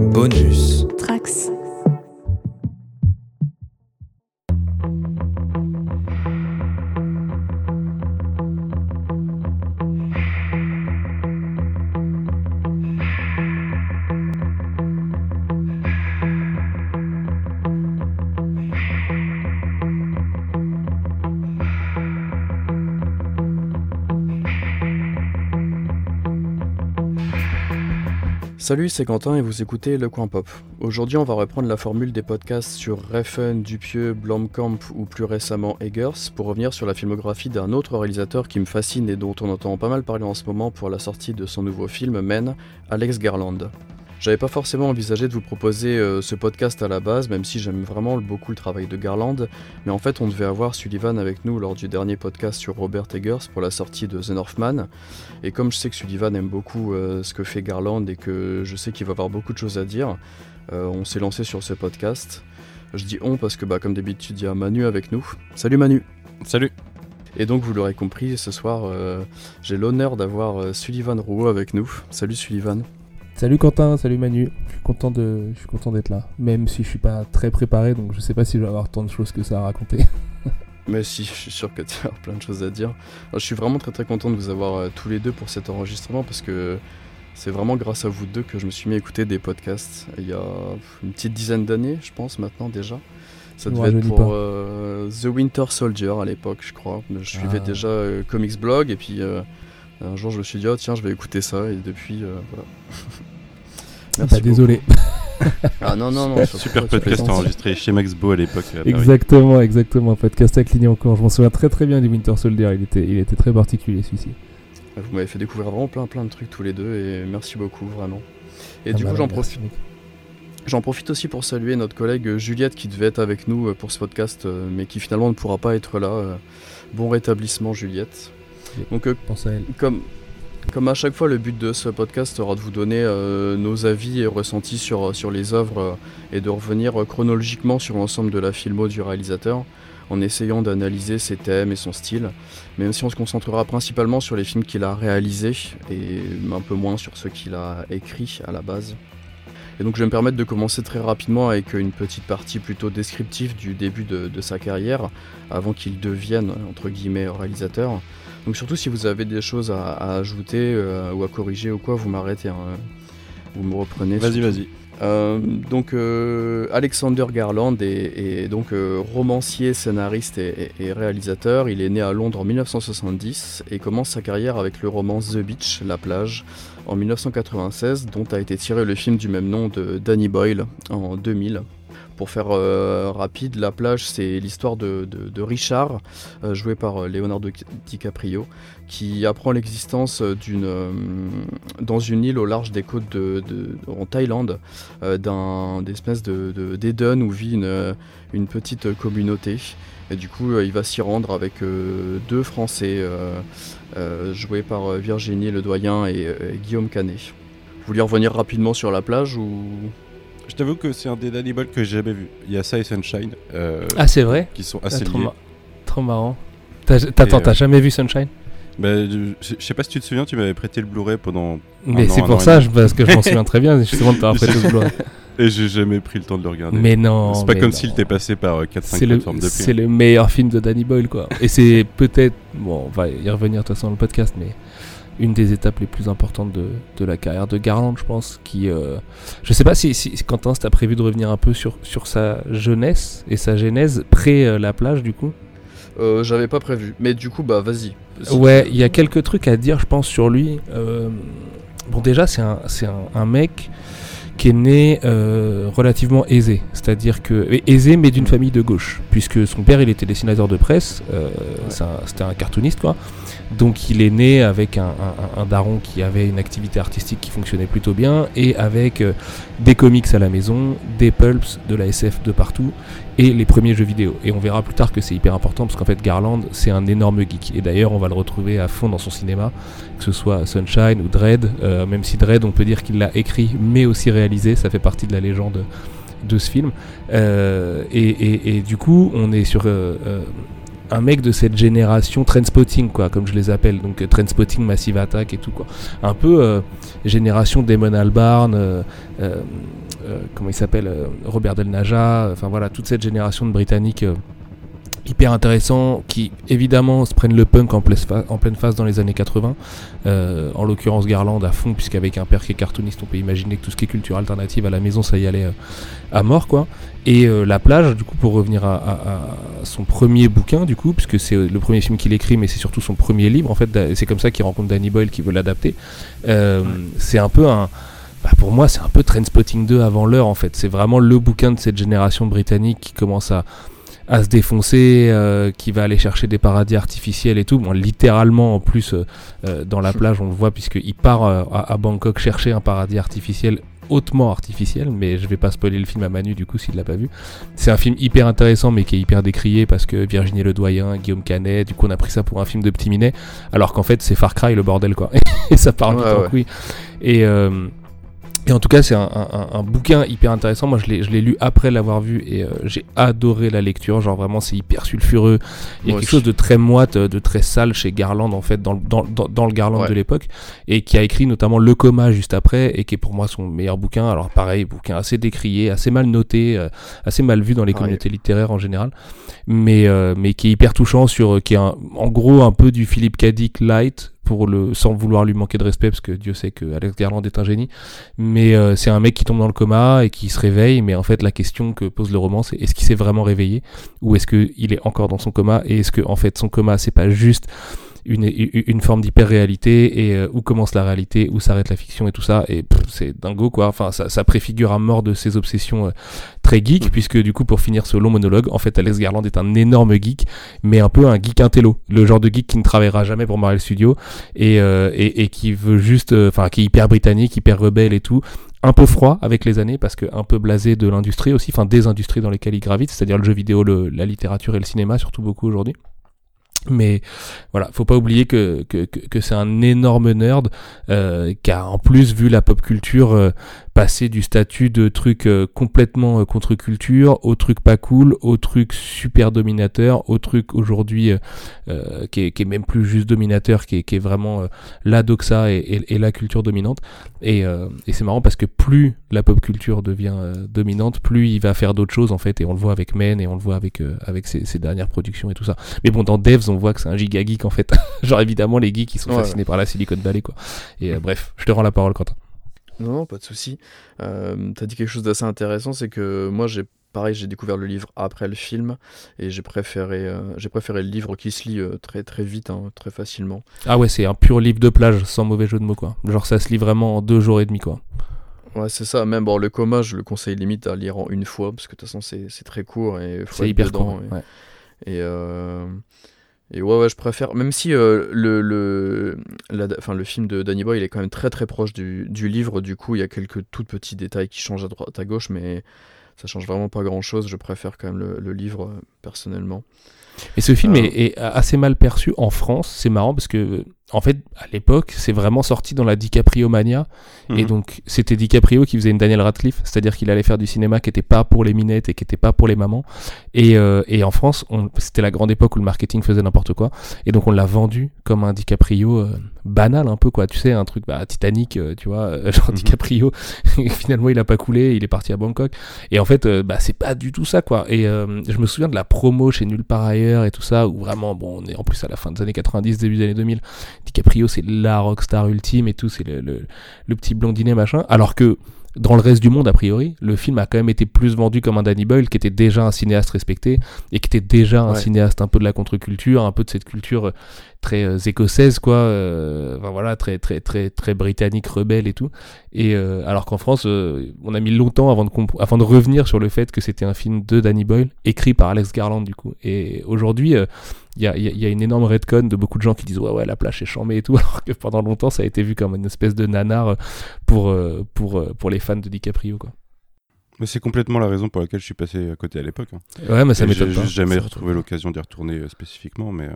Bonus. Salut, c'est Quentin et vous écoutez Le Coin Pop. Aujourd'hui, on va reprendre la formule des podcasts sur Refn, Dupieux, Blomkamp ou plus récemment Eggers pour revenir sur la filmographie d'un autre réalisateur qui me fascine et dont on entend pas mal parler en ce moment pour la sortie de son nouveau film Men, Alex Garland. J'avais pas forcément envisagé de vous proposer euh, ce podcast à la base, même si j'aime vraiment beaucoup le travail de Garland, mais en fait on devait avoir Sullivan avec nous lors du dernier podcast sur Robert Eggers pour la sortie de The Northman, et comme je sais que Sullivan aime beaucoup euh, ce que fait Garland et que je sais qu'il va avoir beaucoup de choses à dire, euh, on s'est lancé sur ce podcast. Je dis on parce que bah, comme d'habitude il y a Manu avec nous. Salut Manu Salut Et donc vous l'aurez compris, ce soir j'ai l'honneur d'avoir Sullivan Rouault avec nous. Salut Sullivan Salut Quentin, salut Manu. Je suis content de, je suis content d'être là. Même si je suis pas très préparé, donc je sais pas si je vais avoir tant de choses que ça à raconter. Mais si, je suis sûr que tu as plein de choses à dire. je suis vraiment très très content de vous avoir euh, tous les deux pour cet enregistrement parce que c'est vraiment grâce à vous deux que je me suis mis à écouter des podcasts il y a une petite dizaine d'années, je pense maintenant déjà. Ça devait être pour euh, The Winter Soldier à l'époque, je crois. Je suivais Ah. déjà euh, Comics Blog et puis un jour je me suis dit, oh tiens, je vais écouter ça et depuis, euh, voilà. Ah bah, désolé. Ah non, non, non. Super podcast enregistré chez Max Beau à l'époque. exactement, exactement. Podcast à Clignancourt. Je m'en souviens très très bien du Winter Soldier. Il était, il était très particulier celui-ci. Vous m'avez fait découvrir vraiment plein plein de trucs tous les deux et merci beaucoup vraiment. Et Ah du bah coup j'en merci, profite, j'en profite aussi pour saluer notre collègue euh, Juliette qui devait être avec nous euh, pour ce podcast euh, mais qui finalement ne pourra pas être là. Bon rétablissement Juliette. Donc euh, Pense à elle. comme, comme à chaque fois le but de ce podcast sera de vous donner euh, nos avis et ressentis sur, sur les œuvres euh, et de revenir euh, chronologiquement sur l'ensemble de la filmo du réalisateur en essayant d'analyser ses thèmes et son style, même si on se concentrera principalement sur les films qu'il a réalisés et un peu moins sur ceux qu'il a écrits à la base. Et donc je vais me permettre de commencer très rapidement avec une petite partie plutôt descriptive du début de, de sa carrière, avant qu'il devienne, entre guillemets, réalisateur. Donc surtout si vous avez des choses à, à ajouter euh, ou à corriger ou quoi, vous m'arrêtez, hein. vous me reprenez. Vas-y, vas-y. Euh, donc euh, Alexander Garland est, est donc euh, romancier, scénariste et, et- et réalisateur. Il est né à Londres en 1970 et commence sa carrière avec le roman The Beach, La plage, en 1996, dont a été tiré le film du même nom de Danny Boyle en 2000. Pour faire euh, rapide, La plage, c'est l'histoire de, Richard, euh, joué par euh, Leonardo DiCaprio, qui apprend l'existence d'une dans une île au large des côtes de, en Thaïlande d'un d'espèce de, de- d'Eden où vit une, une petite communauté. Et du coup, il va s'y rendre avec deux Français joués par Virginie Ledoyen et, euh, et Guillaume Canet. Vous voulez revenir rapidement sur la plage ou Je t'avoue que c'est un des Danny Boyle que j'ai jamais vu. Il y a ça et Sunshine euh, Ah, c'est vrai qui sont Ah, assez trop, liés. ma- trop marrant. T'as- T'attends, Et, t'as euh, jamais vu Sunshine? Bah, je sais pas si tu te souviens, tu m'avais prêté le Blu-ray pendant. Mais c'est pour ça, je- parce que je m'en souviens très bien justement de t'avoir prêté ce Blu-ray. Et j'ai jamais pris le temps de le regarder. Mais non. c'est pas comme s'il t'est passé par 4-5 C'est le, plateformes depuis. c'est le meilleur film de Danny Boyle, quoi. Et c'est peut-être, bon, on va y revenir de toute façon dans le podcast, mais une des étapes les plus importantes de, de la carrière de Garland, je pense. Qui, euh, je sais pas si, Quentin, si t'as prévu de revenir un peu sur, sur sa jeunesse et sa genèse près euh, la plage, du coup? Euh, J'avais pas prévu. Mais du coup, bah vas-y. Si Ouais, tu- il y a quelques trucs à dire, je pense, sur lui. Euh, bon, déjà, c'est un, un, un mec qui est né euh, relativement aisé, c'est-à-dire que aisé mais d'une famille de gauche, puisque son père il était dessinateur de presse, euh, un- c'était un cartooniste quoi. Donc il est né avec un, un- daron qui avait une activité artistique qui fonctionnait plutôt bien et avec euh, des comics à la maison, des pulps, de la SF de partout et les premiers jeux vidéo. Et on verra plus tard que c'est hyper important parce qu'en fait Garland c'est un énorme geek. Et d'ailleurs on va le retrouver à fond dans son cinéma, que ce soit Sunshine ou Dread, euh, même si Dread on peut dire qu'il l'a écrit mais aussi réalisé, ça fait partie de la légende de ce film. Euh, et du coup on est sur... euh, euh, un mec de cette génération trendspotting quoi comme je les appelle. Donc euh, trendspotting massive attack et tout quoi. Un peu euh, génération Damon Albarn euh, euh, comment il s'appelle Robert Del Naja, enfin voilà, toute cette génération de Britanniques hyper intéressant qui évidemment se prennent le punk en, pleine phase dans les années 80 euh, en l'occurrence Garland à fond puisqu'avec un père qui est cartooniste on peut imaginer que tout ce qui est culture alternative à la maison ça y allait euh, à mort quoi. Et euh, La plage du coup pour revenir à, son premier bouquin du coup puisque c'est le premier film qu'il écrit mais c'est surtout son premier livre en fait c'est comme ça qu'il rencontre Danny Boyle qui veut l'adapter. C'est un peu un bah, pour moi, c'est un peu Trainspotting 2 avant l'heure en fait. C'est vraiment le bouquin de cette génération britannique qui commence à, à se défoncer, euh, qui va aller chercher des paradis artificiels et tout. Bon, littéralement en plus euh, euh, dans la plage, on le voit puisqu'il part à, Bangkok chercher un paradis artificiel hautement artificiel, mais je vais pas spoiler le film à Manu du coup s'il l'a pas vu. C'est un film hyper intéressant mais qui est hyper décrié parce que Virginie Ledoyen, Guillaume Canet, du coup on a pris ça pour un film de petit minet, alors qu'en fait c'est Far Cry le bordel quoi. et ça part vite en couille. Et et en tout cas, c'est un, bouquin hyper intéressant. Moi, je l'ai lu après l'avoir vu et euh, j'ai adoré la lecture. Genre, vraiment, c'est hyper sulfureux. Il y a quelque chose de très moite, de très sale chez Garland, en fait, dans, dans, dans, le Garland de l'époque. Et qui a écrit notamment Le Coma juste après et qui est pour moi son meilleur bouquin. Alors, pareil, bouquin assez décrié, assez mal noté, euh, assez mal vu dans les communautés littéraires en général. Mais, euh, mais qui est hyper touchant sur, qui est en gros un peu du Philippe Cadic light sans vouloir lui manquer de respect, parce que Dieu sait que Alex Garland est un génie. Mais euh, c'est un mec qui tombe dans le coma et qui se réveille. Mais en fait, la question que pose le roman, c'est est-ce qu'il s'est vraiment réveillé? Ou est-ce qu'il est encore dans son coma? Et est-ce que en fait son coma, c'est pas juste une, une forme d'hyper-réalité et euh, où commence la réalité, où s'arrête la fiction et tout ça. Et c'est dingo quoi. Enfin, ça, ça, préfigure à mort de ses obsessions euh, très geek, mm. puisque du coup, pour finir ce long monologue, en fait, Alex Garland est un énorme geek, mais un peu un geek intello. Le genre de geek qui ne travaillera jamais pour Marvel Studios et, euh, et, et, qui veut juste, enfin, qui est hyper britannique, hyper rebelle et tout un peu froid avec les années parce que un peu blasé de l'industrie aussi, enfin des industries dans lesquelles il gravite, c'est-à-dire le jeu vidéo, le, la littérature et le cinéma surtout beaucoup aujourd'hui. Mais voilà, faut pas oublier que, que, que, c'est un énorme nerd euh, qui a en plus vu la pop culture euh, passer du statut de truc euh, complètement euh, contre-culture au truc pas cool, au truc super dominateur, au truc aujourd'hui euh, qui, est, qui, est, même plus juste dominateur, qui est, qui est vraiment la doxa et, et, la culture dominante. Et, et c'est marrant parce que plus la pop culture devient dominante, plus il va faire d'autres choses en fait. Et on le voit avec Men et on le voit avec, avec ses, ses, dernières productions et tout ça. Mais bon, dans Devs, on voit que c'est un giga geek en fait. Genre évidemment les geeks qui sont fascinés par la Silicon Valley quoi. Et bref, je te rends la parole Quentin. Non, pas de souci. Euh, tu as dit quelque chose d'assez intéressant, c'est que moi, j'ai pareil, j'ai découvert le livre après le film et j'ai préféré, euh, j'ai préféré le livre qui se lit euh, très très vite, hein, très facilement. Ah ouais, c'est un pur livre de plage, sans mauvais jeu de mots quoi. Genre ça se lit vraiment en deux jours et demi quoi. Ouais, c'est ça. Même bon, le coma, je le conseille limite à lire en une fois parce que de toute façon c'est très court et c'est hyper court. Et, et et ouais, ouais, je préfère. Même si euh, le, le, enfin, le film de Danny Boy, il est quand même très très proche du, du, livre, du coup, il y a quelques tout petits détails qui changent à droite à gauche, mais ça change vraiment pas grand chose. Je préfère quand même le, le livre, euh, personnellement. Et ce film euh. est, est, assez mal perçu en France. C'est marrant parce que en fait, à l'époque, c'est vraiment sorti dans la DiCaprio mania. Et mhm. donc, c'était DiCaprio qui faisait une Daniel Radcliffe, c'est-à-dire qu'il allait faire du cinéma qui n'était pas pour les minettes et qui n'était pas pour les mamans. Et, euh, et en France, c'était la grande époque où le marketing faisait n'importe quoi. Et donc, on l'a vendu comme un DiCaprio euh, banal, un peu, quoi. Tu sais, un truc bah, Titanic, euh, tu vois, genre mhm. DiCaprio. et finalement, il a pas coulé, il est parti à Bangkok. Et en fait, bah, c'est pas du tout ça, quoi. Et je me souviens de la promo chez Nulle part ailleurs et tout ça, où vraiment, bon, on est en plus à la fin des années 90, début des années 2000 DiCaprio c'est la rockstar ultime et tout, c'est le, le, petit blondinet machin. Alors que dans le reste du monde, a priori, le film a quand même été plus vendu comme un Danny Boyle, qui était déjà un cinéaste respecté, et qui était déjà un cinéaste un peu de la contre-culture, un peu de cette culture euh, très euh, écossaise quoi euh, enfin, voilà très très très très britannique rebelle et tout. Et euh, alors qu'en France on a mis longtemps avant de avant de revenir sur le fait que c'était un film de Danny Boyle écrit par Alex Garland du coup. Et aujourd'hui il y a, y, a, une énorme redcon de beaucoup de gens qui disent ouais ouais la plage est chambée et tout alors que pendant longtemps ça a été vu comme une espèce de nanar pour pour pour les fans de DiCaprio quoi mais c'est complètement la raison pour laquelle je suis passé à côté à l'époque. Hein. Ouais, mais ça m'étonne pas. J'ai jamais retrouvé l'occasion d'y retourner spécifiquement, mais.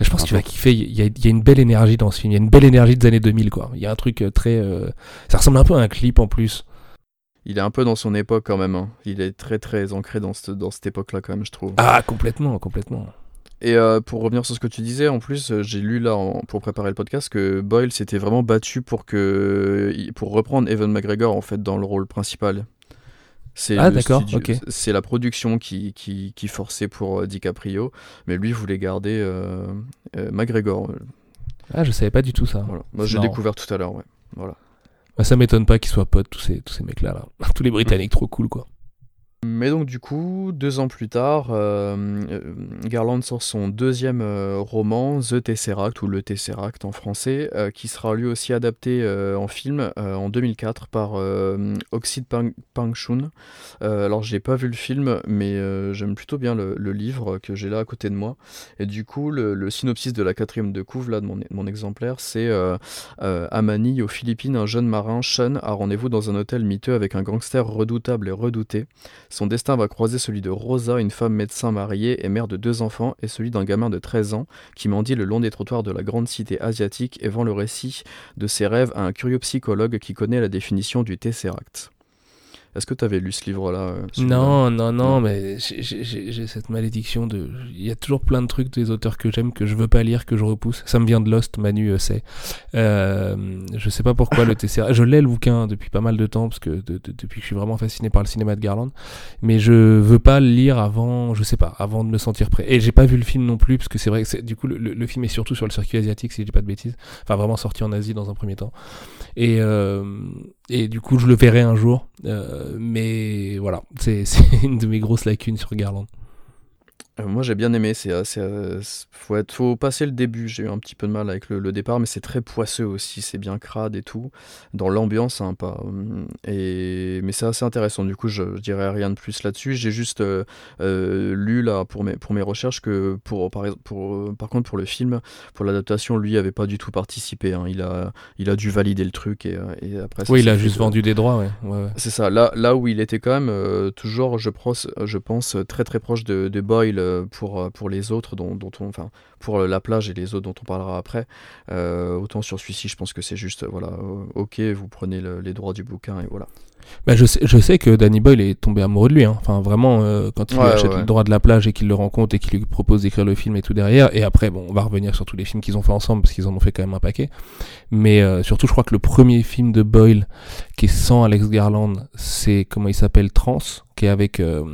Je pense que tu vas kiffer. Il y, a, une belle énergie dans ce film. Il y a une belle énergie des années 2000, quoi. Il y a un truc euh, très. Euh, ça ressemble un peu à un clip en plus. Il est un peu dans son époque quand même. Hein. Il est très très ancré dans cette, dans cette époque-là quand même, je trouve. Ah, complètement, complètement. Et euh, pour revenir sur ce que tu disais, en plus, j'ai lu là pour préparer le podcast que Boyle s'était vraiment battu pour que pour reprendre Evan McGregor en fait dans le rôle principal. C'est Ah, d'accord, ok. C'est la production qui, qui, qui forçait pour euh, DiCaprio, mais lui voulait garder euh, euh, McGregor. Ah, je savais pas du tout ça. Voilà. Moi, j'ai découvert tout à l'heure. Ouais. Voilà. Bah, ça m'étonne pas qu'ils soient potes, tous ces, tous ces mecs-là. Là. Tous les Britanniques trop cool, quoi. Mais donc du coup, deux ans plus tard, euh, euh, Garland sort son deuxième euh, roman, The Tesseract, ou Le Tesseract en français, qui sera lui aussi adapté en film en 2004 par Oxide Pang, Pangchun. Alors j'ai pas vu le film, mais j'aime plutôt bien le, livre que j'ai là à côté de moi. Et du coup, le, synopsis de la quatrième de couve là de mon, mon exemplaire, c'est à Manille, aux Philippines, un jeune marin, Sean, a rendez-vous dans un hôtel miteux avec un gangster redoutable et redouté. Son destin va croiser celui de Rosa, une femme médecin mariée et mère de deux enfants, et celui d'un gamin de 13 ans qui mendie le long des trottoirs de la grande cité asiatique et vend le récit de ses rêves à un curieux psychologue qui connaît la définition du Tesseract. Est-ce que tu avais lu ce livre-là euh, Non, non, non, Non. mais j'ai- cette malédiction de. Il y a toujours plein de trucs des auteurs que j'aime que je veux pas lire, que je repousse. Ça me vient de Lost, Manu euh, sait. Euh, je sais pas pourquoi le TCR. Je l'ai le bouquin depuis pas mal de temps, parce que de- de- depuis que je suis vraiment fasciné par le cinéma de Garland. Mais je veux pas le lire avant, je sais pas, avant de me sentir prêt. Et j'ai pas vu le film non plus, parce que c'est vrai que du coup, le, le- le film est surtout sur le circuit asiatique, si je dis pas de bêtises. Enfin, vraiment sorti en Asie dans un premier temps. Et, euh, et du coup, je le verrai un jour. Euh, mais voilà, c'est c'est une de mes grosses lacunes sur Garland. Euh, moi j'ai bien aimé, c'est assez, euh, c'est- faut, être, faut passer le début, j'ai eu un petit peu de mal avec le, le départ, mais c'est très poisseux aussi, c'est bien crade et tout, dans l'ambiance hein, pas, hum, et, mais c'est assez intéressant, du coup je, je dirais rien de plus là-dessus, j'ai juste euh, euh, lu là pour mes, pour mes recherches que pour, par, pour, euh, par contre pour le film, pour l'adaptation, lui avait pas du tout participé, hein, il, a, il a dû valider le truc et, euh, et après Oui, il a juste de- vendu des droits, ouais. ouais, ouais. c'est ça, là, là où il était quand même euh, toujours, je, pense, je pense, très très proche de, de Boyle euh, pour, euh, pour les autres, dont, dont on, enfin, pour euh, La plage et les autres dont on parlera après. Euh, autant sur celui-ci, je pense que c'est juste, euh, voilà, euh, ok, vous prenez le- les droits du bouquin et voilà. Bah, je, sais, je sais que Danny Boyle est tombé amoureux de lui. hein. Enfin, vraiment, euh, quand il lui achète ouais. le droit de la plage et qu'il le rencontre et qu'il lui propose d'écrire le film et tout derrière. Et après, bon, on va revenir sur tous les films qu'ils ont fait ensemble parce qu'ils en ont fait quand même un paquet. Mais euh, surtout, je crois que le premier film de Boyle qui est sans Alex Garland, c'est comment il s'appelle Trans, qui est avec. euh,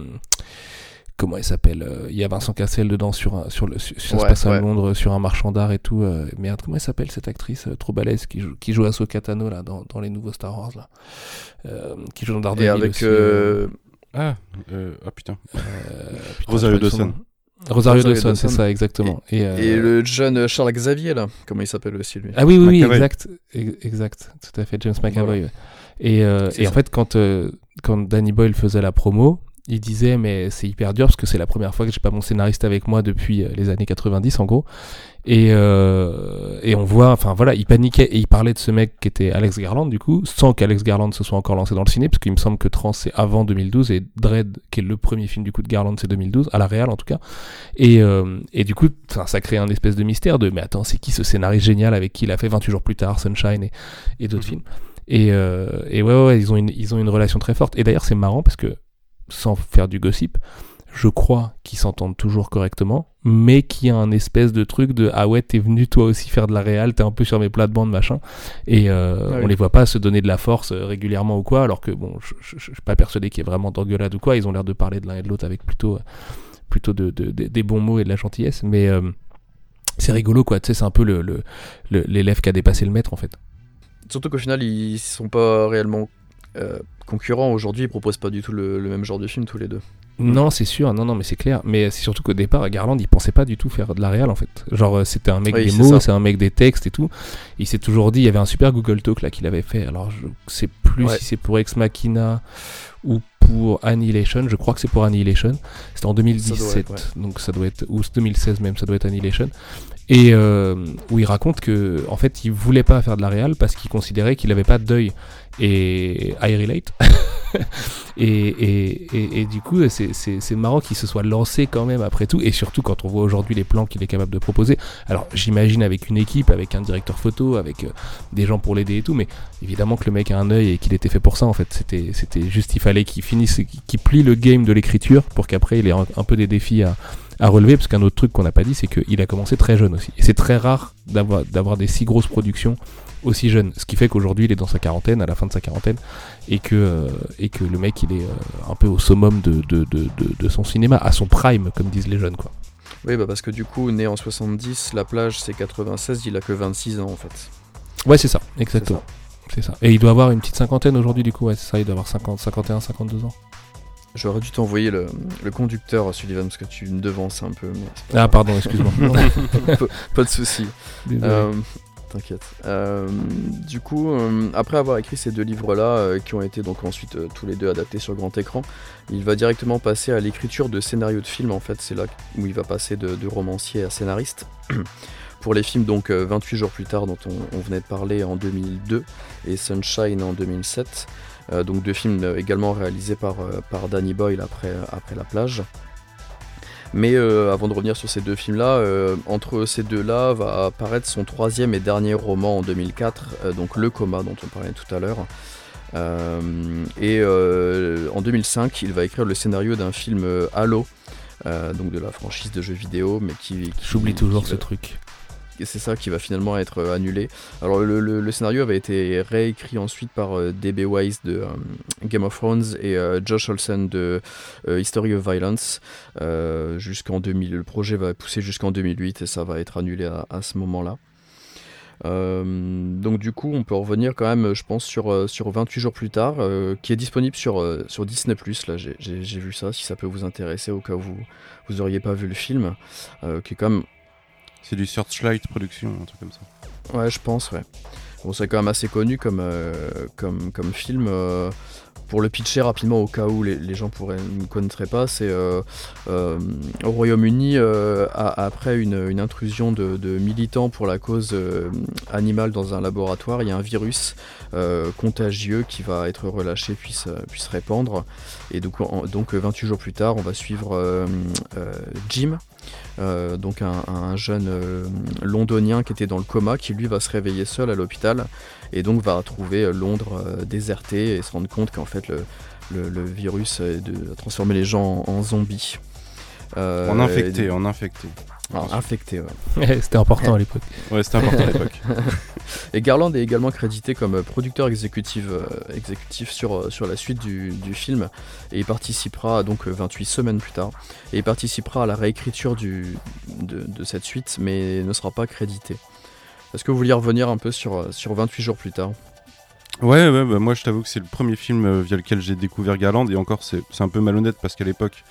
Comment il s'appelle euh, Il y a Vincent Cassel dedans sur un, sur le sur, ça se Ouais, passe à ouais. Londres sur un marchand d'art et tout. euh, merde, comment elle s'appelle cette actrice euh, trop balèze qui joue, qui joue à Sokatano là dans, dans les nouveaux Star Wars là, Euh, qui joue dans Et Daredevil avec. aussi, euh, Ah, euh, ah putain. euh, putain, Rosario Dawson. Rosario Dawson, c'est ça exactement. Et, euh, Et le jeune Charles Xavier, là, comment il s'appelle aussi lui Ah oui, oui, oui, exact, exact, tout à fait, James McAvoy. Voilà. ouais. Et, euh, et en fait, quand, euh, quand Danny Boyle faisait la promo, il disait mais c'est hyper dur parce que c'est la première fois que j'ai pas mon scénariste avec moi depuis euh, les années 90 en gros. Et, euh, et on voit, enfin voilà, il paniquait et il parlait de ce mec qui était Alex Garland du coup, sans qu'Alex Garland se soit encore lancé dans le ciné, parce qu'il me semble que Trans c'est avant 2012 et Dread, qui est le premier film du coup de Garland, c'est 2012, à la réal en tout cas. Et, euh, et du coup, ça crée un espèce de mystère de mais attends, c'est qui ce scénariste génial avec qui il a fait 28 jours plus tard Sunshine et, et d'autres Mhm. films. Et, euh, et ouais, ouais, ouais, ils ont, une, ils ont une relation très forte. Et d'ailleurs, c'est marrant parce que, sans faire du gossip, je crois qu'ils s'entendent toujours correctement, mais qu'il y a un espèce de truc de ah ouais, t'es venu toi aussi faire de la réal, t'es un peu sur mes plates-bandes, machin. Et euh, Ah oui. on les voit pas se donner de la force euh, régulièrement ou quoi, alors que bon, je, je, je suis pas persuadé qu'il y ait vraiment d'engueulade ou quoi. Ils ont l'air de parler de l'un et de l'autre avec plutôt, euh, plutôt de, de- de- des bons mots et de la gentillesse, mais. euh, c'est rigolo quoi, tu sais, c'est un peu le- le- le- l'élève qui a dépassé le maître en fait. Surtout qu'au final, ils sont pas réellement euh, concurrents aujourd'hui, ils proposent pas du tout le, le même genre de film tous les deux. Non, c'est sûr, non, non, mais c'est clair. Mais c'est surtout qu'au départ, Garland, il pensait pas du tout faire de la réal en fait. Genre, euh, c'était un mec Oui, des mots, c'est un mec des textes et tout. Il s'est toujours dit, il y avait un super Google Talk là qu'il avait fait. Alors, je sais plus Ouais. si c'est pour Ex Machina ou pour Annihilation. Je crois que c'est pour Annihilation. C'était en 2017, être, ouais. donc ça doit être ou 2016 même, ça doit être Annihilation. Et euh, où il raconte que en fait, il voulait pas faire de la réal parce qu'il considérait qu'il avait pas d'œil. Et I relate. et, et, et, et du coup, c'est- marrant qu'il se soit lancé quand même après tout, et surtout quand on voit aujourd'hui les plans qu'il est capable de proposer. Alors j'imagine avec une équipe, avec un directeur photo, avec euh, des gens pour l'aider et tout, mais évidemment que le mec a un œil et qu'il était fait pour ça en fait. C'était c'était juste, il fallait qu'il finisse, qu'il plie le game de l'écriture pour qu'après il ait un peu des défis à, à relever, parce qu'un autre truc qu'on n'a pas dit, c'est qu'il a commencé très jeune aussi. Et c'est très rare d'avoir, des si grosses productions aussi jeunes. Ce qui fait qu'aujourd'hui, il est dans sa quarantaine, à la fin de sa quarantaine, et que, euh, et que le mec, il est euh, un peu au summum de, de, de, de, de son cinéma, à son prime, comme disent les jeunes, quoi. Oui, bah parce que du coup, né en 70, La plage c'est 96, il a que 26 ans en fait. Ouais, c'est ça, exactement. C'est ça. Et il doit avoir une petite cinquantaine aujourd'hui, du coup, ouais, c'est ça, il doit avoir 50, 51, 52 ans. J'aurais dû t'envoyer le, le conducteur, Sullivan, parce que tu me devances un peu. Mais Ah, pardon, excuse-moi. pas, pas de souci. Euh, T'inquiète. Euh, du coup, euh, après avoir écrit ces deux livres-là, qui ont été donc ensuite tous les deux adaptés sur grand écran, il va directement passer à l'écriture de scénarios de films. En fait, c'est là où il va passer de, de romancier à scénariste. Pour les films, donc euh, 28 jours plus tard, dont on, on venait de parler en 2002, et Sunshine en 2007. Euh, donc deux films euh, également réalisés par, euh, par Danny Boyle après, après La plage. Mais euh, avant de revenir sur ces deux films-là, euh, entre ces deux-là va apparaître son troisième et dernier roman en 2004, euh, donc Le Coma dont on parlait tout à l'heure. Et en 2005, il va écrire le scénario d'un film Halo, donc de la franchise de jeux vidéo, mais qui, qui- J'oublie toujours qui ce truc. C'est ça qui va finalement être euh, annulé. Alors le, scénario avait été réécrit ensuite par euh, D.B. Wise de euh, Game of Thrones et Josh Olsen de History of Violence jusqu'en 2000. Le projet va pousser jusqu'en 2008 et ça va être annulé à, ce moment-là. Donc du coup, on peut revenir quand même, je pense, sur, sur 28 jours plus tard, qui est disponible sur, Disney+. Là, j'ai- vu ça, si ça peut vous intéresser au cas où vous vous auriez pas vu le film, qui est quand C'est du Searchlight Production, un truc comme ça. Ouais, je pense, ouais. Bon, c'est quand même assez connu comme, euh, comme, comme film. euh, pour le pitcher rapidement, au cas où les, gens pourraient, ne connaîtraient pas, c'est euh, euh, au Royaume-Uni, euh, après une, intrusion de, militants pour la cause animale dans un laboratoire, il y a un virus contagieux qui va être relâché puis se, puis se répandre. Et donc, donc euh, 28 jours plus tard, on va suivre Jim, donc un, un jeune londonien qui était dans le coma, qui lui va se réveiller seul à l'hôpital et donc va trouver euh, Londres euh, déserté et se rendre compte qu'en fait le, le- le virus de, a transformé les gens en, en zombies. Euh, en infecté, en infecté. alors, infecté, ouais. C'était important à l'époque. Ouais, c'était important à l'époque. Et Garland est également crédité comme producteur exécutif, euh, exécutif sur, sur la suite du, du film et il participera donc euh, 28 semaines plus tard et il participera à la réécriture du, de, de cette suite mais ne sera pas crédité. Est-ce que vous vouliez revenir un peu sur, euh, sur 28 jours plus tard Ouais, ouais, bah, moi je t'avoue que c'est le premier film euh, via lequel j'ai découvert Garland et encore c'est un peu malhonnête parce qu'à l'époque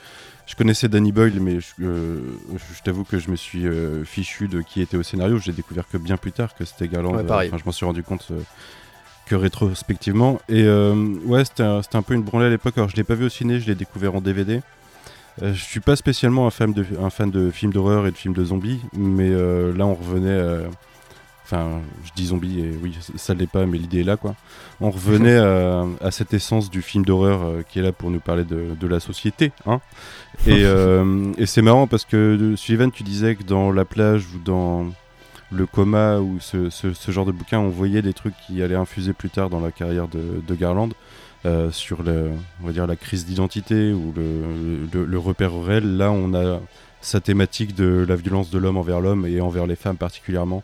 je connaissais Danny Boyle mais je, euh, je t'avoue que je me suis euh, fichu de qui était au scénario. J'ai découvert que bien plus tard que c'était Garland. Ouais, pareil. Enfin, je m'en suis rendu compte que rétrospectivement. Et ouais, c'était un, un peu une branlée à l'époque. Alors je l'ai pas vu au ciné, je l'ai découvert en DVD. Je suis pas spécialement un fan de, un fan de films d'horreur et de films de zombies, mais là on revenait. Euh, Enfin, je dis zombie et oui, ça l'est pas, mais l'idée est là quoi. On revenait à, à cette essence du film d'horreur euh, qui est là pour nous parler de, de la société. Hein et euh, et c'est marrant parce que euh, Sullivan, tu disais que dans La plage ou dans Le coma ou ce, ce- ce genre de bouquin, on voyait des trucs qui allaient infuser plus tard dans la carrière de, de Garland. euh, sur le, on va dire la crise d'identité ou le, le, le repère réel, là on a sa thématique de la violence de l'homme envers l'homme et envers les femmes particulièrement,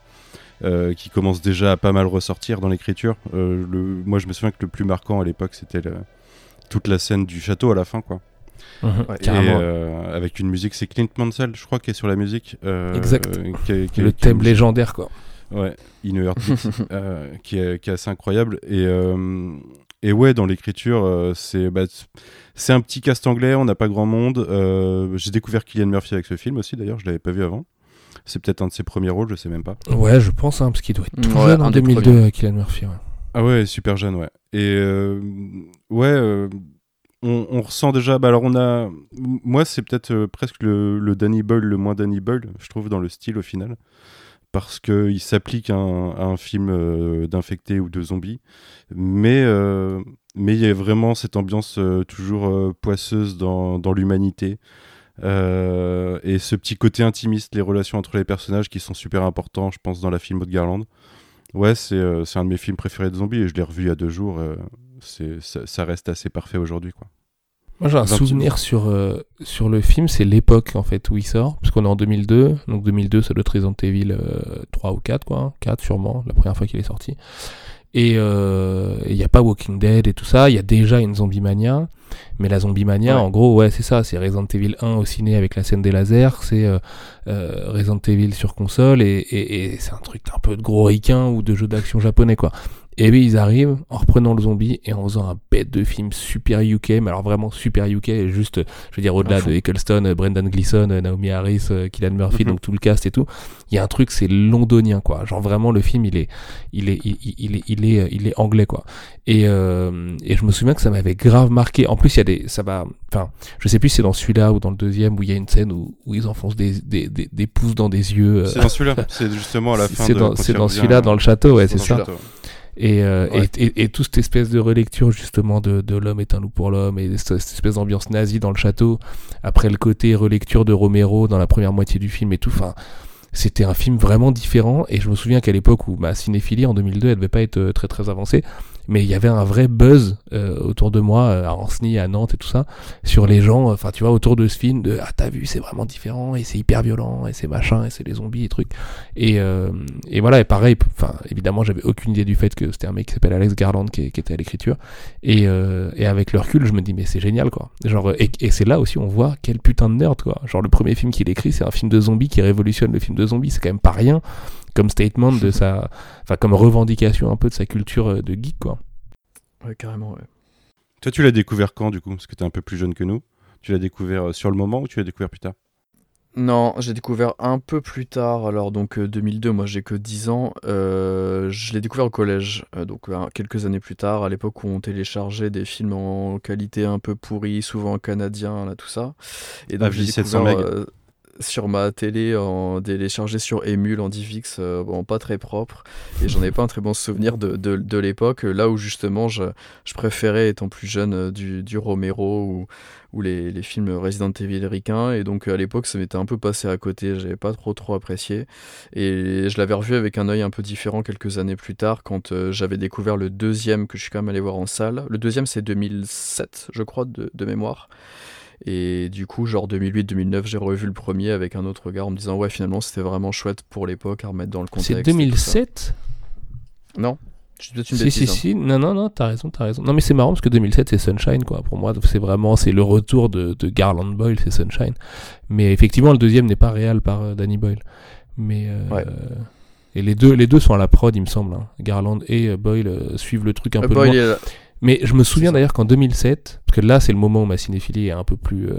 euh, qui commence déjà à pas mal ressortir dans l'écriture. Euh, le- moi, je me souviens que le plus marquant à l'époque, c'était toute la scène du château à la fin, quoi. Mhm, Ouais, Et, carrément. euh, avec une musique, c'est Clint Mansell, je crois, qui est sur la musique. euh, Exact. qui est- qui est- le qui thème légendaire, quoi. Ouais, In a Heartbeat, euh, qui, est, qui est assez incroyable. Et, euh, et ouais, dans l'écriture, euh, c'est bah, c'est un petit cast anglais, on n'a pas grand monde. Euh, J'ai découvert Killian Murphy avec ce film aussi, d'ailleurs, je l'avais pas vu avant. C'est peut-être un de ses premiers rôles, je sais même pas. Ouais, je pense, hein, parce qu'il doit être tout Ouais, jeune un en des 2002, premiers. Kylian Murphy. ouais. Ah ouais, super jeune, ouais. Et euh, ouais, euh, on, on ressent déjà. Bah alors on a, moi c'est peut-être euh, presque le, le Danny Boyle, le moins Danny Boyle, je trouve dans le style au final, parce que il s'applique à, un- à un film euh, d'infectés ou de zombies, mais euh, mais il y a vraiment cette ambiance euh, toujours euh, poisseuse dans, dans l'humanité. Euh, et ce petit côté intimiste, les relations entre les personnages qui sont super importants, je pense, dans la film de Garland. Ouais, c'est euh, un de mes films préférés de zombies et je l'ai revu il y a deux jours. euh, ça, ça reste assez parfait aujourd'hui, quoi. Moi j'ai un souvenir sur, euh, sur le film, c'est l'époque en fait où il sort, parce qu'on est en 2002, donc 2002 ça doit être Resident Evil 3 ou 4 quoi, 4 sûrement, la première fois qu'il est sorti. Et il n'y a pas Walking Dead et tout ça, il y a déjà une zombie mania. Mais la zombie mania, en gros, ouais, c'est ça. C'est Resident Evil 1 au ciné avec la scène des lasers. C'est euh, euh, Resident Evil sur console. Et, et, et c'est un truc un peu de gros ricain ou de jeu d'action japonais, quoi. Et oui, ils arrivent en reprenant le zombie et en faisant un bête de film super UK, mais alors vraiment super UK, juste, je veux dire, au-delà de Eccleston, Brendan Gleeson, Naomi Harris, Killian Murphy, mhm. donc tout le cast et tout. Il y a un truc, c'est londonien, quoi. Genre vraiment, le film, il est, il est, il, il est, il est, il est anglais, quoi. Et, euh, et je me souviens que ça m'avait grave marqué. En plus, il y a des, ça va, enfin, je sais plus si c'est dans celui-là ou dans le deuxième où il y a une scène où, où ils enfoncent des, des, des, des pouces dans des yeux. Euh. C'est dans celui-là. c'est justement à la fin. C'est dans, c'est dans celui-là, dans le château, ouais, c'est ça. Et, euh, et, et, toute cette espèce de relecture justement de, de l'homme est un loup pour l'homme et cette, espèce d'ambiance nazie dans le château, après le côté relecture de Romero dans la première moitié du film et tout, enfin c'était un film vraiment différent et je me souviens qu'à l'époque où ma cinéphilie en 2002 elle devait pas être euh, très très avancée mais il y avait un vrai buzz euh, autour de moi euh, à Anceny, à Nantes et tout ça sur les gens enfin tu vois autour de ce film de ah t'as vu c'est vraiment différent et c'est hyper violent et c'est machin et c'est les zombies et trucs. Et, euh, et voilà et pareil enfin évidemment j'avais aucune idée du fait que c'était un mec qui s'appelle Alex Garland qui, qui, était à l'écriture. Et, et avec le recul je me dis mais c'est génial quoi. Genre et, et c'est là aussi on voit quel putain de nerd quoi. Genre le premier film qu'il écrit c'est un film de zombies qui révolutionne le film de zombies c'est quand même pas rien comme statement de sa, enfin comme revendication un peu de sa culture euh, de geek quoi. Ouais carrément ouais. Toi tu l'as découvert quand du coup? Parce que tu es un peu plus jeune que nous. Tu l'as découvert euh, sur le moment ou tu l'as découvert plus tard? Non, j'ai découvert un peu plus tard, alors donc 2002, euh, moi j'ai que 10 ans, je l'ai découvert au collège, donc quelques années plus tard, à l'époque où on téléchargeait des films en qualité un peu pourrie, souvent canadien, là tout ça. Et donc, j'ai découvert, sur ma télé en téléchargé sur Emule en DivX, euh, bon, pas très propre. Et j'en ai pas un très bon souvenir de, de, l'époque, là où justement je, je, préférais, étant plus jeune, euh, du, du Romero ou, ou les, les, films Resident Evil ricains. Et donc à l'époque, ça m'était un peu passé à côté, j'avais pas trop trop apprécié. Et je l'avais revu avec un œil un peu différent quelques années plus tard, quand euh, j'avais découvert le deuxième que je suis quand même allé voir en salle. Le deuxième, c'est 2007, je crois, de, de mémoire. Et du coup, genre 2008-2009, j'ai revu le premier avec un autre regard en me disant ouais, finalement, c'était vraiment chouette pour l'époque à remettre dans le contexte. C'est 2007 Non je une si, si, hein. si, non, non, non, t'as raison, t'as raison. Non, mais c'est marrant parce que 2007, c'est Sunshine, quoi. Pour moi, c'est vraiment, c'est le retour de, de, Garland Boyle, c'est Sunshine. Mais effectivement, le deuxième n'est pas réel par euh, Danny Boyle. Mais, euh, et les deux, les deux sont à la prod, il me semble. Hein. Garland et euh, Boyle suivent le truc un peu Boyle loin. Mais je me souviens d'ailleurs qu'en 2007, parce que là c'est le moment où ma cinéphilie est un peu plus, euh,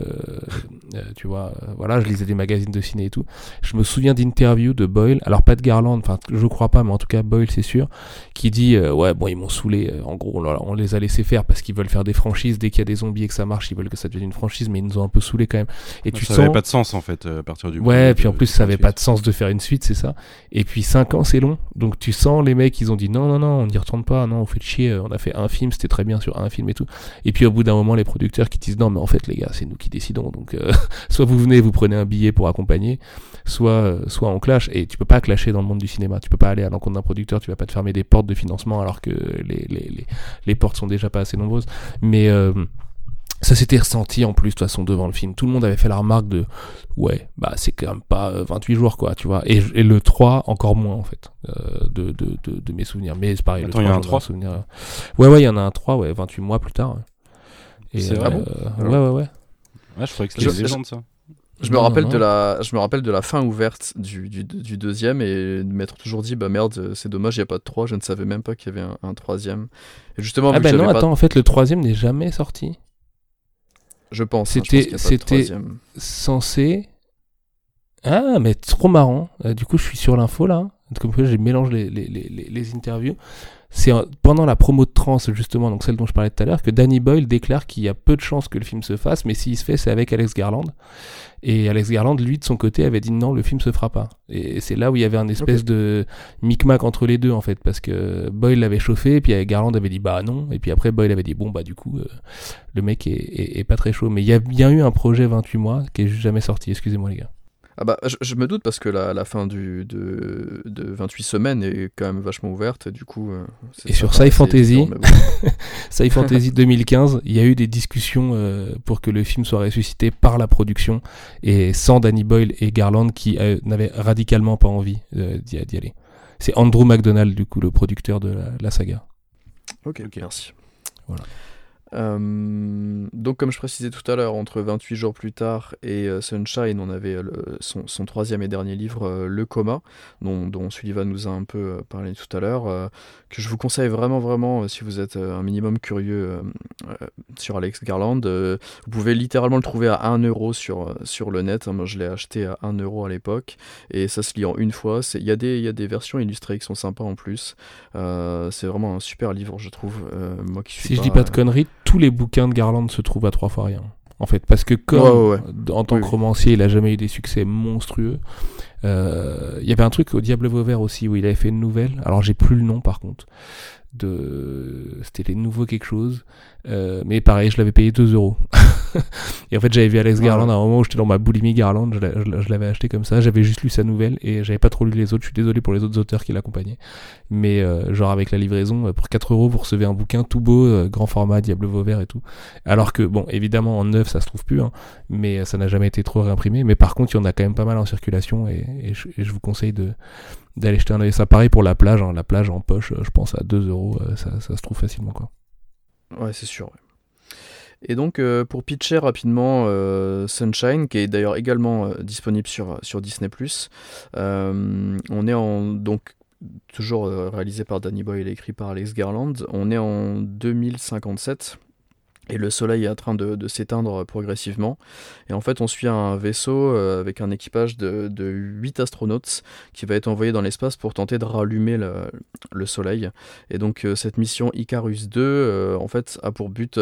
euh, tu vois, euh, voilà, je lisais des magazines de ciné et tout. Je me souviens d'interviews de Boyle, alors pas de Garland, enfin je crois pas, mais en tout cas Boyle c'est sûr, qui dit ouais bon ils m'ont saoulé, en gros on, les a laissés faire parce qu'ils veulent faire des franchises dès qu'il y a des zombies et que ça marche, ils veulent que ça devienne une franchise, mais ils nous ont un peu saoulé quand même. Et tu ça sens... avait pas de sens en fait à partir du. Ouais, puis en plus ça avait pas de sens de faire une suite, c'est ça. Et puis 5 ans c'est long, donc tu sens les mecs ils ont dit non non non on n'y retourne pas, non on fait chier, on a fait un film c'était très bien sur un film et tout. Et puis au bout d'un moment, les producteurs qui disent non, mais en fait, les gars, c'est nous qui décidons. Donc, euh, soit vous venez, vous prenez un billet pour accompagner, soit, euh, soit on clash. Et tu peux pas clasher dans le monde du cinéma. Tu peux pas aller à l'encontre d'un producteur. Tu vas pas te fermer des portes de financement alors que les, les, les, les portes sont déjà pas assez nombreuses. Mais euh, ça s'était ressenti en plus de toute façon devant le film. Tout le monde avait fait la remarque de ouais, bah c'est quand même pas 28 jours quoi, tu vois. Et, et le 3 encore moins en fait euh, de, de, de, de, mes souvenirs. Mais c'est pareil, Attends, le 3, il y a un 3 souvenir... Ouais ouais, il y en a un 3 ouais, 28 mois plus tard. C'est vrai bon Ouais ouais ouais. Ouais, je croyais que c'était légende ça. Je me, rappelle De la, je me rappelle de la fin ouverte du, du, du deuxième et de m'être toujours dit bah merde c'est dommage il n'y a pas de 3 je ne savais même pas qu'il y avait un, un troisième et justement ah bah non attends en fait le troisième n'est jamais sorti je pense. Hein, c'était c'était censé. Ah, mais trop marrant. Euh, du coup, je suis sur l'info là. Comme j'ai mélangé les, les, les, les, interviews. C'est pendant la promo de Trans, justement, donc celle dont je parlais tout à l'heure, que Danny Boyle déclare qu'il y a peu de chances que le film se fasse, mais s'il se fait, c'est avec Alex Garland. Et Alex Garland, lui, de son côté, avait dit non, le film se fera pas. Et c'est là où il y avait un espèce de micmac entre les deux, en fait, parce que Boyle l'avait chauffé, et puis Garland avait dit bah non, et puis après Boyle avait dit bon, bah du coup, euh, le mec est, est, pas très chaud. Mais il y a bien eu un projet 28 mois qui est jamais sorti, excusez-moi les gars. Ah bah, je, me doute parce que la, la fin du, de, de, 28 semaines est quand même vachement ouverte et du coup. Euh, et sur Sci Fantasy, Sci Fantasy 2015, il y a eu des discussions euh, pour que le film soit ressuscité par la production et sans Danny Boyle et Garland qui euh, n'avaient radicalement pas envie d'y aller. C'est Andrew McDonald, du coup, le producteur de la, la saga. Ok, ok, merci. Voilà. Euh, donc, comme je précisais tout à l'heure, entre 28 jours plus tard et euh, Sunshine, on avait son, troisième et dernier livre, euh, Le Coma, dont, dont, Sullivan nous a un peu parlé tout à l'heure, que je vous conseille vraiment, vraiment, si vous êtes un minimum curieux sur Alex Garland. vous pouvez littéralement le trouver à 1 euro sur, sur le net. Moi, je l'ai acheté à 1 euro à l'époque, et ça se lit en une fois. Il y, a des, y a des versions illustrées qui sont sympas en plus. c'est vraiment un super livre, je trouve. moi qui suis si je dis pas de conneries, tous les bouquins de Garland se trouvent à trois fois rien. En fait, parce que comme en tant que romancier, il a jamais eu des succès monstrueux. Euh, il y avait un truc au Diable Vauvert aussi où il avait fait une nouvelle. Alors j'ai plus le nom par contre. De... C'était les nouveaux quelque chose. Euh, mais pareil, je l'avais payé 2 euros. et en fait, j'avais vu Alex Garland à un moment où j'étais dans ma boulimie Garland, je l'avais acheté comme ça. J'avais juste lu sa nouvelle et j'avais pas trop lu les autres. Je suis désolé pour les autres auteurs qui l'accompagnaient. Mais euh, genre avec la livraison, euh, pour 4 euros, vous recevez un bouquin tout beau, grand format, Diable Vauvert et tout. Alors que, bon, évidemment, en neuf, ça se trouve plus, hein, mais ça n'a jamais été trop réimprimé. Mais par contre, il y en a quand même pas mal en circulation et, je, vous conseille de d'aller jeter un oeil. Ça pareil pour la plage, hein. la plage en poche, je pense à 2 euros, ça, ça se trouve facilement quoi. Ouais, c'est sûr. Et donc, euh, pour pitcher rapidement euh, Sunshine, qui est d'ailleurs également euh, disponible sur, sur Disney, on est en. Donc, toujours réalisé par Danny Boyle et écrit par Alex Garland. On est en 2057 et le soleil est en train de, s'éteindre progressivement. Et en fait, on suit un vaisseau euh, avec un équipage de, de 8 astronautes qui va être envoyé dans l'espace pour tenter de rallumer le, soleil. Et donc, euh, cette mission Icarus 2, euh, en fait, a pour but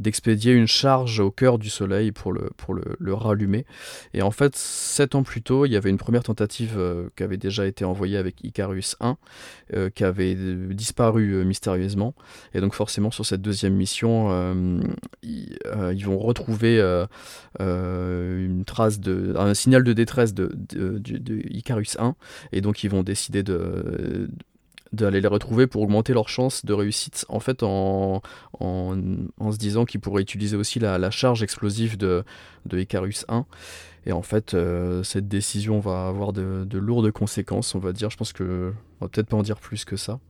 d'expédier une charge au cœur du soleil pour, le, pour le, rallumer. Et en fait, 7 ans plus tôt, il y avait une première tentative qui avait déjà été envoyée avec Icarus 1, qui avait disparu mystérieusement. Et donc, forcément, sur cette deuxième mission, euh, ils, vont retrouver euh, euh, une trace de, un signal de détresse de, de, Icarus 1, et donc ils vont décider de d'aller les retrouver pour augmenter leurs chances de réussite en fait en, en, se disant qu'ils pourraient utiliser aussi la, charge explosive de, de Icarus 1 et en fait cette décision va avoir de, de, lourdes conséquences on va dire. Je pense que on va peut-être pas en dire plus que ça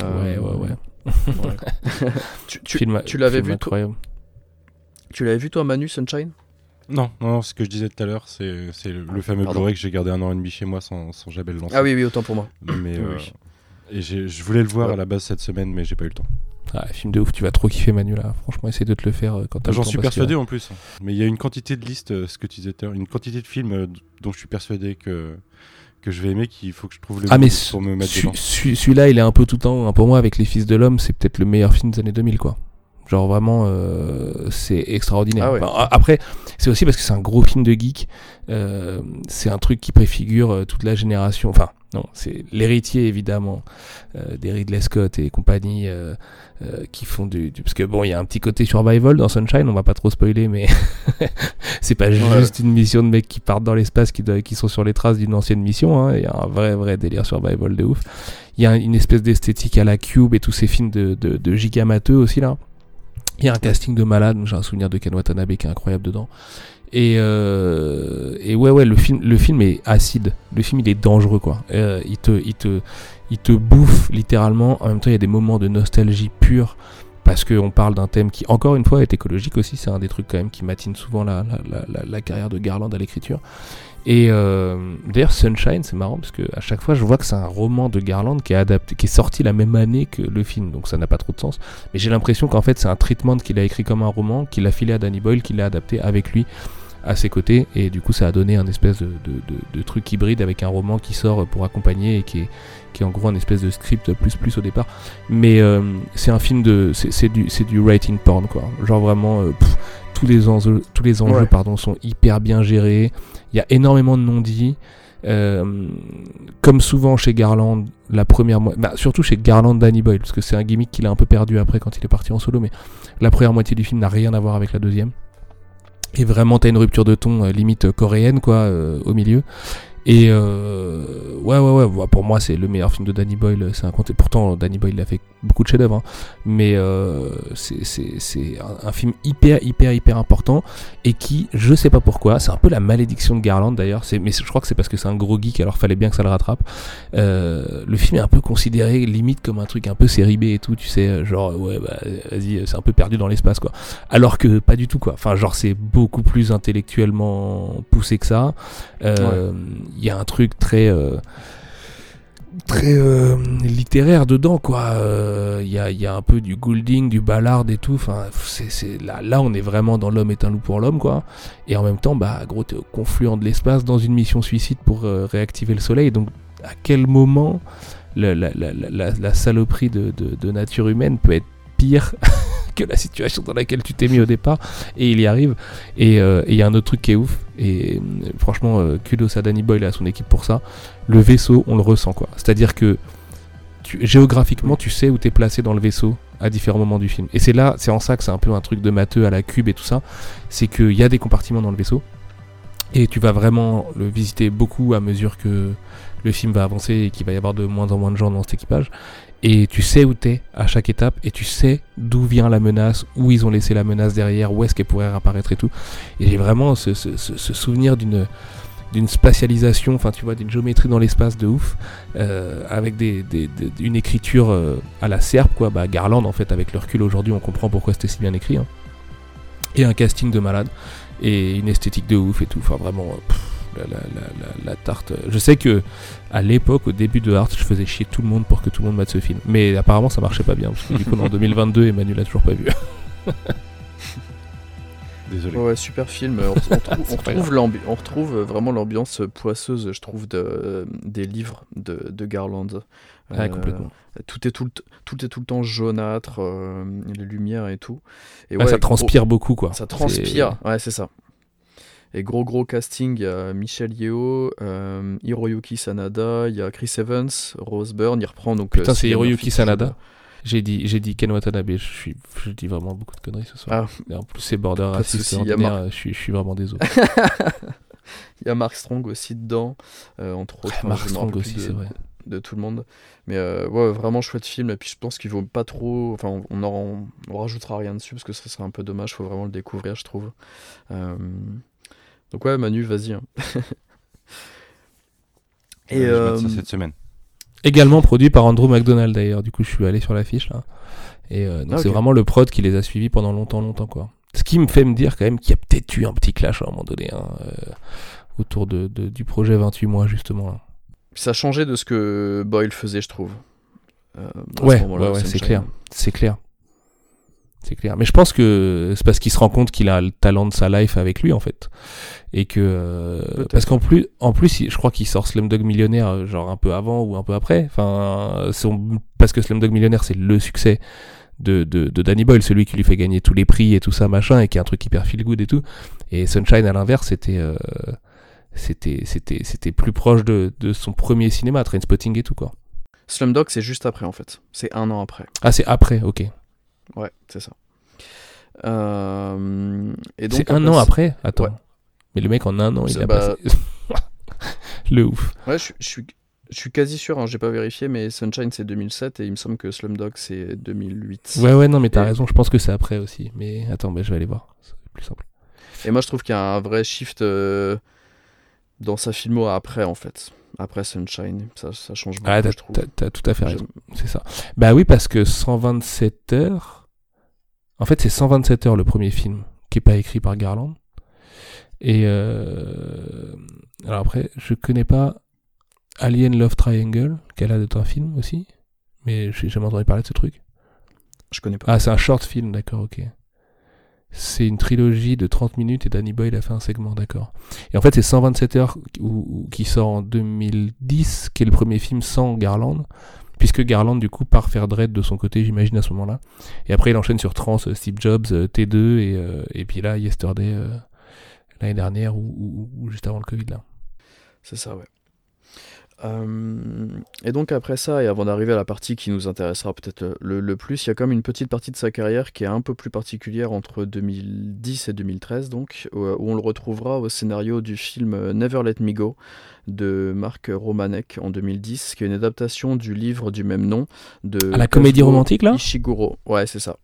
ouais ouais ouais tu, tu, l'avais vu toi Tu l'avais vu toi Manu Sunshine? Non, non, ce que je disais tout à l'heure, c'est le, fameux Blu-ray que j'ai gardé un an et demi chez moi sans, sans jamais le lancer. Ah oui, oui, autant pour moi. Mais, euh, et je voulais le voir à la base cette semaine, mais j'ai pas eu le temps. Ah, film de ouf, tu vas trop kiffer Manu là. Franchement, essaie de te le faire euh, quand t'as J'en suis persuadé en plus. Mais il y a une quantité de listes, euh, ce que tu disais tout à l'heure, une quantité de films dont je suis persuadé que que je vais aimer qu'il faut que je trouve le ah mais pour me mettre dedans. Celui-là, il est un peu tout le temps. Hein. Pour moi, avec Les Fils de l'Homme, c'est peut-être le meilleur film des années 2000, quoi. Genre vraiment, euh, c'est extraordinaire. Ah après, c'est aussi parce que c'est un gros film de geek. Euh, c'est un truc qui préfigure euh, toute la génération. Enfin, non, c'est l'héritier évidemment euh, des Ridley Scott et compagnie euh, euh, qui font du, parce que bon, il y a un petit côté survival dans Sunshine, on va pas trop spoiler, mais c'est pas juste une mission de mecs qui partent dans l'espace, qui, qui sont sur les traces d'une ancienne mission. Hein. Il y a un vrai vrai délire survival de ouf. Il y a une espèce d'esthétique à la Cube et tous ces films de, de, de gigamateux aussi là. Il y a un casting de malade, j'ai un souvenir de Ken Watanabe qui est incroyable dedans. Et, euh, et ouais, ouais, le film, le film est acide. Le film, il est dangereux, quoi. Euh, il, te, il, te, il te bouffe littéralement. En même temps, il y a des moments de nostalgie pure. Parce qu'on parle d'un thème qui, encore une fois, est écologique aussi. C'est un des trucs, quand même, qui matine souvent la, la, la, la carrière de Garland à l'écriture. Et euh, d'ailleurs, Sunshine, c'est marrant parce que à chaque fois, je vois que c'est un roman de Garland qui est adapté, qui est sorti la même année que le film, donc ça n'a pas trop de sens. Mais j'ai l'impression qu'en fait, c'est un treatment qu'il a écrit comme un roman, qu'il a filé à Danny Boyle, qu'il a adapté avec lui à ses côtés et du coup ça a donné un espèce de, de, truc hybride avec un roman qui sort pour accompagner et qui est, qui est en gros un espèce de script plus plus au départ. Mais euh, c'est un film de c'est du c'est du writing porn quoi. Genre vraiment euh, tous les enjeux tous les enjeux pardon sont hyper bien gérés. Il y a énormément de non-dits. Euh, comme souvent chez Garland, la première moitié, bah, surtout chez Garland Danny Boyle, parce que c'est un gimmick qu'il a un peu perdu après quand il est parti en solo, mais la première moitié du film n'a rien à voir avec la deuxième. Et vraiment, t'as une rupture de ton euh, limite coréenne, quoi, euh, au milieu. Et euh, ouais, ouais, ouais, pour moi, c'est le meilleur film de Danny Boyle. C'est un Et pourtant, Danny Boyle a fait beaucoup de chefs-d'œuvre, hein. mais euh, c'est un, un, film hyper, hyper, hyper important et qui, je sais pas pourquoi, c'est un peu la malédiction de Garland d'ailleurs. Mais je crois que c'est parce que c'est un gros geek, alors fallait bien que ça le rattrape. Euh, le film est un peu considéré limite comme un truc un peu série B et tout, tu sais, genre ouais, bah vas-y, c'est un peu perdu dans l'espace quoi. Alors que pas du tout quoi. Enfin, genre c'est beaucoup plus intellectuellement poussé que ça. Euh, ouais il y a un truc très euh, euh, littéraire dedans quoi. Il euh, y, a, un peu du Goulding du Ballard et tout. Enfin là là on est vraiment dans l'homme est un loup pour l'homme quoi. Et en même temps bah gros t'es au confluent de l'espace dans une mission suicide pour réactiver le soleil. Donc à quel moment la, saloperie de, nature humaine peut être que la situation dans laquelle tu t'es mis au départ et il y arrive et il y a un autre truc qui est ouf et euh, franchement, euh, kudos à Danny Boyle et à son équipe pour ça. Le vaisseau, on le ressent quoi. C'est-à-dire que tu, géographiquement, tu sais où tu es placé dans le vaisseau à différents moments du film. Et c'est là, c'est en ça que c'est un peu un truc de matheux à la cube et tout ça. C'est qu'il y a des compartiments dans le vaisseau. Et tu vas vraiment le visiter beaucoup à mesure que le film va avancer et qu'il va y avoir de moins en moins de gens dans cet équipage et tu sais où t'es à chaque étape et tu sais d'où vient la menace, où ils ont laissé la menace derrière, où est-ce qu'elle pourrait réapparaître et tout. Et j'ai vraiment ce, souvenir d'une d'une spatialisation, enfin tu vois, d'une géométrie dans l'espace de ouf, euh, avec des, une écriture euh, à la serpe, quoi, bah Garland en fait, avec le recul aujourd'hui, on comprend pourquoi c'était si bien écrit, hein. et un casting de malade, et une esthétique de ouf et tout, enfin vraiment... Euh, la, tarte. Je sais que à l'époque, au début de Art, je faisais chier tout le monde pour que tout le monde mette ce film. Mais apparemment, ça marchait pas bien. Parce que du coup, en 2022, Emmanuel a toujours pas vu. Désolé. Ouais, super film. On, retrouve, on retrouve, vraiment l'ambiance poisseuse, je trouve, de, des livres de, de Garland. Euh, complètement. Tout est tout, le tout est tout le temps jaunâtre, euh, les lumières et tout. Et ouais, ça transpire beaucoup, quoi. Ça transpire, ouais, c'est ça. Et gros gros casting, il y a Michel Yeo, euh, Hiroyuki Sanada, il y a Chris Evans, Rose Byrne, il reprend donc... Putain, euh, c'est Hiroyuki Sanada j'ai dit, j'ai dit Ken Watanabe, je, suis, je dis vraiment beaucoup de conneries ce soir. Ah. En plus, c'est border raciste je, suis, je suis vraiment désolé. il y a Mark Strong aussi dedans, euh, entre autres. Mark Strong aussi, c'est vrai. De tout le monde. Mais euh, ouais, vraiment chouette film. Et puis je pense qu'il vaut pas trop. Enfin, on, on, on, rajoutera rien dessus parce que ce serait un peu dommage. Il faut vraiment le découvrir, je trouve. Euh, donc ouais, Manu, vas-y. Hein. Et euh, cette semaine. Également produit par Andrew McDonald d'ailleurs. Du coup, je suis allé sur l'affiche là. Et euh, donc ah, c'est vraiment le prod qui les a suivis pendant longtemps, longtemps quoi. Ce qui me fait me dire quand même qu'il y a peut-être eu un petit clash à un moment donné hein, euh, autour de, du projet 28 mois justement. Là. Ça a changé de ce que Boyle faisait, je trouve. ouais, ouais, ouais c'est clair, c'est clair. C'est clair. Mais je pense que c'est parce qu'il se rend compte qu'il a le talent de sa life avec lui, en fait. Et que. Euh, parce qu'en plus, en plus, je crois qu'il sort Slumdog Millionnaire, euh, genre un peu avant ou un peu après. Enfin, parce que Slumdog Millionnaire, c'est le succès de, de, de, Danny Boyle, celui qui lui fait gagner tous les prix et tout ça, machin, et qui est un truc hyper feel good et tout. Et Sunshine, à l'inverse, c'était. Euh, c'était, c'était, c'était plus proche de, de son premier cinéma, Trainspotting et tout, quoi. Slumdog, c'est juste après, en fait. C'est un an après. Ah, c'est après, ok. Ouais, c'est ça. Euh, c'est un an après? Attends. Mais le mec en un an, il a bah... passé. le ouf. Ouais, je, suis, je suis quasi sûr, hein, j'ai pas vérifié, mais Sunshine c'est 2007 et il me semble que Slumdog c'est 2008. Ouais, ouais, non, mais t'as raison, je pense que c'est après aussi. Mais attends, bah, je vais aller voir, c'est plus simple. Et moi je trouve qu'il y a un vrai shift euh, dans sa filmo après en fait. Après Sunshine, ça, ça change beaucoup. Ah, t'as tout à fait raison, c'est ça. Bah oui, parce que 127 heures. En fait, c'est 127 heures le premier film, qui est pas écrit par Garland. Et euh... alors après, je connais pas Alien Love Triangle, qu'elle a d'être un film aussi, mais j'ai jamais entendu parler de ce truc. Je connais pas. Ah, c'est un short film, d'accord, ok. C'est une trilogie de 30 minutes et Danny Boyle a fait un segment, d'accord. Et en fait, c'est 127 heures qui sort en 2010, qui est le premier film sans Garland puisque Garland du coup part faire Dread de son côté, j'imagine à ce moment-là. Et après il enchaîne sur Trans, euh, Steve Jobs, euh, T2 et, euh, et puis là Yesterday l'année dernière ou, juste avant le Covid là. C'est ça, ouais. Euh, et donc après ça, et avant d'arriver à la partie qui nous intéressera peut-être le, le plus, il y a quand même une petite partie de sa carrière qui est un peu plus particulière entre 2010 et 2013, donc, où, où on le retrouvera au scénario du film Never Let Me Go de Marc Romanek en 2010, qui est une adaptation du livre du même nom de À la comédie romantique, là? Ishiguro. Ouais, c'est ça.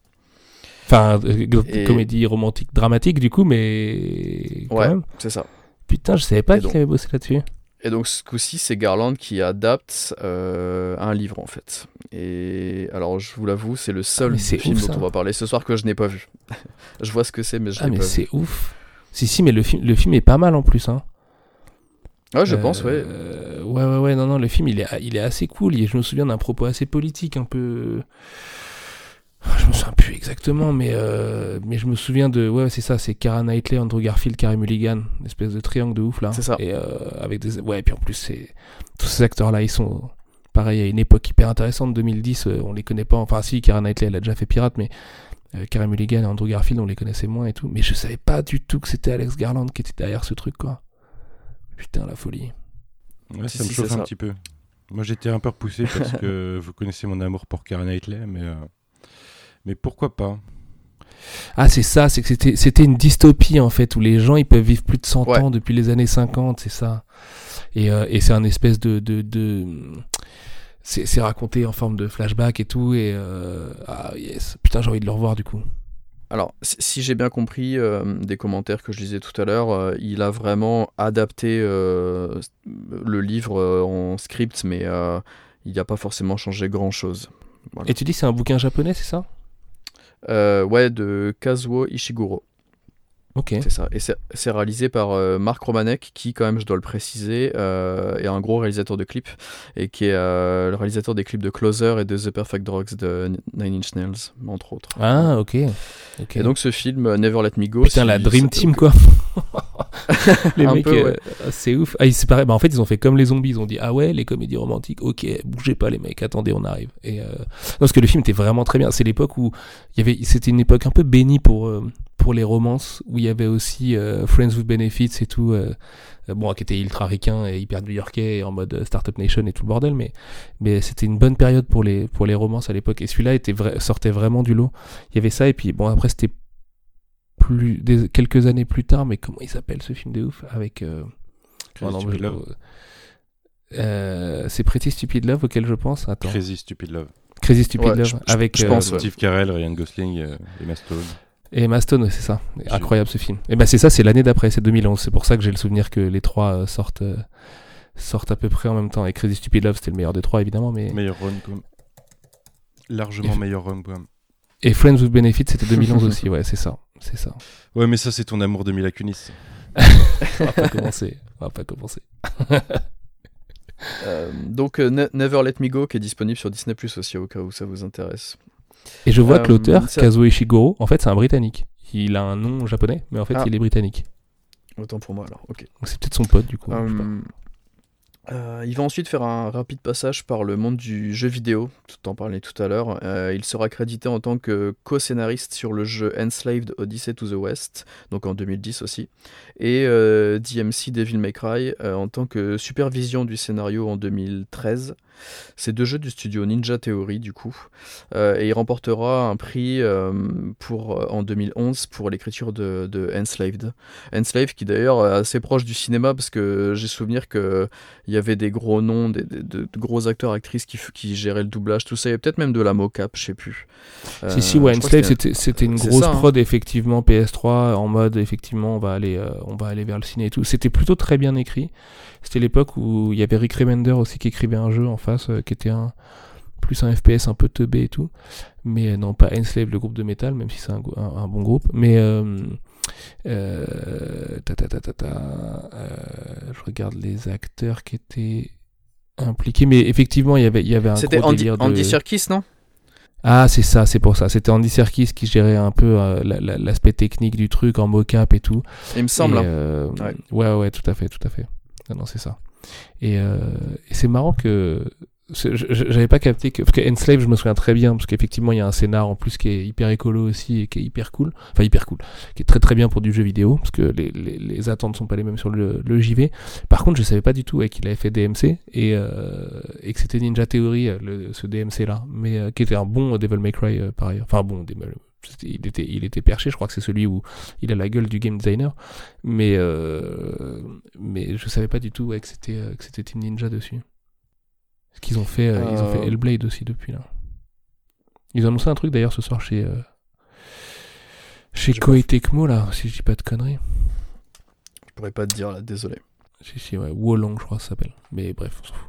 Enfin, euh, Et- comédie romantique dramatique, du coup, mais. quand Ouais, c'est ça. Putain, je savais pas qu'il avait bossé là-dessus. Et donc ce coup-ci, c'est Garland qui adapte euh, un livre en fait. Et alors je vous l'avoue, c'est le seul Ah, film ouf, dont on va parler ce soir que je n'ai pas vu. je vois ce que c'est, mais je Ah, l'ai mais pas vu. c'est ouf. Si, si, mais le film, le film est pas mal en plus. Hein. Ouais, je pense, ouais. Euh, ouais, ouais, ouais, non, non, le film, il est, il est assez cool. Et je me souviens d'un propos assez politique, un peu. Je me souviens plus exactement, mais, euh, mais je me souviens de. Ouais, c'est ça, c'est Cara Knightley, Andrew Garfield, Carey Mulligan, une espèce de triangle de ouf là. C'est ça. Et euh, avec des. Ouais, et puis en plus, c'est. Tous ces acteurs-là, ils sont. Pareil, à une époque hyper intéressante, 2010, euh, on les connaît pas. Enfin, si, Cara Knightley, elle a déjà fait Pirate, mais. Euh, Carey Mulligan et Andrew Garfield, on les connaissait moins et tout. Mais je savais pas du tout que c'était Alex Garland qui était derrière ce truc, quoi. Putain, la folie. Ouais, Si, ça me chauffe c'est un ça. petit peu. Moi, j'étais un peu repoussé parce que vous connaissez mon amour pour Karen Knightley, mais, euh, mais pourquoi pas? Ah, c'est ça, c'est que c'était, c'était une dystopie en fait, où les gens ils peuvent vivre plus de 100 Ouais. ans depuis les années 50, c'est ça. Et, euh, et c'est un espèce de. de, de- C'est, c'est raconté en forme de flashback et tout, et. euh, Ah, yes. Putain, j'ai envie de le revoir du coup. Alors, si- j'ai bien compris euh, des commentaires que je lisais tout à l'heure, euh, il a vraiment adapté euh, le livre en script, mais euh, il n'a pas forcément changé grand-chose. Voilà. Et tu dis c'est un bouquin japonais, c'est ça? Ouais, de Kazuo Ishiguro. Ok. C'est ça. Et c'est réalisé par euh, Marc Romanek, qui, quand même, je dois le préciser, euh, est un gros réalisateur de clips, et qui est euh, le réalisateur des clips de Closer et de The Perfect Drugs de Nine Inch Nails, entre autres. Ah, ok. ok. Et donc ce film, euh, Never Let Me Go... Putain, la Dream Team quoi. les mecs, euh, ouais. c'est ouf. Ah, ils- c'est pareil. Bah, en fait, ils ont fait comme les zombies. Ils ont dit ah ouais, les comédies romantiques. Ok, bougez pas les mecs. Attendez, on arrive. Et euh, non, parce que le film était vraiment très bien. C'est l'époque où il y avait. C'était une époque un peu bénie pour euh, pour les romances où il y avait aussi euh, Friends with Benefits et tout. bon, qui était ultra ricain et hyper new-yorkais en mode Startup Nation et tout le bordel, mais mais c'était une bonne période pour les pour les romances à l'époque. Et celui-là était vrai, sortait vraiment du lot. Il y avait ça et puis bon après c'était plus des, quelques années plus tard, mais comment il s'appelle ce film de ouf avec euh, Crazy oh non, Stupid Love. euh, c'est Pretty Stupid Love auquel je pense. Attends. Crazy Stupid Love. Crazy Stupid Ouais, Love je- je- avec je euh, pense, ouais. Steve Carell, Ryan Gosling euh, et Emma Stone. et Emma Stone, ouais, c'est ça. Incroyable ce film. Et ben c'est ça, c'est l'année d'après, c'est 2011. C'est pour ça que j'ai le souvenir que les trois euh, sortent euh, sortent à peu près en même temps. Et Crazy Stupid Love, c'était le meilleur des trois évidemment, mais Meilleur rom-com. Largement Et- meilleur rom-com. et Friends with Benefits, c'était 2011 aussi. Ouais, c'est ça, c'est ça. Ouais, mais ça, c'est ton amour de Mila Kunis. On va pas commencer. On va pas commencer. Euh, donc euh, Ne- Never Let Me Go, qui est disponible sur Disney Plus aussi, au cas où ça vous intéresse. Et je vois que Euh, l'auteur, ça- Kazuo Ishiguro, en fait, c'est un Britannique. Il a un nom japonais, mais en fait, Ah. il est britannique. Autant pour moi alors, ok. Donc c'est peut-être son pote, du coup. je sais pas. Euh, il va ensuite faire un rapide passage par le monde du jeu vidéo, tout en parlais tout à l'heure. Euh, il sera crédité en tant que co-scénariste sur le jeu Enslaved Odyssey to the West, donc en 2010 aussi, et euh, DMC Devil May Cry en tant que supervision du scénario en 2013. C'est deux jeux du studio Ninja Theory du coup, Euh, et il remportera un prix euh, pour, euh, en 2011 pour l'écriture de, de Enslaved. Enslaved qui d'ailleurs est assez proche du cinéma parce que j'ai souvenir que il y avait des gros noms, des, des- de, de gros acteurs, actrices qui, qui géraient le doublage, tout ça, et peut-être même de la mocap, je sais plus. Euh, si, si, ouais, je crois Enslave, que c'était- une grosse ça, hein. prod, effectivement, PS3, en mode, effectivement, on va aller, on va aller vers le ciné et tout. C'était plutôt très bien écrit. C'était l'époque où il y avait Rick Remender aussi qui écrivait un jeu en face, euh, qui était un plus un FPS un peu teubé et tout. Mais euh, non, pas Enslave, le groupe de métal, même si c'est un, go- un- un bon groupe. Mais euh, euh, ta, ta, ta, euh, je regarde les acteurs qui étaient impliqués. Mais effectivement, il y avait, il y avait un C'était Andy, de... Andy Serkis, non? Ah, c'est ça, c'est pour ça. C'était Andy Serkis qui gérait un peu euh, la- la- l'aspect technique du truc en mocap et tout. Il me semble. Et, hein. euh, Ouais. ouais. ouais, tout à fait, tout à fait. Non, non, c'est ça. Et, euh, c'est marrant que j'avais pas capté que. Parce que Enslave, je me souviens très bien, parce qu'effectivement, il y a un scénar en plus qui est hyper écolo aussi et qui est hyper cool. Enfin, hyper cool. Qui est très très bien pour du jeu vidéo, parce que les, les, les attentes sont pas les mêmes sur le, le JV. Par contre, je savais pas du tout ouais, qu'il avait fait DMC et, euh, et que c'était Ninja Theory, euh, le, ce DMC là, mais euh, qui était un bon Devil May Cry euh, par ailleurs. Enfin, bon, Devil- il était, il était perché, je crois que c'est celui où il a la gueule du game designer. Mais, euh, mais je savais pas du tout ouais, que c'était euh, que c'était Team Ninja dessus. Ce qu'ils ont fait, euh, ils ont fait Euh. Hellblade aussi depuis là. Ils ont annoncé un truc d'ailleurs ce soir chez euh, chez Koei Tecmo là, si je dis pas de conneries. Je pourrais pas te dire là, désolé. Si si ouais, Wolong je crois que ça s'appelle. Mais bref, on s'en fout.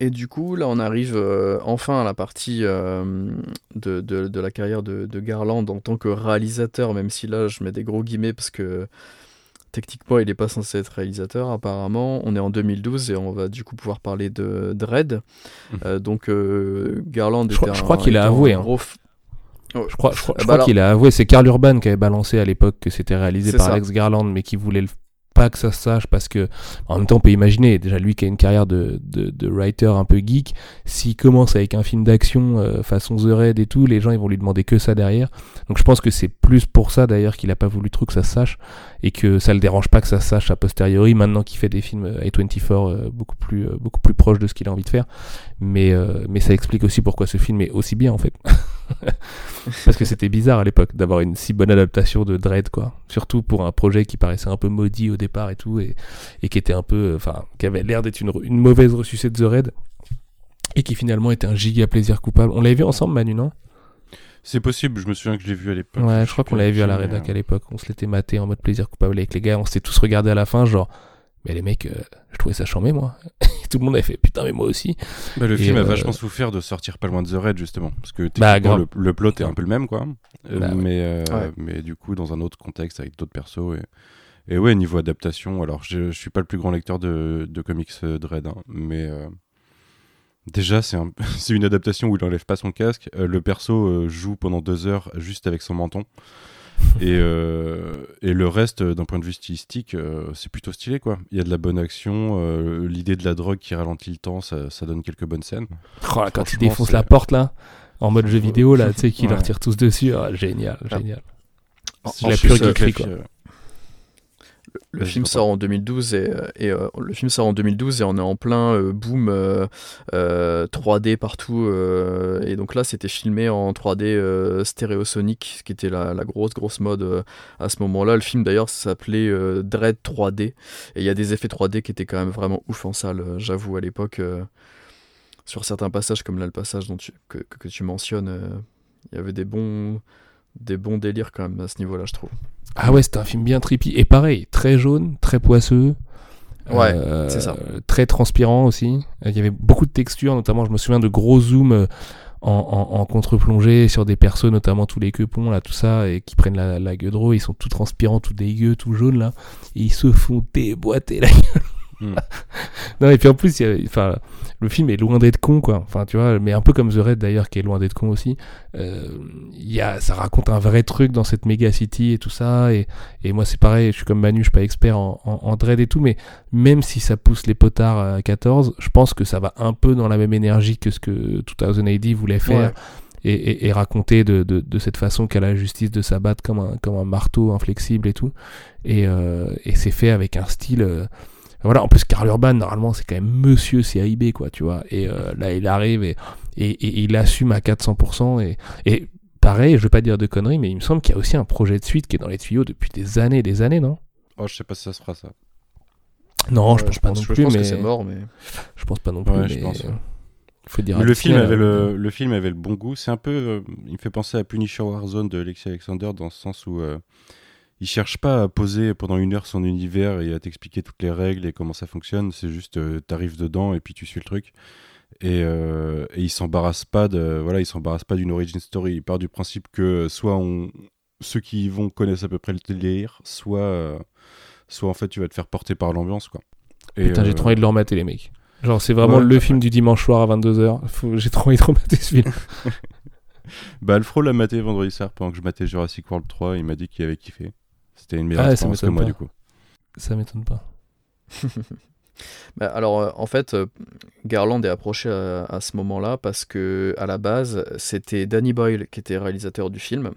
Et du coup, là, on arrive euh, enfin à la partie euh, de, de- de la carrière de, de Garland en tant que réalisateur, même si là, je mets des gros guillemets parce que techniquement, il n'est pas censé être réalisateur, apparemment. On est en 2012 et on va du coup pouvoir parler de Dread. Mhm. Euh, donc, euh, Garland Je crois- était je crois un- qu'il a avoué, un hein. gros f- Oh, Je crois, je crois, bah crois qu'il a avoué, c'est Karl Urban qui avait balancé à l'époque que c'était réalisé par ça. Alex Garland, mais qui voulait le- pas que ça se sache parce que, en même temps, on peut imaginer, déjà lui qui a une carrière de, de, de writer un peu geek, s'il commence avec un film d'action euh, façon The Raid et tout, les gens ils vont lui demander que ça derrière. Donc je pense que c'est plus pour ça d'ailleurs qu'il a pas voulu trop que ça se sache et que ça le dérange pas que ça sache a posteriori maintenant qu'il fait des films euh, A24 euh, beaucoup plus euh, beaucoup plus proches de ce qu'il a envie de faire. Mais mais ça explique aussi pourquoi ce film est aussi bien en fait. Parce que c'était bizarre à l'époque d'avoir une si bonne adaptation de Dread, quoi. Surtout pour un projet qui paraissait un peu maudit au départ et tout, et, qui était un peu. Enfin, qui avait l'air d'être une, une mauvaise ressucée de The Raid, et qui finalement était un giga plaisir coupable. On l'avait vu ensemble, Manu, non? C'est possible, je me souviens que je l'ai vu à l'époque. Ouais, je crois qu'on l'avait vu à la rédac à l'époque. On se l'était maté en mode plaisir coupable avec les gars. On s'était tous regardés à la fin, genre. Mais les mecs, euh, je trouvais ça chambé, moi. tout le monde avait fait putain, mais moi aussi. Bah, le Et, film a euh, vachement souffert de sortir pas loin de The Raid justement parce que Bah, le, le plot est un peu le même quoi Euh, Bah, ouais. mais euh, Ouais. mais du coup dans un autre contexte avec d'autres persos et, et ouais niveau adaptation alors je, je suis pas le plus grand lecteur de, de comics Dread hein, mais euh, déjà c'est un, c'est une adaptation où il enlève pas son casque Euh, le perso euh, joue pendant deux heures juste avec son menton et, euh, et le reste, d'un point de vue stylistique, euh, c'est plutôt stylé quoi. Il y a de la bonne action, euh, l'idée de la drogue qui ralentit le temps, ça, ça donne quelques bonnes scènes. Oh, là, quand il défonce la porte, là, en mode jeu vidéo, là, tu sais, qu'ils Ouais. leur tirent tous dessus. Ah, génial, Ah. génial. C'est en la plus, pure geekerie, quoi. Euh, Le Vas-y, film sort en 2012 et, et, euh, le film sort en 2012 et on est en plein euh, boom euh, euh, 3D partout euh, et donc là c'était filmé en 3D euh, stéréosonique ce qui était la, la grosse grosse mode euh, à ce moment-là. Le film d'ailleurs s'appelait euh, Dread 3D et il y a des effets 3D qui étaient quand même vraiment ouf en salle euh, j'avoue à l'époque euh, sur certains passages comme là le passage dont tu, que, que- tu mentionnes euh, il y avait des bons des bons délires quand même à ce niveau-là je trouve Ah ouais, c'était un film bien trippy. Et pareil, très jaune, très poisseux. Ouais, Euh, c'est ça. Très transpirant aussi. Il y avait beaucoup de textures, notamment, je me souviens de gros zooms euh, en, en, en contre-plongée sur des persos, notamment tous les quepons, là, tout ça, et qui prennent la, la gueule de. Ils sont tout transpirants, tout dégueux, tout jaunes, là. Et ils se font déboîter la gueule. Hmm. non, et puis en plus, il y a- enfin, le film est loin d'être con, quoi. Enfin, tu vois, mais un peu comme The Raid d'ailleurs, qui est loin d'être con aussi. Euh, il y a, ça raconte un vrai truc dans cette méga city et tout ça. Et, et moi, c'est pareil, je suis comme Manu, je suis pas expert en, en, en Dread et tout, mais même si ça pousse les potards à 14, je pense que ça va un peu dans la même énergie que ce que 2080 voulait faire. Ouais. Et, et- et raconter de, de, de cette façon qu'a la justice de s'abattre comme un, comme un marteau inflexible et tout. Et, euh, et c'est fait avec un style. euh, voilà, en plus, Karl Urban, normalement, c'est quand même monsieur CAIB, quoi, tu vois. Et euh, là, il arrive et, et, et il assume à 400%. Et, et pareil, je veux pas dire de conneries, mais il me semble qu'il y a aussi un projet de suite qui est dans les tuyaux depuis des années et des années, non? Oh, je sais pas si ça se fera ça. Non, je Ouais, pense pas non je plus, pense mais que c'est mort mais je pense pas non plus. Ouais, je mais, pense, ouais. euh, faut dire Mais le film, là, avait euh, le, le film avait le bon goût. C'est un peu. euh, il me fait penser à Punisher Warzone de Alexis Alexander dans ce sens où euh, il cherche pas à poser pendant une heure son univers et à t'expliquer toutes les règles et comment ça fonctionne. C'est juste euh, t'arrives dedans et puis tu suis le truc. Et, euh, et il s'embarrasse pas de voilà, il s'embarrasse pas d'une origin story. Il part du principe que soit on, ceux qui y vont connaissent à peu près le délire, soit euh, soit en fait tu vas te faire porter par l'ambiance quoi. Et, Putain, j'ai trop envie de le remater, les mecs. Genre, c'est vraiment Ouais, le film du dimanche soir à 22h. J'ai trop envie de remater ce film. Bah, Alfro l'a maté vendredi soir pendant que je matais Jurassic World 3. Il m'a dit qu'il avait kiffé. C'était une meilleure Ah, expérience que moi, pas. du coup. Ça m'étonne pas. Bah, alors, en fait, Garland est approché à, ce moment-là parce que, à la base, c'était Danny Boyle qui était réalisateur du film.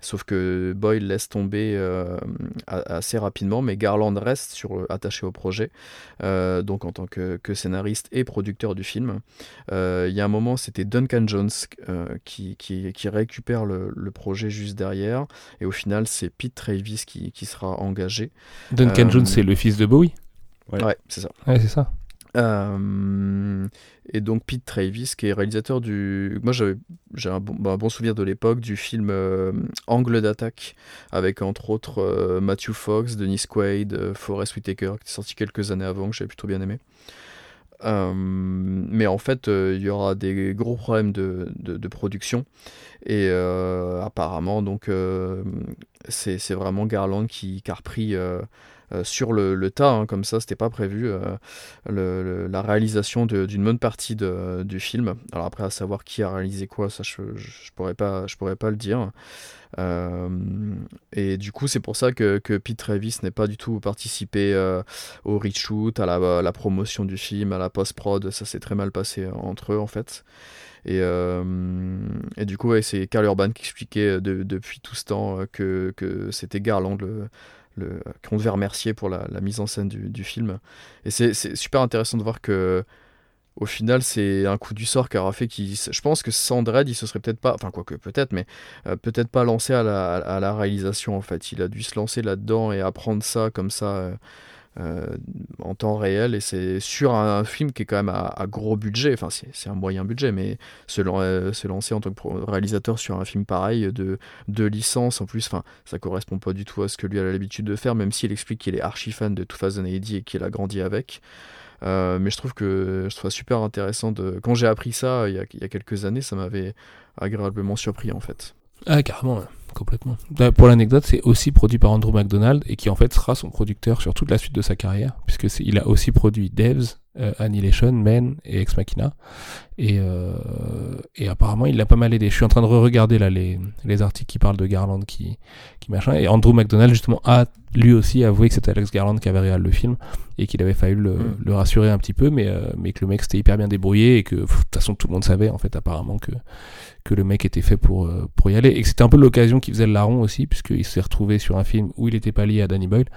Sauf que Boyle laisse tomber euh, assez rapidement, mais Garland reste sur, attaché au projet, euh, donc en tant que, scénariste et producteur du film. Euh, il y a un moment, c'était Duncan Jones qui, qui, récupère le, projet juste derrière, et au final, c'est Pete Travis qui, qui sera engagé. Duncan Jones, c'est le fils de Bowie? Ouais, c'est ça. Ouais, c'est ça. Euh, et donc Pete Travis, qui est réalisateur du... Moi j'ai un, bon, souvenir de l'époque du film euh, Angle d'attaque, avec entre autres euh, Matthew Fox, Dennis Quaid, Forrest Whitaker, qui est sorti quelques années avant, que j'avais plutôt bien aimé. mais en fait, il y aura des gros problèmes de, de, production. Et apparemment, donc, c'est vraiment Garland qui, a repris sur le, tas, hein, comme ça, c'était pas prévu, euh, la réalisation d'une bonne partie du film. Alors après, à savoir qui a réalisé quoi, ça je, je, pourrais, pas, je pourrais pas le dire. Euh, et du coup, c'est pour ça que, que Pete Travis n'est pas du tout participé au reshoot, à la, la, promotion du film, à la post-prod. Ça s'est très mal passé entre eux en fait. Et, et du coup, c'est Carl Urban qui expliquait depuis tout ce temps que, que c'était Garland qu'on devait remercier pour la, mise en scène du, film. Et c'est super intéressant de voir que au final, c'est un coup du sort qui aura fait qu'il. Je pense que sans Dredd, il se serait peut-être pas. Enfin, quoique, peut-être, mais euh, peut-être pas lancé à la, réalisation, en fait. Il a dû se lancer là-dedans et apprendre ça comme ça. Euh, en temps réel et c'est sur un, film qui est quand même à, gros budget, enfin c'est un moyen budget, mais se, euh, lancer en tant que réalisateur sur un film pareil de, de licence en plus, enfin ça correspond pas du tout à ce que lui a l'habitude de faire, même s'il explique qu'il est archi fan de 2080 et qu'il a grandi avec. Euh, mais je trouve que je trouve super intéressant de. Quand j'ai appris ça il y, a, il y a quelques années, ça m'avait agréablement surpris en fait. Ah, carrément, complètement. Bah, pour l'anecdote, c'est aussi produit par Andrew McDonald et qui en fait sera son producteur sur toute la suite de sa carrière, puisque il a aussi produit Devs, euh, Annihilation, Men et Ex Machina. Et, euh, et apparemment, il l'a pas mal aidé. Je suis en train de re-regarder là les, les articles qui parlent de Garland qui, qui machin. Et Andrew McDonald, justement, a lui aussi avoué que c'était Alex Garland qui avait réalisé le film et qu'il avait fallu le, mm. le, rassurer un petit peu, mais, euh, mais que le mec s'était hyper bien débrouillé et que de toute façon tout le monde savait en fait apparemment que, que le mec était fait pour, euh, pour y aller. Et que c'était un peu l'occasion qui faisait le larron aussi, puisqu'il s'est retrouvé sur un film où il n'était pas lié à Danny Boyle.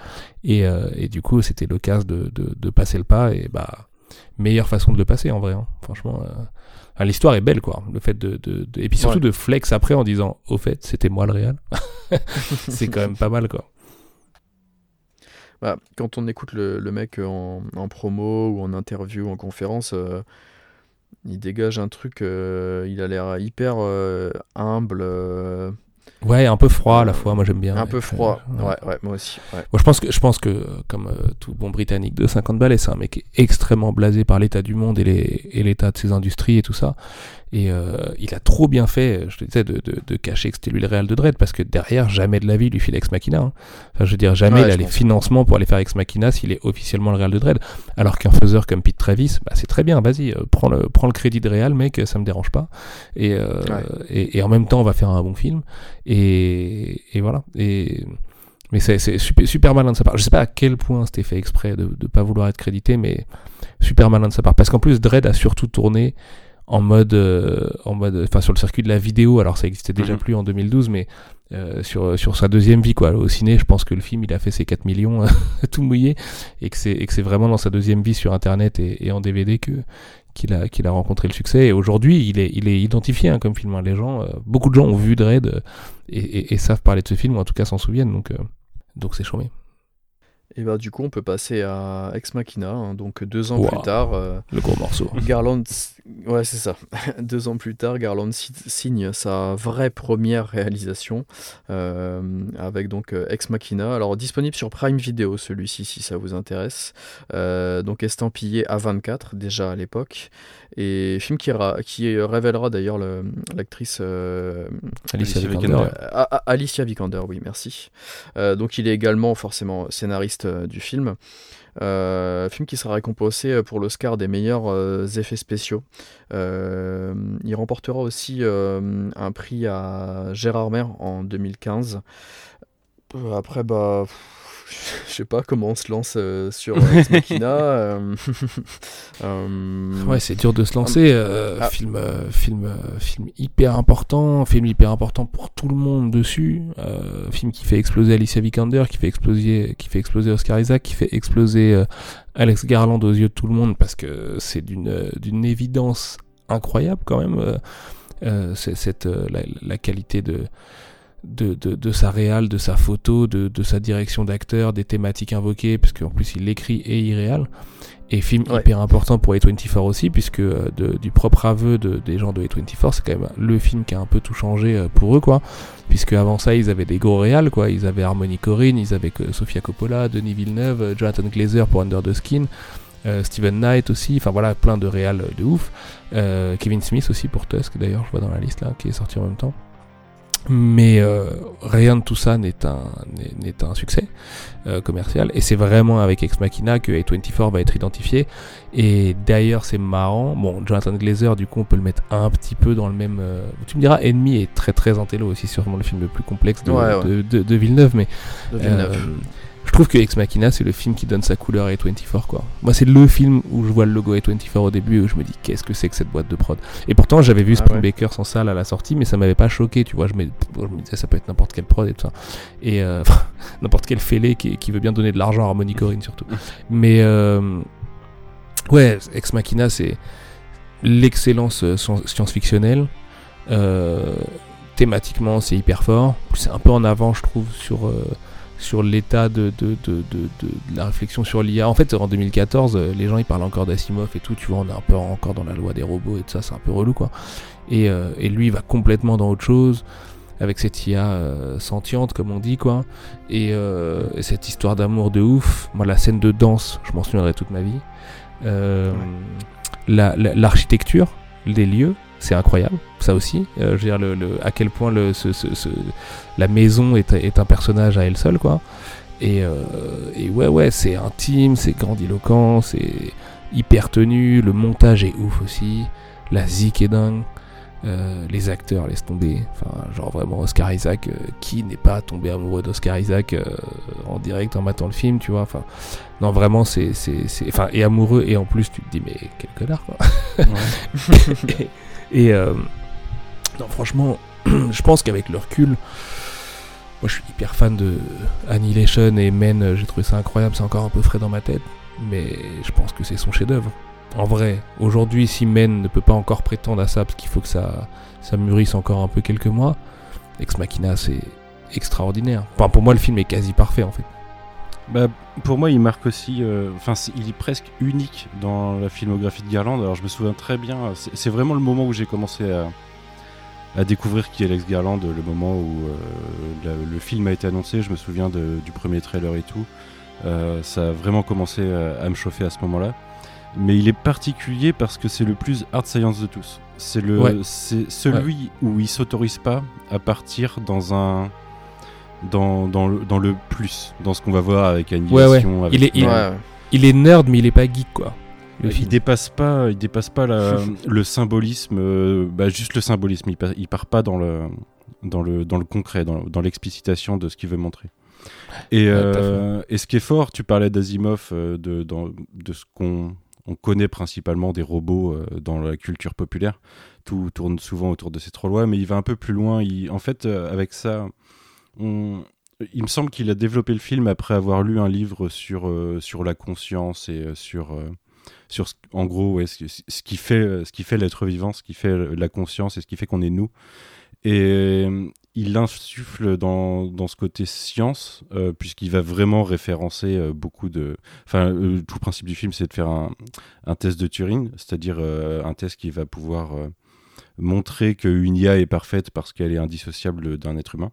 Et, euh, et du coup, c'était l'occasion de, de, de, passer le pas. Et bah, meilleure façon de le passer en vrai. Hein. Franchement, euh, l'histoire est belle, quoi. Le fait de, de, et puis surtout de flex après en disant, au fait, c'était moi le réel. c'est quand même pas mal, quoi. Bah, quand on écoute le, le mec en, en, promo ou en interview ou en conférence, euh, il dégage un truc, euh, il a l'air hyper humble. Ouais, un peu froid à la fois, moi j'aime bien. Un peu froid, ouais, ouais, moi aussi. Moi, je pense que, je pense que comme tout bon britannique de 50 balais, c'est un mec extrêmement blasé par l'état du monde et l'état de ses industries et tout ça. Et euh, il a trop bien fait, je te disais, de, de, de cacher que c'était lui le réel de Dredd, parce que derrière, jamais de la vie, il lui file Ex Machina. Hein. Enfin, je veux dire, jamais il a les financements pour aller faire Ex Machina s'il est officiellement le réel de Dredd. Alors qu'un faiseur comme Pete Travis, bah, c'est très bien, vas-y, euh, prends, le, prends le crédit de réel, mec, ça me dérange pas. Et, euh, et, et, en même temps, on va faire un bon film. Et, et voilà. Et. Mais c'est super, super malin de sa part. Je sais pas à quel point c'était fait exprès de ne pas vouloir être crédité, mais super malin de sa part. Parce qu'en plus, Dredd a surtout tourné en mode, euh, en mode, enfin sur le circuit de la vidéo. Alors ça existait déjà mhm. plus en 2012, mais euh, sur sur sa deuxième vie quoi. Au ciné, je pense que le film il a fait ses 4 millions tout mouillé et que c'est et que c'est vraiment dans sa deuxième vie sur Internet et, et en DVD que qu'il a qu'il a rencontré le succès. Et aujourd'hui, il est il est identifié hein, comme film. Hein. Les gens, euh, beaucoup de gens ont vu Dredd et, et, et, savent parler de ce film ou en tout cas s'en souviennent. Donc donc c'est chouette. Et bah du coup on peut passer à Ex Machina, hein, donc deux ans plus tard. Euh, le gros morceau. Garland, ouais c'est ça. deux ans plus tard, Garland signe sa vraie première réalisation euh, avec donc euh, Ex Machina. Alors disponible sur Prime Video celui-ci si ça vous intéresse. donc estampillé à 24 déjà à l'époque et film qui, qui révélera d'ailleurs l'actrice Alicia Vikander. Alicia Vikander, oui merci. donc il est également forcément scénariste euh, du film. Euh, film qui sera récompensé euh, pour l'Oscar des meilleurs effets spéciaux. il remportera aussi un prix à Gérard Mer en 2015. Après, bah, je sais pas comment on se lance euh, sur Ex Machina. euh, euh, Ouais, c'est dur de se lancer. euh, Ah. Film, euh, film, euh, film hyper important, film hyper important pour tout le monde dessus. euh, film qui fait exploser Alicia Vikander, qui fait exploser, qui fait exploser Oscar Isaac, qui fait exploser euh, Alex Garland aux yeux de tout le monde parce que c'est d'une euh, d'une évidence incroyable quand même. euh, euh, c'est- cette euh, la, la qualité de de, de, de sa réal, de sa photo, de, de sa direction d'acteur, des thématiques invoquées, parce qu'en plus il écrit et il réal. Et film Ouais. hyper important pour A24 aussi, puisque euh, du propre aveu de, des gens de A24, c'est quand même le film qui a un peu tout changé euh, pour eux, quoi. Puisque avant ça, ils avaient des gros réals, quoi. Ils avaient Harmony Corrine, ils avaient que Sofia Coppola, Denis Villeneuve, euh, Jonathan Glazer pour Under the Skin, euh, Steven Knight aussi, enfin voilà, plein de réals de ouf. Euh, Kevin Smith aussi pour Tusk, d'ailleurs, je vois dans la liste là, qui est sorti en même temps. Mais euh, rien de tout ça n'est un, n'est- n'est un succès euh, commercial. Et c'est vraiment avec Ex Machina que A24 va être identifié. Et d'ailleurs, c'est marrant. Bon, Jonathan Glazer, du coup, on peut le mettre un petit peu dans le même. euh, Tu me diras, Ennemi est très très intello aussi, sûrement le film le plus complexe de, Ouais, ouais. de, de- de Villeneuve. Mais de Villeneuve. Je trouve que Ex Machina, c'est le film qui donne sa couleur à A24, quoi. Moi, c'est le film où je vois le logo A24 au début et où je me dis, qu'est-ce que c'est que cette boîte de prod? Et pourtant, j'avais vu Ah Spring ouais. Bakers en salle à la sortie, mais ça m'avait pas choqué, tu vois. Je me, je me disais, ça peut être n'importe quelle prod et tout ça. Et euh, n'importe quel fêlé qui, qui veut bien donner de l'argent à Harmony Corrine, surtout. Mais, euh, ouais, Ex Machina, c'est l'excellence euh, science- science-fictionnelle. Euh, thématiquement, c'est hyper fort. C'est un peu en avant, je trouve, sur, euh, sur l'état de, de, de, de- la réflexion sur l'IA. En fait, en 2014, euh, les gens ils parlent encore d'Asimov et tout. Tu vois, on est un peu encore dans la loi des robots et tout ça, c'est un peu relou quoi. Et, euh, et lui, il va complètement dans autre chose avec cette IA euh, sentiente, comme on dit quoi. Et, euh, et cette histoire d'amour de ouf. Moi, la scène de danse, je m'en souviendrai toute ma vie. Euh, la- la- L'architecture des lieux, c'est incroyable, ça aussi. Euh, je veux dire, le, le- à quel point le, ce- ce- ce- la maison est, est un personnage à elle seule, quoi. Et, euh, et ouais, ouais, c'est intime, c'est grandiloquent, c'est hyper tenu, le montage est ouf aussi, la zik est dingue. Euh, les acteurs laissent tomber, enfin genre vraiment Oscar Isaac, qui n'est pas tombé amoureux d'Oscar Isaac en direct en matant le film, tu vois, enfin non vraiment c'est, enfin et amoureux et en plus tu te dis mais quel connard quoi. et, euh, non, franchement, je pense qu'avec le recul, moi je suis hyper fan de Annihilation et Men, euh, j'ai trouvé ça incroyable, c'est encore un peu frais dans ma tête, mais je pense que c'est son chef-d'œuvre. En vrai, aujourd'hui, si Men ne peut pas encore prétendre à ça, parce qu'il faut que ça, ça mûrisse encore un peu quelques mois, Ex Machina c'est extraordinaire. Enfin, pour moi, le film est quasi parfait en fait. Bah, pour moi, il marque aussi. euh, Enfin, il est presque unique dans la filmographie de Garland. Alors, je me souviens très bien. C'est vraiment le moment où j'ai commencé à, à découvrir qui est Alex Garland. Le moment où euh, la- le film a été annoncé. Je me souviens de- du premier trailer et tout. Euh, ça a vraiment commencé à, à me chauffer à ce moment-là. Mais il est particulier parce que c'est le plus hard science de tous. C'est le, Ouais. c'est celui où il s'autorise pas à partir dans un dans, dans, le, dans le plus, dans ce qu'on va voir avec Annihilation. avec Il est- il-. Ouais, ouais. Est nerd, mais il est pas geek quoi. Le il film. dépasse pas, il dépasse pas la- le symbolisme, euh, bah, juste le symbolisme. Il, pa- il part pas dans le, dans le, dans le concret, dans, dans l'explicitation de ce qu'il veut montrer. Et, Ouais, euh, et ce qui est fort, tu parlais d'Asimov, euh, de, dans- de ce qu'on on connaît principalement des robots euh, dans la culture populaire. Tout tourne souvent autour de ces trois lois, mais il va un peu plus loin. Il, en fait, euh, avec ça, il me semble qu'il a développé le film après avoir lu un livre sur, euh, sur la conscience et euh, sur, euh, sur ce- en gros ce, qui fait, ce fait l'être vivant, ce qui fait la conscience et ce qui fait qu'on est nous. Et il insuffle dans, dans ce côté science, puisqu'il va vraiment référencer beaucoup de... Enfin, euh, tout le principe du film, c'est de faire un, un test de Turing, c'est-à-dire un test qui va pouvoir montrer qu'une IA est parfaite parce qu'elle est indissociable d'un être humain.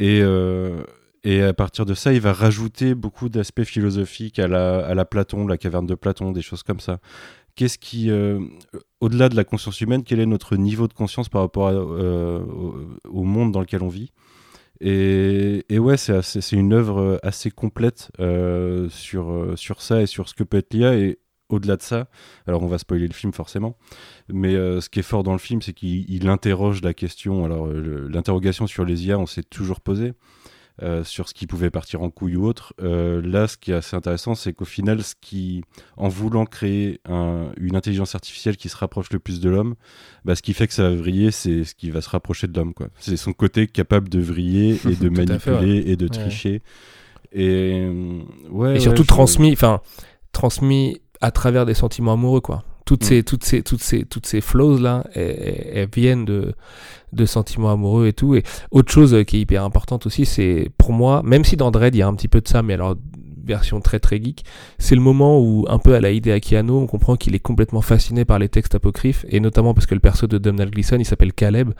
Et, euh, et à partir de ça, il va rajouter beaucoup d'aspects philosophiques à la, à la Platon, la caverne de Platon, des choses comme ça. Qu'est-ce qui, euh, au-delà de la conscience humaine, quel est notre niveau de conscience par rapport euh, au, monde dans lequel on vit? Et, et ouais, c'est une œuvre assez complète sur, sur ça et sur ce que peut être l'IA. Et au-delà de ça, alors on va spoiler le film forcément, mais euh, ce qui est fort dans le film, c'est qu'il il interroge la question. Alors euh, l'interrogation sur les IA, on s'est toujours posé. euh, sur ce qui pouvait partir en couille ou autre. Là, ce qui est assez intéressant, c'est qu'au final, ce qui, en voulant créer une intelligence artificielle qui se rapproche le plus de l'homme, bah, ce qui fait que ça va vriller, c'est ce qui va se rapprocher de l'homme. C'est son côté capable de vriller et de manipuler et de tricher. Et, ouais, et surtout transmis, enfin, transmis à travers des sentiments amoureux, quoi toutes mm. ces toutes ces toutes ces toutes ces flows là elles, viennent de de sentiments amoureux et tout et autre chose qui est hyper importante aussi c'est pour moi même si dans Dread il y a un petit peu de ça mais alors version très très geek, c'est le moment où, un peu à la idée Akiano, on comprend qu'il est complètement fasciné par les textes apocryphes, et notamment parce que le perso de Donald Gleason, il s'appelle Caleb,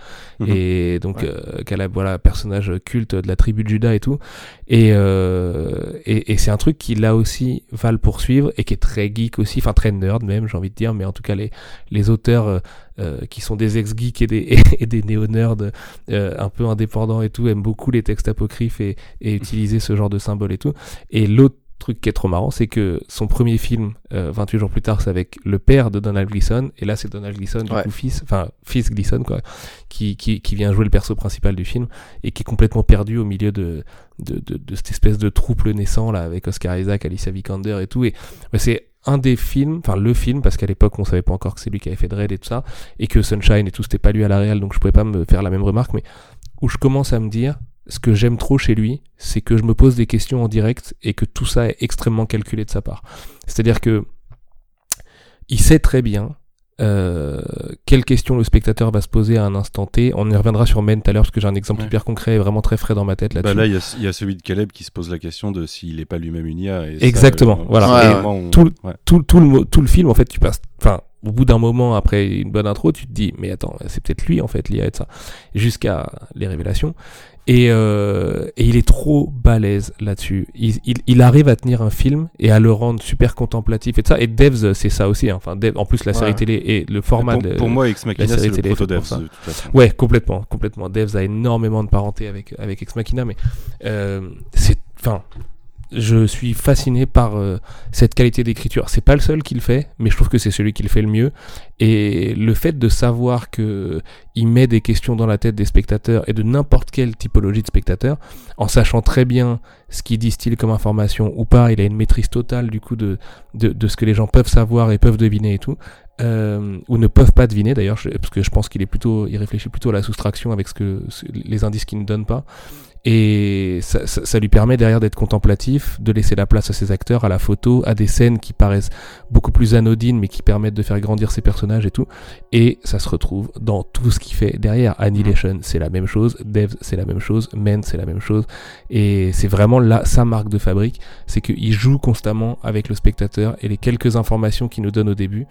mhm. et donc euh, Caleb, voilà, personnage culte de la tribu de Judas et tout, et, euh, et, c'est un truc qui là aussi va le poursuivre, et qui est très geek aussi, enfin très nerd même, j'ai envie de dire, mais en tout cas les, les auteurs... Euh, qui sont des ex-geeks et des, et des néo-nerds un peu indépendants et tout, aiment beaucoup les textes apocryphes et, et utiliser ce genre de symboles et tout. Et l'autre truc qui est trop marrant, c'est que son premier film, 28 euh, jours plus tard, c'est avec le père de Donald Gleason, et là c'est Donald Gleason, du coup fils, enfin fils Gleason quoi, qui, qui, qui, vient jouer le perso principal du film, et qui est complètement perdu au milieu de, de, de, cette espèce de trouble naissant là, avec Oscar Isaac, Alicia Vikander et tout, et c'est un des films, enfin le film, parce qu'à l'époque on savait pas encore que c'est lui qui avait fait Dread et tout ça, et que Sunshine et tout c'était pas lui à la réal, donc je pouvais pas me faire la même remarque, mais où je commence à me dire, ce que j'aime trop chez lui, c'est que je me pose des questions en direct et que tout ça est extrêmement calculé de sa part. C'est-à-dire que il sait très bien euh, quelle question le spectateur va se poser à un instant T. On y reviendra sur Men tout à l'heure parce que j'ai un exemple hyper concret et vraiment très frais dans ma tête là-dessus. Bah là, il y, a celui de Caleb qui se pose la question de s'il n'est pas lui-même une IA. Exactement. voilà. tout, tout, tout, le, tout le film, en fait, tu passes. Enfin, au bout d'un moment, après une bonne intro, tu te dis, mais attends, c'est peut-être lui en fait, l'IA et ça. Jusqu'à les révélations. Et, euh, et, il est trop balèze là-dessus. Il, il, il, arrive à tenir un film et à le rendre super contemplatif et tout ça. Et Devs, c'est ça aussi. Hein. Enfin, en plus, la série télé et le format pour, pour moi, Ex Machina, c'est le proto Devs. Ouais, complètement, complètement. Devs a énormément de parenté avec avec Ex Machina, mais euh, c'est, enfin, je suis fasciné par euh, cette qualité d'écriture. C'est pas le seul qui le fait, mais je trouve que c'est celui qui le fait le mieux. Et le fait de savoir que il met des questions dans la tête des spectateurs et de n'importe quelle typologie de spectateur, en sachant très bien ce qu'il distille comme information ou pas, il a une maîtrise totale du coup de, de, de ce que les gens peuvent savoir et peuvent deviner et tout. Euh, ou ne peuvent pas deviner d'ailleurs, parce que je pense qu'il est plutôt, il réfléchit plutôt à la soustraction avec ce que les indices qu'il ne donne pas. Et ça, ça, lui permet derrière d'être contemplatif, de laisser la place à ses acteurs, à la photo, à des scènes qui paraissent beaucoup plus anodines mais qui permettent de faire grandir ses personnages et tout. Et ça se retrouve dans tout ce qu'il fait derrière. Annihilation, c'est la même chose. Devs, c'est la même chose. Men, c'est la même chose. Et c'est vraiment là sa marque de fabrique, c'est qu'il joue constamment avec le spectateur et les quelques informations qu'il nous donne au début.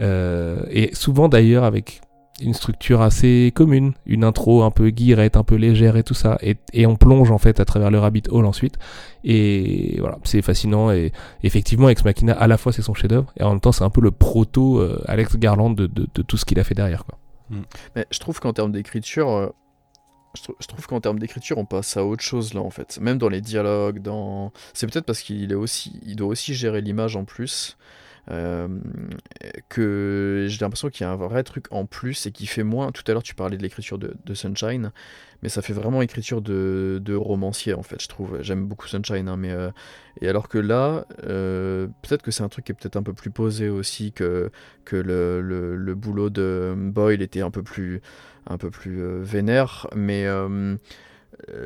Euh, et souvent d'ailleurs avec une structure assez commune, une intro un peu guirette, un peu légère et tout ça, et, et, on plonge en fait à travers le rabbit hole ensuite, et voilà, c'est fascinant, et effectivement Ex Machina à la fois c'est son chef-d'œuvre, et en même temps c'est un peu le proto euh, Alex Garland de, de, de, tout ce qu'il a fait derrière. Quoi. Mm. Mais je trouve qu'en termes d'écriture, euh, je, trouve qu'en termes d'écriture on passe à autre chose là en fait, même dans les dialogues, dans... c'est peut-être parce qu'il est aussi, il doit aussi gérer l'image en plus. Euh, que j'ai l'impression qu'il y a un vrai truc en plus et qui fait moins. Tout à l'heure, tu parlais de l'écriture de, Sunshine, mais ça fait vraiment écriture de, romancier en fait, je trouve. J'aime beaucoup Sunshine, hein, mais euh, et alors que là, euh, peut-être que c'est un truc qui est peut-être un peu plus posé aussi que, que le, le, boulot de Boyle était un peu plus, un peu plus vénère, mais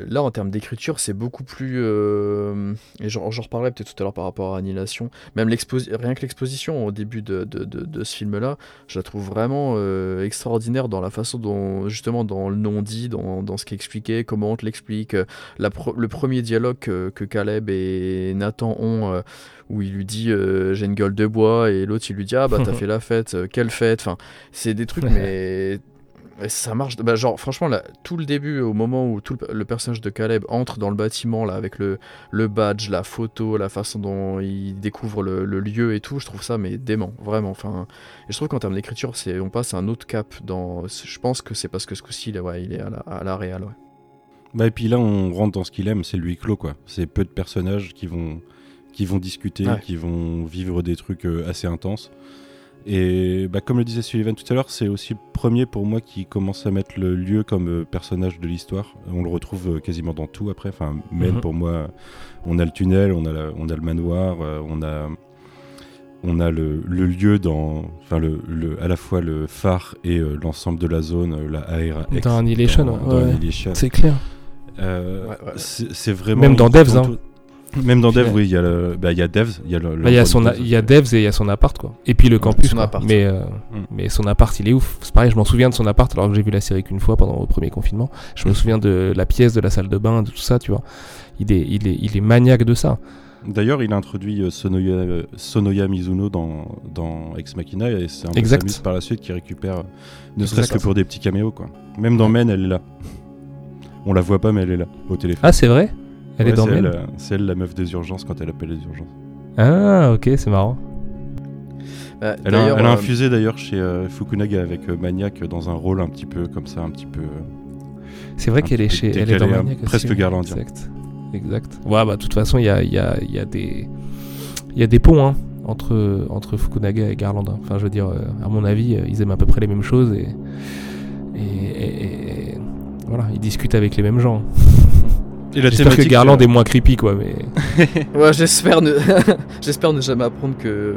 là, en termes d'écriture, c'est beaucoup plus. Euh, et j'en reparlerai peut-être tout à l'heure par rapport à Annihilation. Même rien que l'exposition au début de, de, ce film-là, je la trouve vraiment euh, extraordinaire dans la façon dont, justement, dans le non-dit, dans, dans, ce qui est expliqué, comment on te l'explique. le premier dialogue que, Caleb et Nathan ont, où il lui dit J'ai une gueule de bois, et l'autre il lui dit Ah bah t'as fait la fête, quelle fête? Enfin, c'est des trucs, mais ça marche. Bah, genre, franchement, là, tout le début, au moment où tout le, personnage de Caleb entre dans le bâtiment, là, avec le, le badge, la photo, la façon dont il découvre le, lieu et tout, je trouve ça, mais dément, vraiment. Enfin, et je trouve qu'en termes d'écriture, c'est, on passe à un autre cap. Dans, je pense que c'est parce que ce coup-ci, ouais, il est à la, à la réal, ouais. Bah, et puis là, on rentre dans ce qu'il aime, c'est lui clos, quoi. C'est peu de personnages qui vont, qui vont discuter, qui vont vivre des trucs euh, assez intenses. Et bah, comme le disait Sullivan tout à l'heure, c'est aussi le premier pour moi qui commence à mettre le lieu comme euh, personnage de l'histoire. On le retrouve euh, quasiment dans tout après. Enfin, même Mhm. pour moi, on a le tunnel, on a, la- on a le manoir, euh, on a, on a le, le lieu dans, enfin le, le- à la fois le phare et euh, l'ensemble de la zone, la ARA. Dans Annihilation, ouais. C'est clair. Euh, Ouais, ouais. c'est vraiment Même dans Devs, hein. Même dans euh, oui, il y a le, bah, il y a Devs, il y a le. Bah, Il y a son, a- il y a Devs et il y a son appart quoi. Et puis le campus son quoi. appart. Mais euh, Mm. mais son appart il est ouf. C'est pareil, je m'en souviens de son appart alors que j'ai vu la série qu'une fois pendant le premier confinement. Je me souviens de la pièce, de la salle de bain, de tout ça, tu vois. Il est il est il est maniaque de ça. D'ailleurs, il a introduit euh, Sonoya, euh, Sonoya Mizuno dans, dans Ex Machina et c'est un peu Exact. Par la suite qui récupère, euh, ne serait-ce que pour des petits caméos quoi. Même dans Men, elle est là. On la voit pas, mais elle est là au téléphone. Ah c'est vrai? Elle Ouais, est dans c'est Men elle, euh, C'est elle la meuf des urgences quand elle appelle les urgences. Ah ok c'est marrant. Bah, Elle a, elle a euh, infusé d'ailleurs chez euh, Fukunaga avec euh, Maniac dans un rôle un petit peu comme ça, un petit peu. euh, C'est vrai qu'elle est chez elle est dans décalé, hein, Maniac aussi, presque ouais. garlandien. Exact. Exact. Ouais bah de toute façon il y a il y a il y a des il y a des ponts hein, entre entre Fukunaga et Garland. hein. Enfin je veux dire euh, à mon avis euh, ils aiment à peu près les mêmes choses et et, et- et- voilà ils discutent avec les mêmes gens. Et la J'espère que Garland est moins creepy quoi mais Ouais, j'espère ne... j'espère ne jamais apprendre que,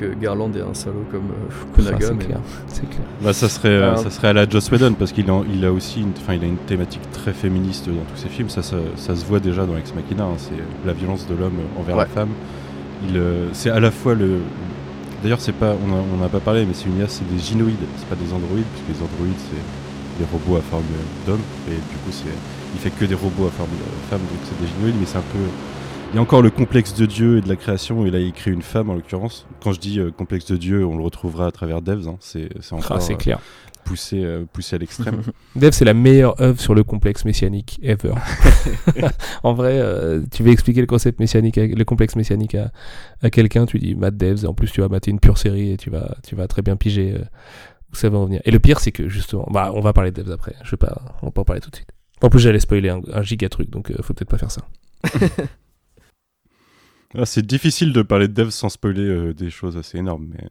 que Garland est un salaud comme euh, Fukunaga. c'est mais- clair. C'est clair. Bah, ça serait, euh, ça serait à la Joss Whedon parce qu'il a, il a aussi, une, enfin, il a une thématique très féministe dans tous ses films. Ça, ça, ça se voit déjà dans Ex Machina. hein, c'est la violence de l'homme envers la femme. Il, euh, c'est à la fois le. D'ailleurs, c'est pas, on a- on n'a pas parlé, mais c'est une IA, c'est des gynoïdes. C'est pas des androïdes, puisque les androïdes c'est des robots à forme d'homme. Et du coup, c'est, il fait que des robots à forme de femme, donc c'est des gynoïdes. Mais c'est un peu. Il y a encore le complexe de Dieu et de la création, et là il crée une femme en l'occurrence. Quand je dis euh, complexe de Dieu, on le retrouvera à travers Devs, hein, c'est, c'est encore Ah, c'est euh, clair. poussé, euh, poussé à l'extrême. Dev, c'est la meilleure œuvre sur le complexe messianique ever. en vrai, euh, tu veux expliquer le concept messianique, à- le complexe messianique à, à quelqu'un, tu dis Matt Devs, et en plus tu vas mater une pure série et tu vas, tu vas très bien piger euh, où ça va en venir. Et le pire, c'est que justement, bah, on va parler de Devs après. Je vais pas, on va pas en parler tout de suite. En plus, j'allais spoiler un, un giga truc, donc euh, faut peut-être pas faire ça. Ah, c'est difficile de parler de Devs sans spoiler euh, des choses assez énormes, mais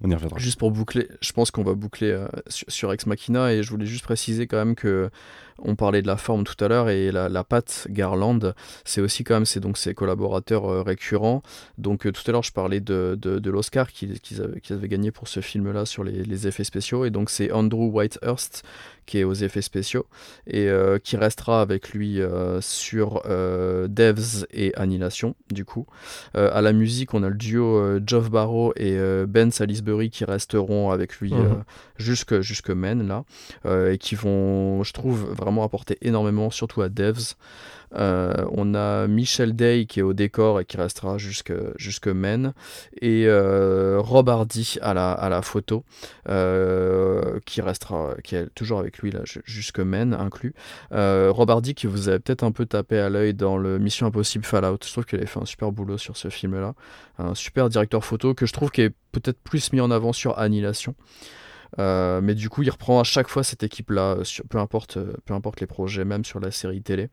on y reviendra. Juste pour boucler, je pense qu'on va boucler euh, sur, sur Ex Machina et je voulais juste préciser quand même que on parlait de la forme tout à l'heure et la, la patte Garland, c'est aussi quand même c'est donc ses collaborateurs euh, récurrents. Donc euh, tout à l'heure je parlais de, de, de l'Oscar qu'ils avaient, gagné pour ce film-là sur les, les effets spéciaux et donc c'est Andrew Whitehurst qui est aux effets spéciaux et euh, qui restera avec lui sur Devs et Annihilation du coup. À la musique, on a le duo Geoff Barrow et Ben Salisbury qui resteront avec lui euh, jusque, jusque Men, là, et qui vont, je trouve, vraiment apporter énormément, surtout à Devs. Euh, on a Michel Day qui est au décor et qui restera jusque, jusque Men, et euh, Rob Hardy à la, à la photo, euh, qui restera, qui est toujours avec lui là, ju- jusque Men inclus. Euh, Rob Hardy qui vous avez peut-être un peu tapé à l'œil dans le Mission Impossible Fallout. Je trouve qu'il avait fait un super boulot sur ce film-là. Un super directeur photo que je trouve qui est peut-être plus mis en avant sur Annihilation. Euh, mais du coup, il reprend à chaque fois cette équipe-là, euh, peu, importe, euh, peu importe les projets, même sur la série télé.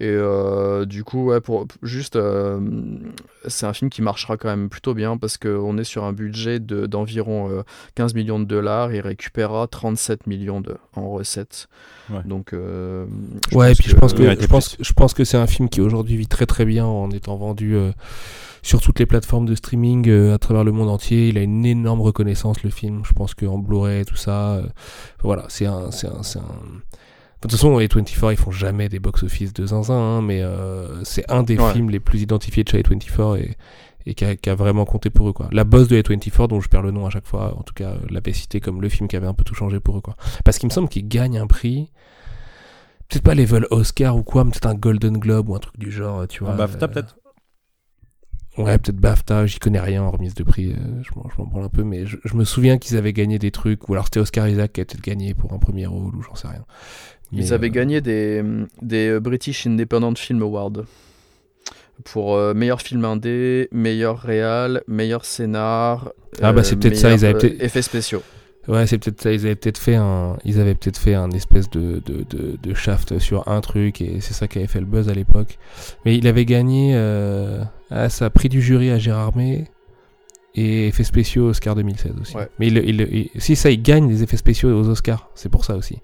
Et euh, du coup, ouais, pour, juste, euh, c'est un film qui marchera quand même plutôt bien parce qu'on est sur un budget de- d'environ euh, 15 millions de dollars et récupérera 37 millions de, en recettes. Ouais. Donc, euh, je Ouais, et pense puis je pense que, je pense, plus. je pense que c'est un film qui aujourd'hui vit très très bien en étant vendu euh, sur toutes les plateformes de streaming euh, à travers le monde entier. Il a une énorme reconnaissance le film. Je pense qu'en Blu-ray tout ça, euh, voilà, c'est un, c'est un, c'est un. De toute façon, les 24 ils font jamais des box-office de zinzin, hein, mais euh, c'est un des Ouais. films les plus identifiés de chez A24 et, et qui, a, qui a vraiment compté pour eux quoi. La boss de A24 dont je perds le nom à chaque fois, en tout cas euh, l'avait cité comme le film qui avait un peu tout changé pour eux quoi. Parce qu'il me semble qu'ils gagnent un prix peut-être pas level Oscar ou quoi, mais peut-être un Golden Globe ou un truc du genre, tu vois. Un BAFTA, euh, peut-être? Ouais, peut-être BAFTA, j'y connais rien en remise de prix, euh, je m'en branle un peu, mais je, je me souviens qu'ils avaient gagné des trucs, ou alors c'était Oscar Isaac qui a peut-être gagné pour un premier rôle, ou j'en sais rien. Ils avaient euh, gagné des, des British Independent Film Awards pour euh, meilleur film indé, meilleur réal, meilleur scénar. Ah bah, c'est peut-être ça, ils avaient peut-être- effets spéciaux. Ouais, c'est peut-être ça, ils avaient peut-être fait un, ils avaient peut-être fait un espèce de, de, de, de shaft sur un truc, et c'est ça qui avait fait le buzz à l'époque. Mais il avait gagné, euh, ah, ça a pris du jury à Gérard May, et effets spéciaux Oscar 2016 aussi. Ouais. Mais il, il- il- si ça, il gagne les effets spéciaux aux Oscars, c'est pour ça aussi.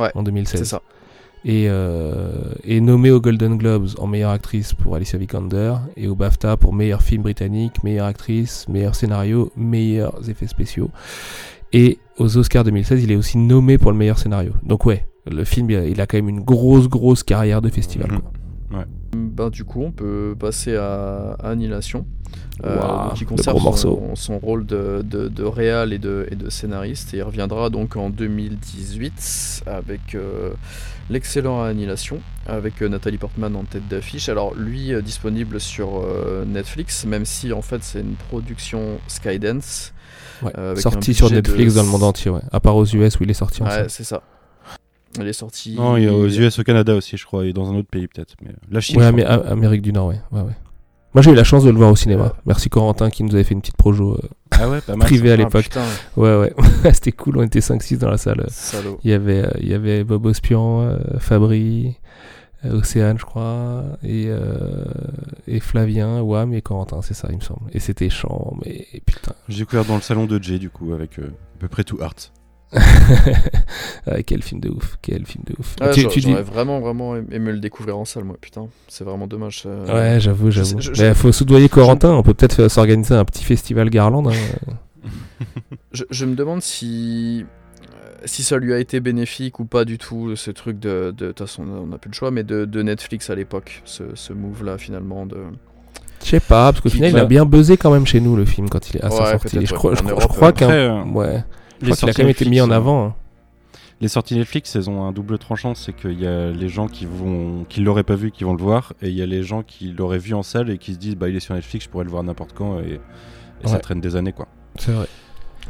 Ouais, en 2016. C'est ça. Et, euh, et nommée aux Golden Globes en meilleure actrice pour Alicia Vikander et au BAFTA pour meilleur film britannique, meilleure actrice, meilleur scénario, meilleurs effets spéciaux. Et aux Oscars 2016, il est aussi nommé pour le meilleur scénario. Donc ouais, le film, il a, quand même une grosse, grosse carrière de festival. Mhm. quoi. Ben, du coup, on peut passer à Annihilation, euh, qui conserve son, son rôle de, de, de réal et de, et de scénariste. Et il reviendra donc en 2018 avec euh, l'excellent Annihilation, avec euh, Nathalie Portman en tête d'affiche. Alors lui, euh, disponible sur euh, Netflix, même si en fait c'est une production Skydance. Ouais. Euh, avec sorti sur de- Netflix dans le monde entier, ouais. À part aux US où il est sorti Ouais, c'est ça. Elle est sortie. Non, il a aux US, au Canada aussi, je crois, et dans un autre pays peut-être. Mais euh, la Chine. Ouais, mais Amérique du Nord, ouais. ouais, ouais. Moi j'ai eu la chance de le voir au cinéma. Merci Corentin qui nous avait fait une petite projo euh, Ah ouais, privée à Ah, l'époque. Ouais, ouais. C'était cool, on était 5-6 dans la salle. salaud. Il y avait, euh, il y avait Bob Ospian, euh, Fabry, euh, Océane, je crois, et, euh, et Flavien, Wam et Corentin, c'est ça, il me semble. Et c'était chiant, mais putain. J'ai découvert dans le salon de Jay, du coup, avec euh, à peu près tout Art. Ah, quel film de ouf, quel film de ouf. Ouais, Tu- dis- J'aurais vraiment, vraiment aimé le découvrir en salle, moi, putain. C'est vraiment dommage. euh. Ouais, j'avoue, j'avoue. je- je- faut soudoyer Corentin, on peut peut-être euh, s'organiser un petit festival Garland. hein. Je, je me demande si, euh, si ça lui a été bénéfique ou pas du tout, ce truc de. De toute façon, on n'a plus le choix, mais de, de Netflix à l'époque, ce, ce move-là, finalement. De... Je sais pas, parce qu'au final, il a bien buzzé quand même chez nous, le film, quand il est à sa Ouais, sortie. Je ouais. crois, je crois euh, qu'un. Euh, Ouais. Je les crois qu'il a quand même été mis en euh, avant. hein. Les sorties Netflix, elles ont un double tranchant, c'est qu'il y a les gens qui vont, qui l'auraient pas vu, qui vont le voir, et il y a les gens qui l'auraient vu en salle et qui se disent, bah il est sur Netflix, je pourrais le voir n'importe quand, et, et ça traîne des années, quoi. C'est vrai.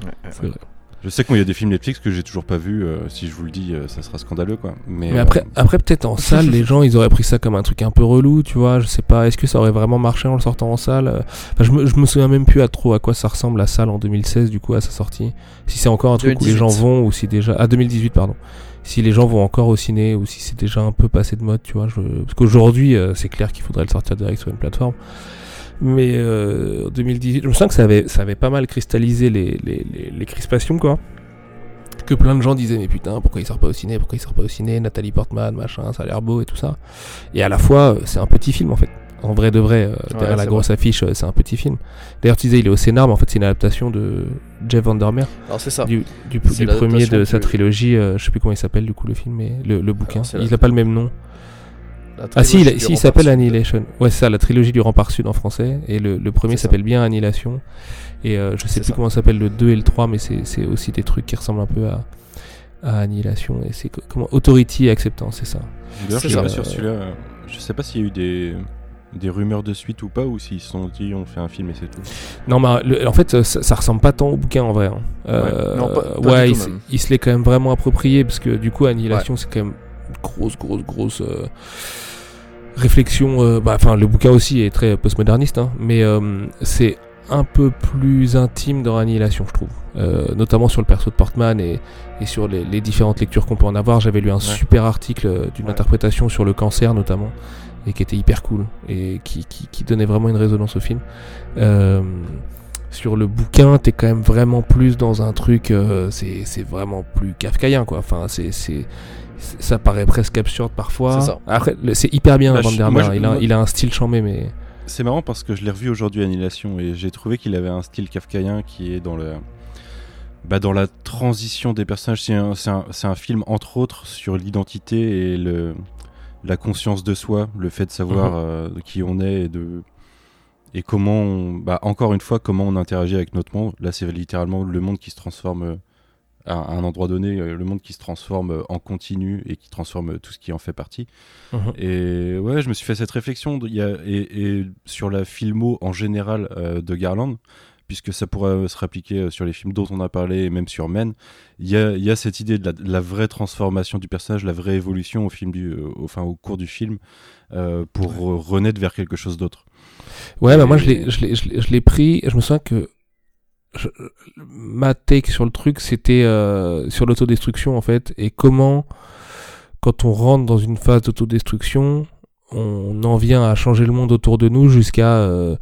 Ouais, c'est ouais. vrai. Je sais qu'il y a des films Netflix que j'ai toujours pas vus, euh, si je vous le dis, euh, ça sera scandaleux, quoi. Mais, Mais après, euh, après peut-être en salle, les gens, ils auraient pris ça comme un truc un peu relou, tu vois. Je sais pas, est-ce que ça aurait vraiment marché en le sortant en salle Enfin, je me, je me souviens même plus à trop à quoi ça ressemble la salle en 2016, du coup, à sa sortie. Si c'est encore un truc où les 2018. gens vont, ou si déjà. Ah, 2018, pardon. Si les gens vont encore au ciné, ou si c'est déjà un peu passé de mode, tu vois. Je... Parce qu'aujourd'hui, euh, c'est clair qu'il faudrait le sortir direct sur une plateforme. Mais euh, en 2018, je me sens que ça avait, ça avait pas mal cristallisé les, les, les, les crispations, quoi. Que plein de gens disaient, mais putain, pourquoi il sort pas au ciné Pourquoi il sort pas au ciné Nathalie Portman, machin, ça a l'air beau et tout ça. Et à la fois, euh, c'est un petit film en fait. En vrai de vrai, euh, derrière la grosse affiche, euh, c'est un petit film. D'ailleurs, tu disais, il est au scénar, mais en fait, c'est une adaptation de Jeff Vandermeer, Alors, c'est ça. du, du, premier de sa trilogie. euh, je sais plus comment il s'appelle du coup le film, mais le, le bouquin. la- Il a pas le même nom. Ah si, il, si, s'appelle Sud. Annihilation. Ouais, c'est ça, la trilogie du Rempart Sud en français. Et le, le premier s'appelle bien Annihilation. Et euh, je sais plus ça. comment s'appelle le 2 et le 3, mais c'est c'est aussi des trucs qui ressemblent un peu à, à Annihilation. Et c'est co- comment Authority et Acceptance, c'est ça. D'ailleurs, je suis pas sûr celui-là. euh, Je sais pas s'il y a eu des, des rumeurs de suite ou pas, ou s'ils se sont dit on fait un film et c'est tout. Non, mais le- en fait, ça, ça ressemble pas tant au bouquin en vrai. hein. Euh, Non, pas- pas ouais, il se l'est quand même vraiment approprié parce que du coup, Annihilation, c'est quand même une grosse, grosse, grosse euh, réflexion. euh, bah, Enfin, le bouquin aussi est très postmoderniste, hein, mais euh, c'est un peu plus intime dans Annihilation, je trouve. Euh, notamment sur le perso de Portman et, et sur les, les différentes lectures qu'on peut en avoir. J'avais lu un super article d'une Ouais. interprétation sur le cancer, notamment, et qui était hyper cool et qui, qui, qui donnait vraiment une résonance au film. Sur le bouquin, t'es quand même vraiment plus dans un truc, c'est vraiment plus kafkaïen, quoi. Enfin, c'est- ça paraît presque absurde parfois. Ça. Après, c'est hyper bien Bah, moi, je- il, a, moi- il a un style chambé, mais C'est marrant parce que je l'ai revu aujourd'hui Annihilation et j'ai trouvé qu'il avait un style kafkaïen qui est dans le bah, dans la transition des personnages. C'est un, c'est un- film entre autres sur l'identité et le la conscience de soi, le fait de savoir Mhm. euh, qui on est et de et comment on- bah, encore une fois comment on interagit avec notre monde. Là, c'est littéralement le monde qui se transforme euh, à un endroit donné, euh, le monde qui se transforme euh, en continu et qui transforme euh, tout ce qui en fait partie. Et ouais, je me suis fait cette réflexion de- il y a, et, et sur la filmo en général euh, de Garland, puisque ça pourrait se réappliquer sur les films dont on a parlé et même sur Men. Il y a, il y a cette idée de la, de la vraie transformation du personnage, la vraie évolution au, film du, au, enfin, au cours du film euh, pour re- renaître vers quelque chose d'autre. Ouais, bah moi je l'ai pris. Je me souviens que ma take sur le truc, c'était euh, sur l'autodestruction en fait, et comment, quand on rentre dans une phase d'autodestruction, on en vient à changer le monde autour de nous jusqu'à euh,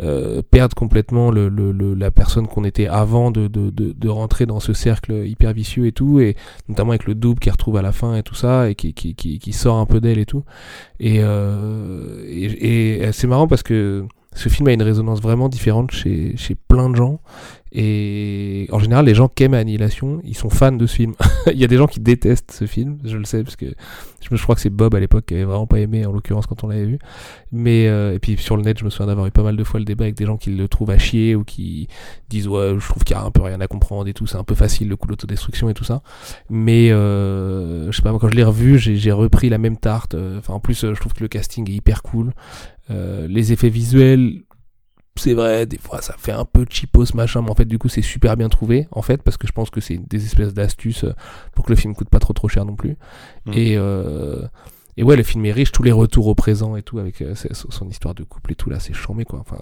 euh, perdre complètement le, le, la personne qu'on était avant de, de, de, rentrer dans ce cercle hyper vicieux et tout, et notamment avec le double qui retrouve à la fin et tout ça, et qui, qui, qui, qui sort un peu d'elle et tout. Et, euh, et, et c'est marrant parce que ce film a une résonance vraiment différente chez, chez plein de gens. Et en général, les gens qui aiment Annihilation, ils sont fans de ce film. il y a des gens qui détestent ce film, je le sais, parce que je, crois que c'est Bob à l'époque qui avait vraiment pas aimé, en l'occurrence, quand on l'avait vu. Mais, euh, et puis sur le net, je me souviens d'avoir eu pas mal de fois le débat avec des gens qui le trouvent à chier ou qui disent Ouais, je trouve qu'il y a un peu rien à comprendre et tout, c'est un peu facile le coup d'autodestruction et tout ça. Mais euh, je sais pas, moi, quand je l'ai revu, j'ai repris la même tarte. Euh, enfin, en plus, je trouve que le casting est hyper cool. Les effets visuels, c'est vrai, des fois ça fait un peu cheapos machin, mais en fait du coup c'est super bien trouvé en fait parce que je pense que c'est des espèces d'astuces euh, pour que le film coûte pas trop trop cher non plus. Mm. Et euh, et ouais, le film est riche, tous les retours au présent et tout avec euh, son histoire de couple et tout là, c'est chambé quoi. Enfin.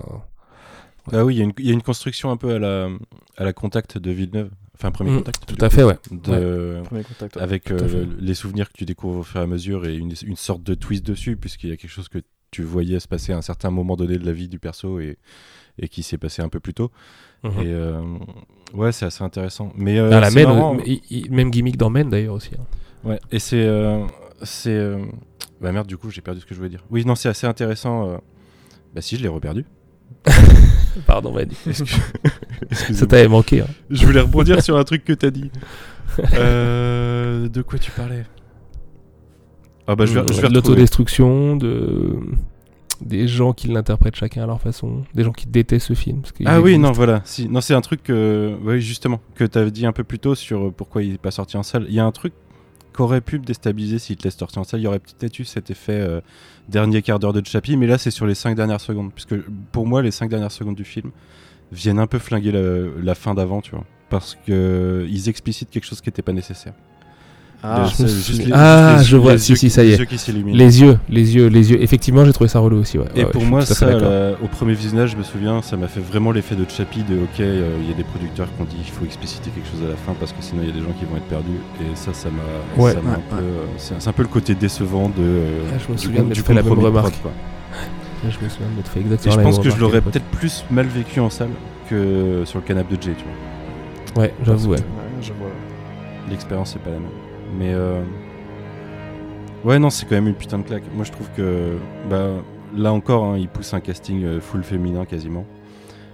Ah oui, il y, y, a une construction un peu à la à la contact de Villeneuve. Enfin, premier mm, contact. Tout à fait, ouais. De, contact, Avec les souvenirs que tu découvres au fur et à mesure et une, une sorte de twist dessus, puisqu'il y a quelque chose que tu voyais se passer à un certain moment donné de la vie du perso et, et qui s'est passé un peu plus tôt. Mhm. Et euh, ouais, c'est assez intéressant. Mais euh, ah, la Men, même gimmick dans Men d'ailleurs aussi. Hein. Ouais, et c'est. Euh, c'est bah merde, du coup, j'ai perdu ce que je voulais dire. Oui, non, c'est assez intéressant. Bah si, je l'ai reperdu. Pardon, Manu. Ça t'avait manqué. Hein. Je voulais rebondir sur un truc que t'as dit. de quoi tu parlais? Ah bah, je vais, je vais l'autodestruction, de des gens qui l'interprètent chacun à leur façon, des gens qui détestent ce film. ah oui, non, voilà. Si. Non, c'est un truc que, oui, justement, que tu avais dit un peu plus tôt sur euh, pourquoi il n'est pas sorti en salle. Il y a un truc qu'aurait pu me déstabiliser s'il te laisse sortir en salle. Il y aurait peut-être eu cet effet euh, dernier quart d'heure de Chappie, mais là, c'est sur les 5 dernières secondes. Puisque pour moi, les 5 dernières secondes du film viennent un peu flinguer la, la fin d'avant, tu vois. Parce qu'ils explicitent quelque chose qui n'était pas nécessaire. Ah, ah je vois, si, si, ça y est. Les yeux, les yeux, les yeux. Effectivement, j'ai trouvé ça relou aussi. Ouais. Et pour moi, ça, au premier visionnage, je me souviens, ça m'a fait vraiment l'effet de Chappie de OK, euh, il y a des producteurs qui ont dit qu'il faut expliciter quelque chose à la fin parce que sinon il y a des gens qui vont être perdus. Et ça, ça m'a. Ouais, euh, c'est un peu le côté décevant de. Euh, ah, je me souviens de fait la même remarque. quoi. je me souviens de fait exactement Et je pense que je l'aurais peut-être plus mal vécu en salle que sur le canapé de Jay, tu vois. Ouais, j'avoue, ouais. L'expérience, c'est pas la même. Mais euh, ouais, non, c'est quand même une putain de claque. Moi, je trouve que bah, là encore, hein, il pousse un casting euh, full féminin quasiment,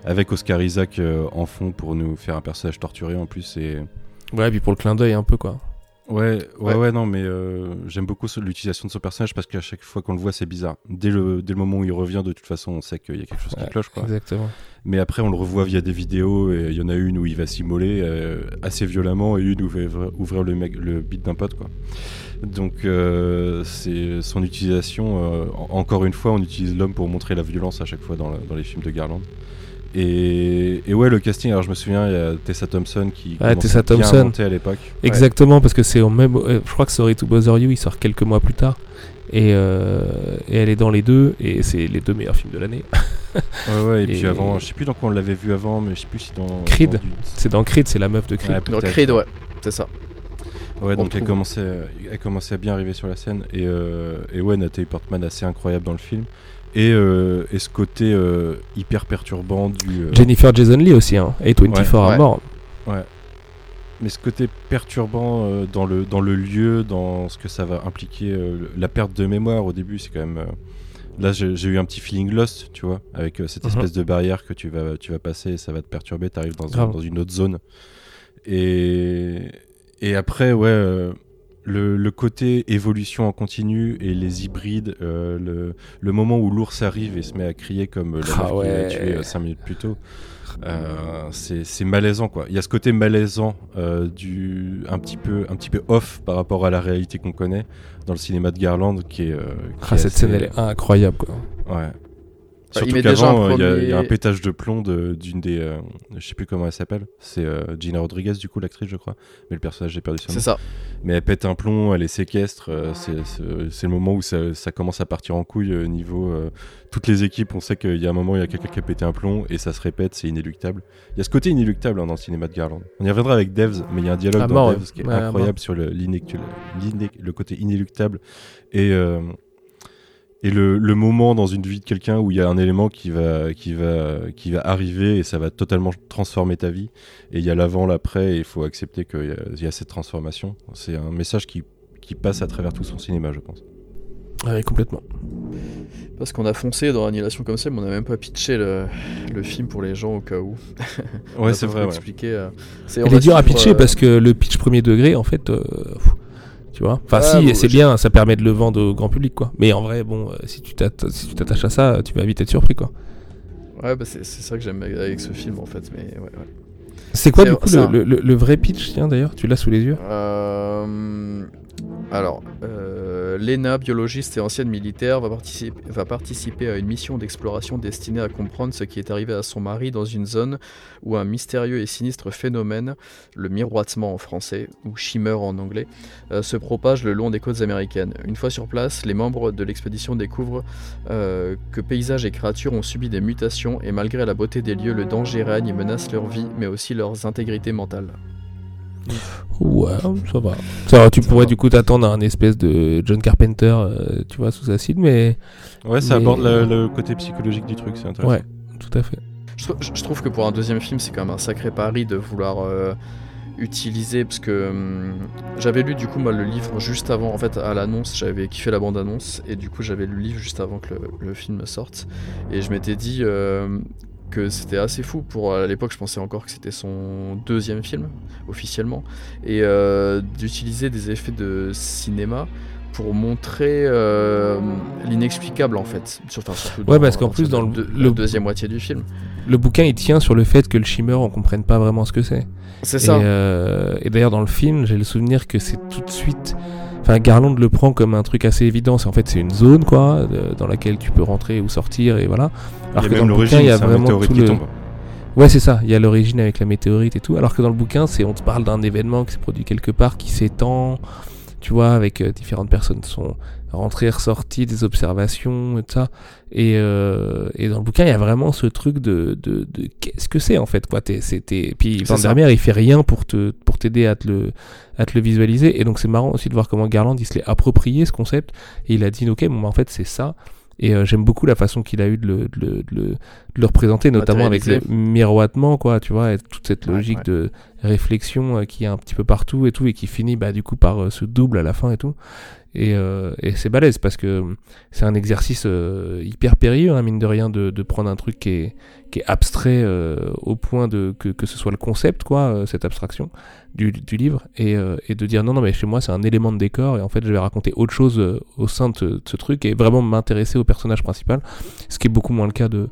avec Oscar Isaac euh, en fond pour nous faire un personnage torturé en plus. Et... Ouais, et puis pour le clin d'œil un peu quoi. Ouais, ouais, ouais, non, mais j'aime beaucoup l'utilisation de son personnage parce qu'à chaque fois qu'on le voit, c'est bizarre. Dès le, dès le moment où il revient, de toute façon, on sait qu'il y a quelque chose qui cloche. Quoi. Exactement. Mais après, on le revoit via des vidéos et il y en a une où il va s'immoler euh, assez violemment et une où il va ouvrir le, le beat d'un pote. Quoi. Donc, euh, c'est son utilisation. Euh, encore une fois, on utilise l'homme pour montrer la violence à chaque fois dans, les films de Garland. Et, ouais, le casting, alors je me souviens, il y a Tessa Thompson qui ouais, Tessa Thompson. à l'époque. Exactement, parce que c'est au même. Je crois que Sorry to Bother You, il sort quelques mois plus tard. Et, et elle est dans les deux, et c'est les deux meilleurs films de l'année. Ouais, ouais, et, puis avant, je sais plus dans quoi on l'avait vu avant, mais je sais plus si dans. Creed. C'est dans Creed, c'est la meuf de Creed. dans Creed, ouais, c'est ça. Ouais, donc elle commençait, elle commençait à bien arriver sur la scène. Et, euh, et ouais, Nathalie Portman assez incroyable dans le film. Et, euh, et ce côté euh, hyper perturbant du. Jennifer Jason Lee aussi, hein, et 24 ouais, à mort. Ouais. Mais ce côté perturbant dans, le, dans le lieu, dans ce que ça va impliquer, la perte de mémoire au début, c'est quand même Là, j'ai eu un petit feeling lost, tu vois, avec euh, cette mhm. espèce de barrière que tu vas, tu vas passer et ça va te perturber, tu arrives dans, dans, une autre zone. Et, et après, ouais, euh, le, le, côté évolution en continu et les hybrides, euh, le, le, moment où l'ours arrive et se met à crier comme la ah qui a tué 5 minutes plus tôt. Euh, c'est malaisant quoi. Il y a ce côté malaisant euh, du un petit peu un petit peu off par rapport à la réalité qu'on connaît dans le cinéma de Garland qui est. Euh, ah, cette scène elle est incroyable quoi. Ouais. Surtout qu'avant, il y, a un pétage de plomb d'une des. Euh, je sais plus comment elle s'appelle. C'est euh, Gina Rodriguez, du coup, l'actrice, je crois. Mais le personnage, j'ai perdu son nom. C'est ça. Mais elle pète un plomb, elle est séquestre. Euh, c'est le moment où ça, ça, commence à partir en couille niveau. toutes les équipes, on sait qu'il y a un moment où il y a quelqu'un qui a pété un plomb et ça se répète, c'est inéluctable. Il y a ce côté inéluctable hein, dans le cinéma de Garland. On y reviendra avec Devs, mais il y a un dialogue dans Devs qui est incroyable sur le, le côté inéluctable et et le, le moment dans une vie de quelqu'un où il y a un élément qui va, qui, va, qui va arriver et ça va totalement transformer ta vie. Et il y a l'avant, l'après, et il faut accepter qu'il y, y, a cette transformation. C'est un message qui, qui, passe à travers tout son cinéma, je pense. Ouais, complètement. Parce qu'on a foncé dans Annihilation comme ça, mais on n'a même pas pitché le, le, film pour les gens au cas où. ouais, c'est vrai. Expliquer, euh, c'est, Il est dur à pitcher euh... parce que le pitch premier degré, en fait, euh, tu vois. Enfin, Ah, si, bon, c'est je- bien, ça permet de le vendre au grand public, quoi. Mais en vrai, bon, euh, si tu si t'attaches à ça, tu vas vite être surpris, quoi. Ouais, bah c'est, c'est ça que j'aime avec ce film en fait. Mais ouais, ouais. C'est quoi, du coup, le- le vrai pitch, tiens, d'ailleurs Tu l'as sous les yeux? Euh, alors, euh, Lena, biologiste et ancienne militaire, va participer, à une mission d'exploration destinée à comprendre ce qui est arrivé à son mari dans une zone où un mystérieux et sinistre phénomène, le miroitement en français, ou shimmer en anglais, euh, se propage le long des côtes américaines. Une fois sur place, les membres de l'expédition découvrent euh, que paysages et créatures ont subi des mutations et malgré la beauté des lieux, le danger règne et menace leur vie, mais aussi leurs intégrités mentales. Ouais, ça va. Ça va, tu Ça pourrais va. du coup t'attendre à un espèce de John Carpenter, euh, tu vois, sous acide, mais Ouais, ça Mais- aborde le côté psychologique du truc, c'est intéressant. ouais, tout à fait. Je, trou- je trouve que pour un deuxième film, c'est quand même un sacré pari de vouloir euh, utiliser. Parce que hum, j'avais lu du coup moi le livre juste avant, en fait, à l'annonce, j'avais kiffé la bande-annonce. Et du coup, j'avais lu le livre juste avant que le, le film sorte. Et je m'étais dit euh, que c'était assez fou. Pour, à l'époque, je pensais encore que c'était son deuxième film, officiellement. Et euh, d'utiliser des effets de cinéma. Pour montrer euh, l'inexplicable en fait, Sur- enfin, surtout Ouais, parce qu'en plus, dans le- deuxième moitié du film. Le bouquin il tient sur le fait que le shimmer on comprenne pas vraiment ce que c'est. C'est ça. euh, et d'ailleurs dans le film j'ai le souvenir que c'est tout de suite. Enfin Garland le prend comme un truc assez évident. C'est en fait c'est une zone quoi de- dans laquelle tu peux rentrer ou sortir et voilà. Il y a que même dans le bouquin il y a vraiment tout le. Ouais, c'est ça. Il y a l'origine avec la météorite et tout. Alors que dans le bouquin, c'est on te parle d'un événement qui s'est produit quelque part, qui s'étend, tu vois, avec euh, différentes personnes sont rentrées, ressorties, des observations et tout ça. Et, euh, et dans le bouquin, il y a vraiment ce truc de, de, de qu'est-ce que c'est en fait, quoi. T'es, t'es- Puis Van der Meer, il fait rien pour te pour t'aider à te le à te le visualiser. Et donc c'est marrant aussi de voir comment Garland il se l'est approprié ce concept et il a dit ok, bon bah, en fait c'est ça. Et euh, j'aime beaucoup la façon qu'il a eu de le, de le, de le, de le représenter, notamment avec le miroitement, quoi, tu vois, et toute cette Ouais, logique ouais. de réflexion euh, qui est un petit peu partout et tout, et qui finit bah, du coup par euh, ce double à la fin et tout. Et, euh, et c'est balèze parce que c'est un exercice euh, hyper périlleux, hein, mine de rien, de, de prendre un truc qui est, qui est abstrait euh, au point de que, que ce soit le concept, quoi, cette abstraction du, du livre, et, et de dire non, non, mais chez moi c'est un élément de décor, et en fait je vais raconter autre chose au sein de ce, de ce truc, et vraiment m'intéresser au personnage principal, ce qui est beaucoup moins le cas de,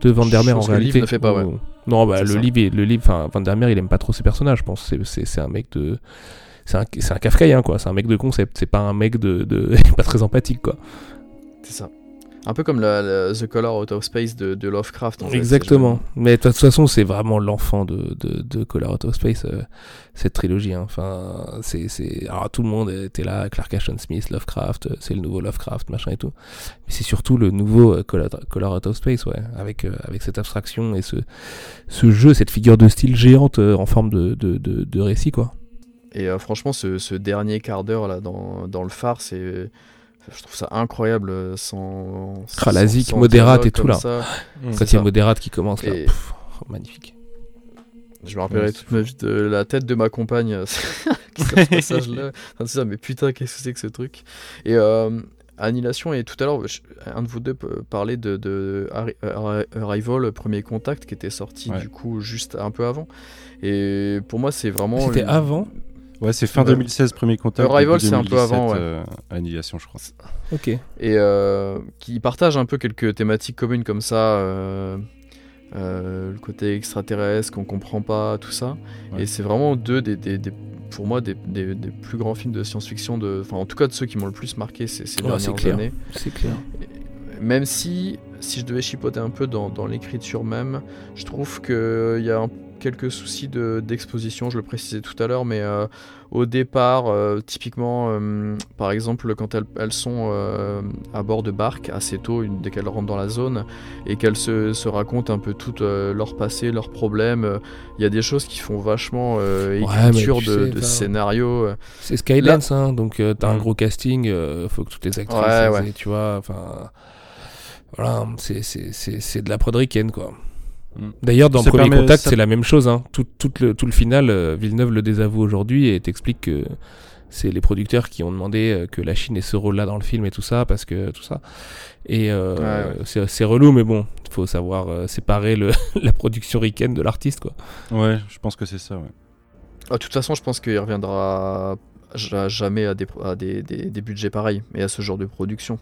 de Van der Meer en que le livre réalité. ne fait pas, ouais. où- Non, bah, le ça. livre, le livre, Van der Meer, il aime pas trop ses personnages, je pense. C'est un mec de. C'est un, c'est un Kafkaïen, quoi. C'est un mec de concept. C'est pas un mec de. de... pas très empathique, quoi. C'est ça. Un peu comme la, la- The Color Out of Space de, de Lovecraft. En fait, Exactement. Mais de toute façon, c'est vraiment l'enfant de, de, de Color Out of Space, euh, cette trilogie. hein. Enfin, c'est, c'est... Alors, tout le monde était là, Clark Ashton Smith, Lovecraft, euh, c'est le nouveau Lovecraft, machin et tout. Mais c'est surtout le nouveau euh, Color, Color Out of Space, ouais, avec, euh, avec cette abstraction et ce, ce jeu, cette figure de style géante en forme de, de, de, de récit, quoi. Et euh, franchement, ce, ce dernier quart d'heure là dans, dans le phare, c'est. Je trouve ça incroyable euh, sans. Ah, la sans- modérate et tout, là. ça. Mm. Quand C'est il y a ça. Modérate qui commence, là, Et- pff, magnifique. Je me rappellerai Ouais, toute ma vie de la tête de ma compagne euh, ça, mais putain, qu'est-ce que c'est que ce truc Et euh, Annihilation, et tout à l'heure, un de vous deux parler de, de Arri- Arrival, Premier Contact, qui était sorti Ouais. du coup juste un peu avant. Et pour moi, c'est vraiment. C'était le- avant Ouais, c'est fin Ouais. 2016, premier contact. Arrival, début c'est un peu 2017, avant, ouais. euh, Annihilation, je crois. Ok. et euh, qui partagent un peu quelques thématiques communes comme ça. euh, euh, le côté extraterrestre qu'on comprend pas, tout ça. Ouais. Et c'est vraiment deux des, des- des- pour moi des, des- des plus grands films de science-fiction, de, enfin en tout cas de ceux qui m'ont le plus marqué ces, ces Ouais, c'est dernières clair. années. C'est clair. Même si, si je devais chipoter un peu dans, dans l'écriture même, je trouve qu'il y a un, quelques soucis d'exposition, je le précisais tout à l'heure, mais au départ, typiquement, par exemple, quand elles, sont à bord de barques assez tôt, une, dès qu'elles rentrent dans la zone, et qu'elles se, racontent un peu tout leur passé, leurs problèmes, il y a des choses qui font vachement écriture de, scénario. C'est Skydance, hein, donc t'as un gros casting, faut que toutes les actrices, tu vois, enfin voilà, c'est de la prod quoi. Mm. D'ailleurs, dans Premier Contact, c'est la même chose. Hein. Tout, tout, le, tout le final, euh, Villeneuve le désavoue aujourd'hui et t'explique que c'est les producteurs qui ont demandé euh, que la Chine ait ce rôle-là dans le film et tout ça, parce que tout ça. Et euh, c'est relou, mais bon, il faut savoir séparer le, la production ricaine de l'artiste, quoi. Ouais, je pense que c'est ça, ouais. Ah, de toute façon, je pense qu'il reviendra jamais à, des, à des, des, des budgets pareils, mais à ce genre de production.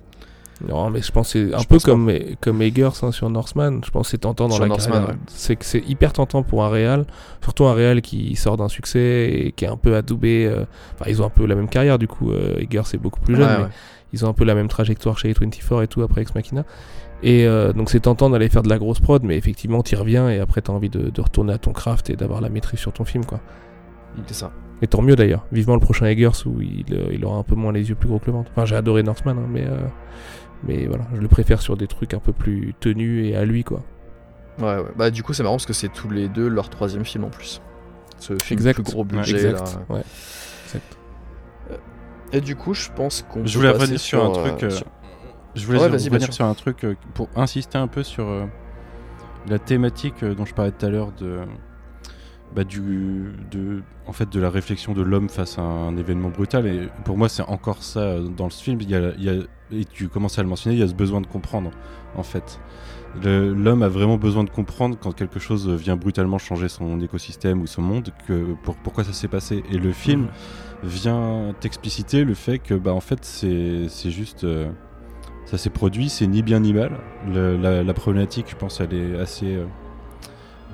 Non, mais je pense que c'est un peu comme, comme Eggers hein, sur Northman. Je pense que c'est tentant dans la carrière. C'est que c'est hyper tentant pour un réal, surtout un réal qui sort d'un succès et qui est un peu adoubé. Euh, enfin, ils ont un peu la même carrière du coup. Euh, Eggers c'est beaucoup plus jeune, mais ils ont un peu la même trajectoire chez A24 et tout après Ex Machina. Et euh, donc c'est tentant d'aller faire de la grosse prod, mais effectivement t'y reviens et après t'as envie de, de, retourner à ton craft et d'avoir la maîtrise sur ton film, quoi. C'est ça. Et tant mieux d'ailleurs. Vivement le prochain Eggers où il, il, aura un peu moins les yeux plus gros que le ventre. Enfin, j'ai adoré Northman, hein, mais mais voilà, je le préfère sur des trucs un peu plus tenus et à lui, quoi. Ouais, ouais. Bah, du coup, c'est marrant parce que c'est tous les deux leur troisième film en plus. Ce film exact. plus gros budget là. Ouais. Exact. Euh, et du coup, je pense qu'on. Je voulais revenir sur, un truc. Euh, je voulais revenir sur un truc euh, pour insister un peu sur la thématique dont je parlais tout à l'heure de. Bah, du, de, en fait, de la réflexion de l'homme face à un, événement brutal. Et pour moi, c'est encore ça dans ce film. Il y a, il y a et tu commences à le mentionner, il y a ce besoin de comprendre, en fait. L'homme a vraiment besoin de comprendre quand quelque chose vient brutalement changer son écosystème ou son monde, que pour, pourquoi ça s'est passé. Et le film vient t'expliciter le fait que, bah, en fait, c'est juste. Euh, ça s'est produit, c'est ni bien ni mal. la, problématique, je pense, elle est assez. Euh,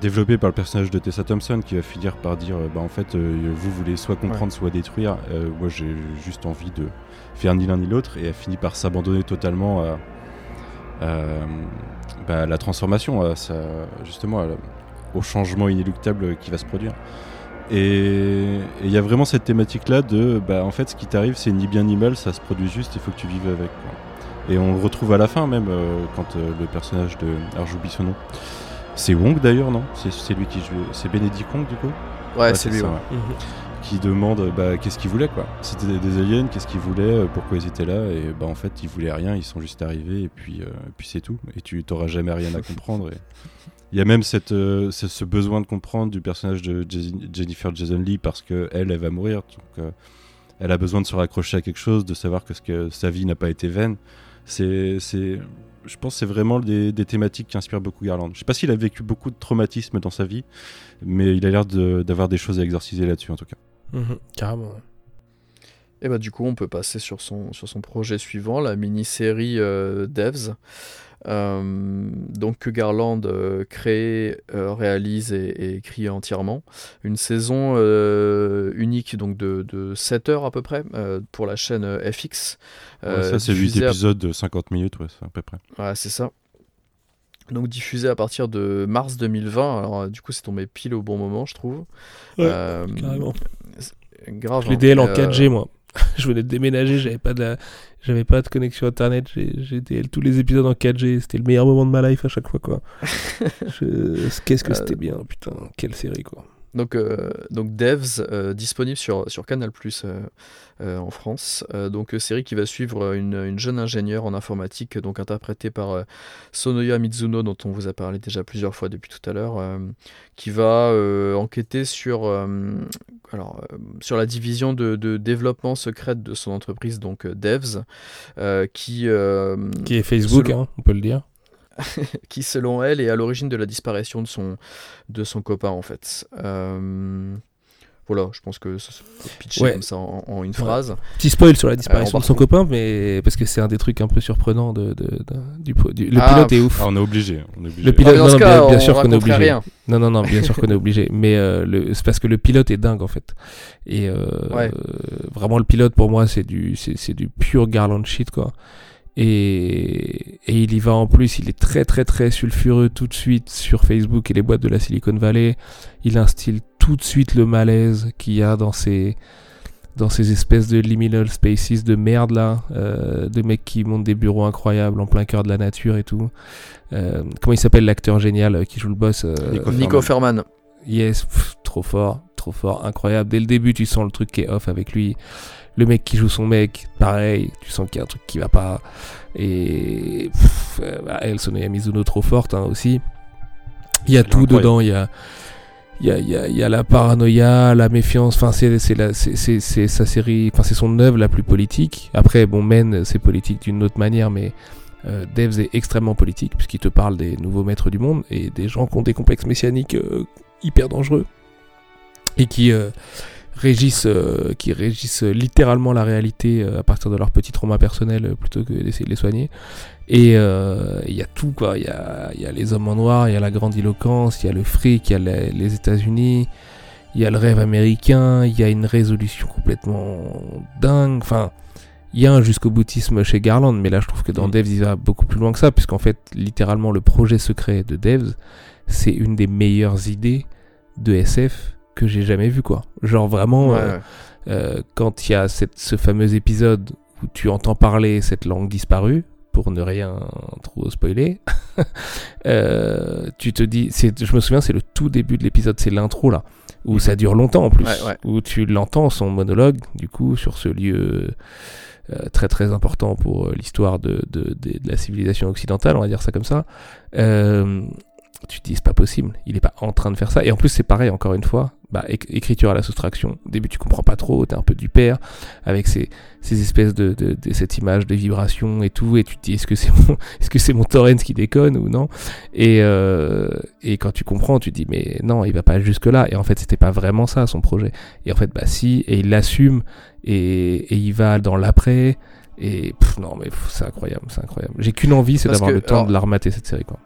développée par le personnage de Tessa Thompson qui va finir par dire bah en fait euh, vous voulez soit comprendre soit détruire moi j'ai juste envie de faire ni l'un ni l'autre et elle finit par s'abandonner totalement à, bah, la transformation, à justement au changement inéluctable qui va se produire. Et il y a vraiment cette thématique-là de, bah, en fait, ce qui t'arrive, c'est ni bien ni mal, ça se produit juste, il faut que tu vives avec. Et on le retrouve à la fin même, euh, quand euh, le personnage de... Alors j'oublie son nom. C'est Wong d'ailleurs, non? C'est lui qui joue... C'est Benedict Wong du coup? Ouais, c'est lui. Ça, mhm qui demandent bah, qu'est-ce qu'ils voulaient quoi. C'était des, aliens, qu'est-ce qu'ils voulaient, euh, pourquoi ils étaient là et bah en fait ils voulaient rien, ils sont juste arrivés et puis euh, puis c'est tout et tu t'auras jamais rien à comprendre. Il y a même cette, euh, ce besoin de comprendre du personnage de Jennifer Jason Lee parce que elle, va mourir, donc elle a besoin de se raccrocher à quelque chose, de savoir que, ce que sa vie n'a pas été vaine. C'est, je pense, que c'est vraiment des, thématiques qui inspirent beaucoup Garland. Je sais pas s'il a vécu beaucoup de traumatismes dans sa vie, mais il a l'air d'avoir des choses à exorciser là-dessus en tout cas. Mhm, carrément. Et bah du coup on peut passer sur son, sur son projet suivant, la mini-série euh, Devs. Euh, donc que Garland euh, crée, réalise et, écrit entièrement. Une saison unique donc de, de, 7 heures à peu près pour la chaîne FX. ça c'est 8 épisodes de 50 minutes, ouais, à peu près. Ouais, c'est ça. Donc diffusé à partir de mars 2020. Alors du coup c'est tombé pile au bon moment je trouve. carrément grave. Je l'ai DL en 4G, euh, moi. je venais de déménager, j'avais pas de j'avais pas de connexion internet, j'ai DL tous les épisodes en 4G, c'était le meilleur moment de ma life à chaque fois quoi. Qu'est-ce que euh, c'était bien, putain, quelle série quoi. Donc, euh, donc Devs, euh, disponible sur, sur Canal Plus euh, en France. donc, série qui va suivre une, une, jeune ingénieure en informatique, donc interprétée par Sonoya Mizuno, dont on vous a parlé déjà plusieurs fois depuis tout à l'heure, qui va enquêter sur, alors, sur la division de, de, développement secrète de son entreprise, donc Devs, qui, qui est Facebook, hein, on peut le dire. qui selon elle est à l'origine de la disparition de son, de son copain en fait. Euh, voilà, je pense que ça se pitcher comme ça en, une phrase. Petit spoil sur la disparition euh, de son copain, mais parce que c'est un des trucs un peu surprenants de, de, du, le ah, pilote est ouf. Ah, on est obligé. On est obligé. Le pilote, non, bien, sûr qu'on est obligé. Rien. Non, non, non, bien sûr qu'on est obligé. Mais euh, c'est parce que le pilote est dingue en fait. Et vraiment le pilote pour moi c'est du c'est du pur Garland shit quoi. Et, et, il y va en plus, il est très très très sulfureux tout de suite sur Facebook et les boîtes de la Silicon Valley. Il instille tout de suite le malaise qu'il y a dans ces, dans ces espèces de liminal spaces de merde là, euh, de mecs qui montent des bureaux incroyables en plein cœur de la nature et tout. Euh, comment il s'appelle l'acteur génial euh, qui joue le boss euh, Nico, Ferman. Yes, trop fort, trop fort, incroyable. Dès le début, tu sens le truc qui est off avec lui. Le mec qui joue son mec, pareil, tu sens qu'il y a un truc qui va pas. Et pff, euh, bah, El Sonoya Mizuno trop forte hein, aussi. Il y a tout incroyable. dedans, il y a il y a, y a- y a la paranoïa, la méfiance, enfin c'est sa série, enfin c'est son œuvre la plus politique. Après bon Men c'est politique d'une autre manière, mais euh, Devs est extrêmement politique puisqu'il te parle des nouveaux maîtres du monde et des gens qui ont des complexes messianiques euh, hyper dangereux et qui euh, régissent, euh, qui régissent littéralement la réalité euh, à partir de leur petit trauma personnel euh, plutôt que d'essayer de les soigner. Et euh, il y a tout, quoi. Il y a, il y a les hommes en noir, il y a la grandiloquence, il y a le fric, il y a les, les États-Unis, il y a le rêve américain, il y a une résolution complètement dingue. Enfin, il y a un jusqu'au boutisme chez Garland, mais là je trouve que dans Mm. Devs il va beaucoup plus loin que ça, puisqu'en fait, littéralement, le projet secret de Devs, c'est une des meilleures idées de SF que j'ai jamais vu, quoi. Genre vraiment. Ouais, euh, euh, quand il y a cette- ce fameux épisode où tu entends parler cette langue disparue, pour ne rien trop spoiler, euh, tu te dis, je me souviens, c'est le tout début de l'épisode, c'est l'intro là, où ça dure longtemps en plus, Ouais, ouais. où tu l'entends son monologue, du coup, sur ce lieu euh, très très important pour l'histoire de, de, de- de la civilisation occidentale, on va dire ça comme ça. Euh, tu te dis, c'est pas possible, il est pas en train de faire ça. Et en plus, c'est pareil, encore une fois, bah, éc- écriture à la soustraction. Au début, tu comprends pas trop, t'es un peu du père, avec ces, ces espèces de, de, de- cette image de vibration et tout, et tu te dis, est-ce que c'est mon, est-ce que c'est mon Torrens qui déconne ou non? Et, euh, et quand tu comprends, tu te dis, mais non, il va pas jusque là. Et en fait, c'était pas vraiment ça, son projet. Et en fait, bah si, et il l'assume, et, et il va dans l'après, et pff, non, mais c'est incroyable, c'est incroyable. J'ai qu'une envie, c'est d'avoir le temps alors- de la remater, cette série, quoi.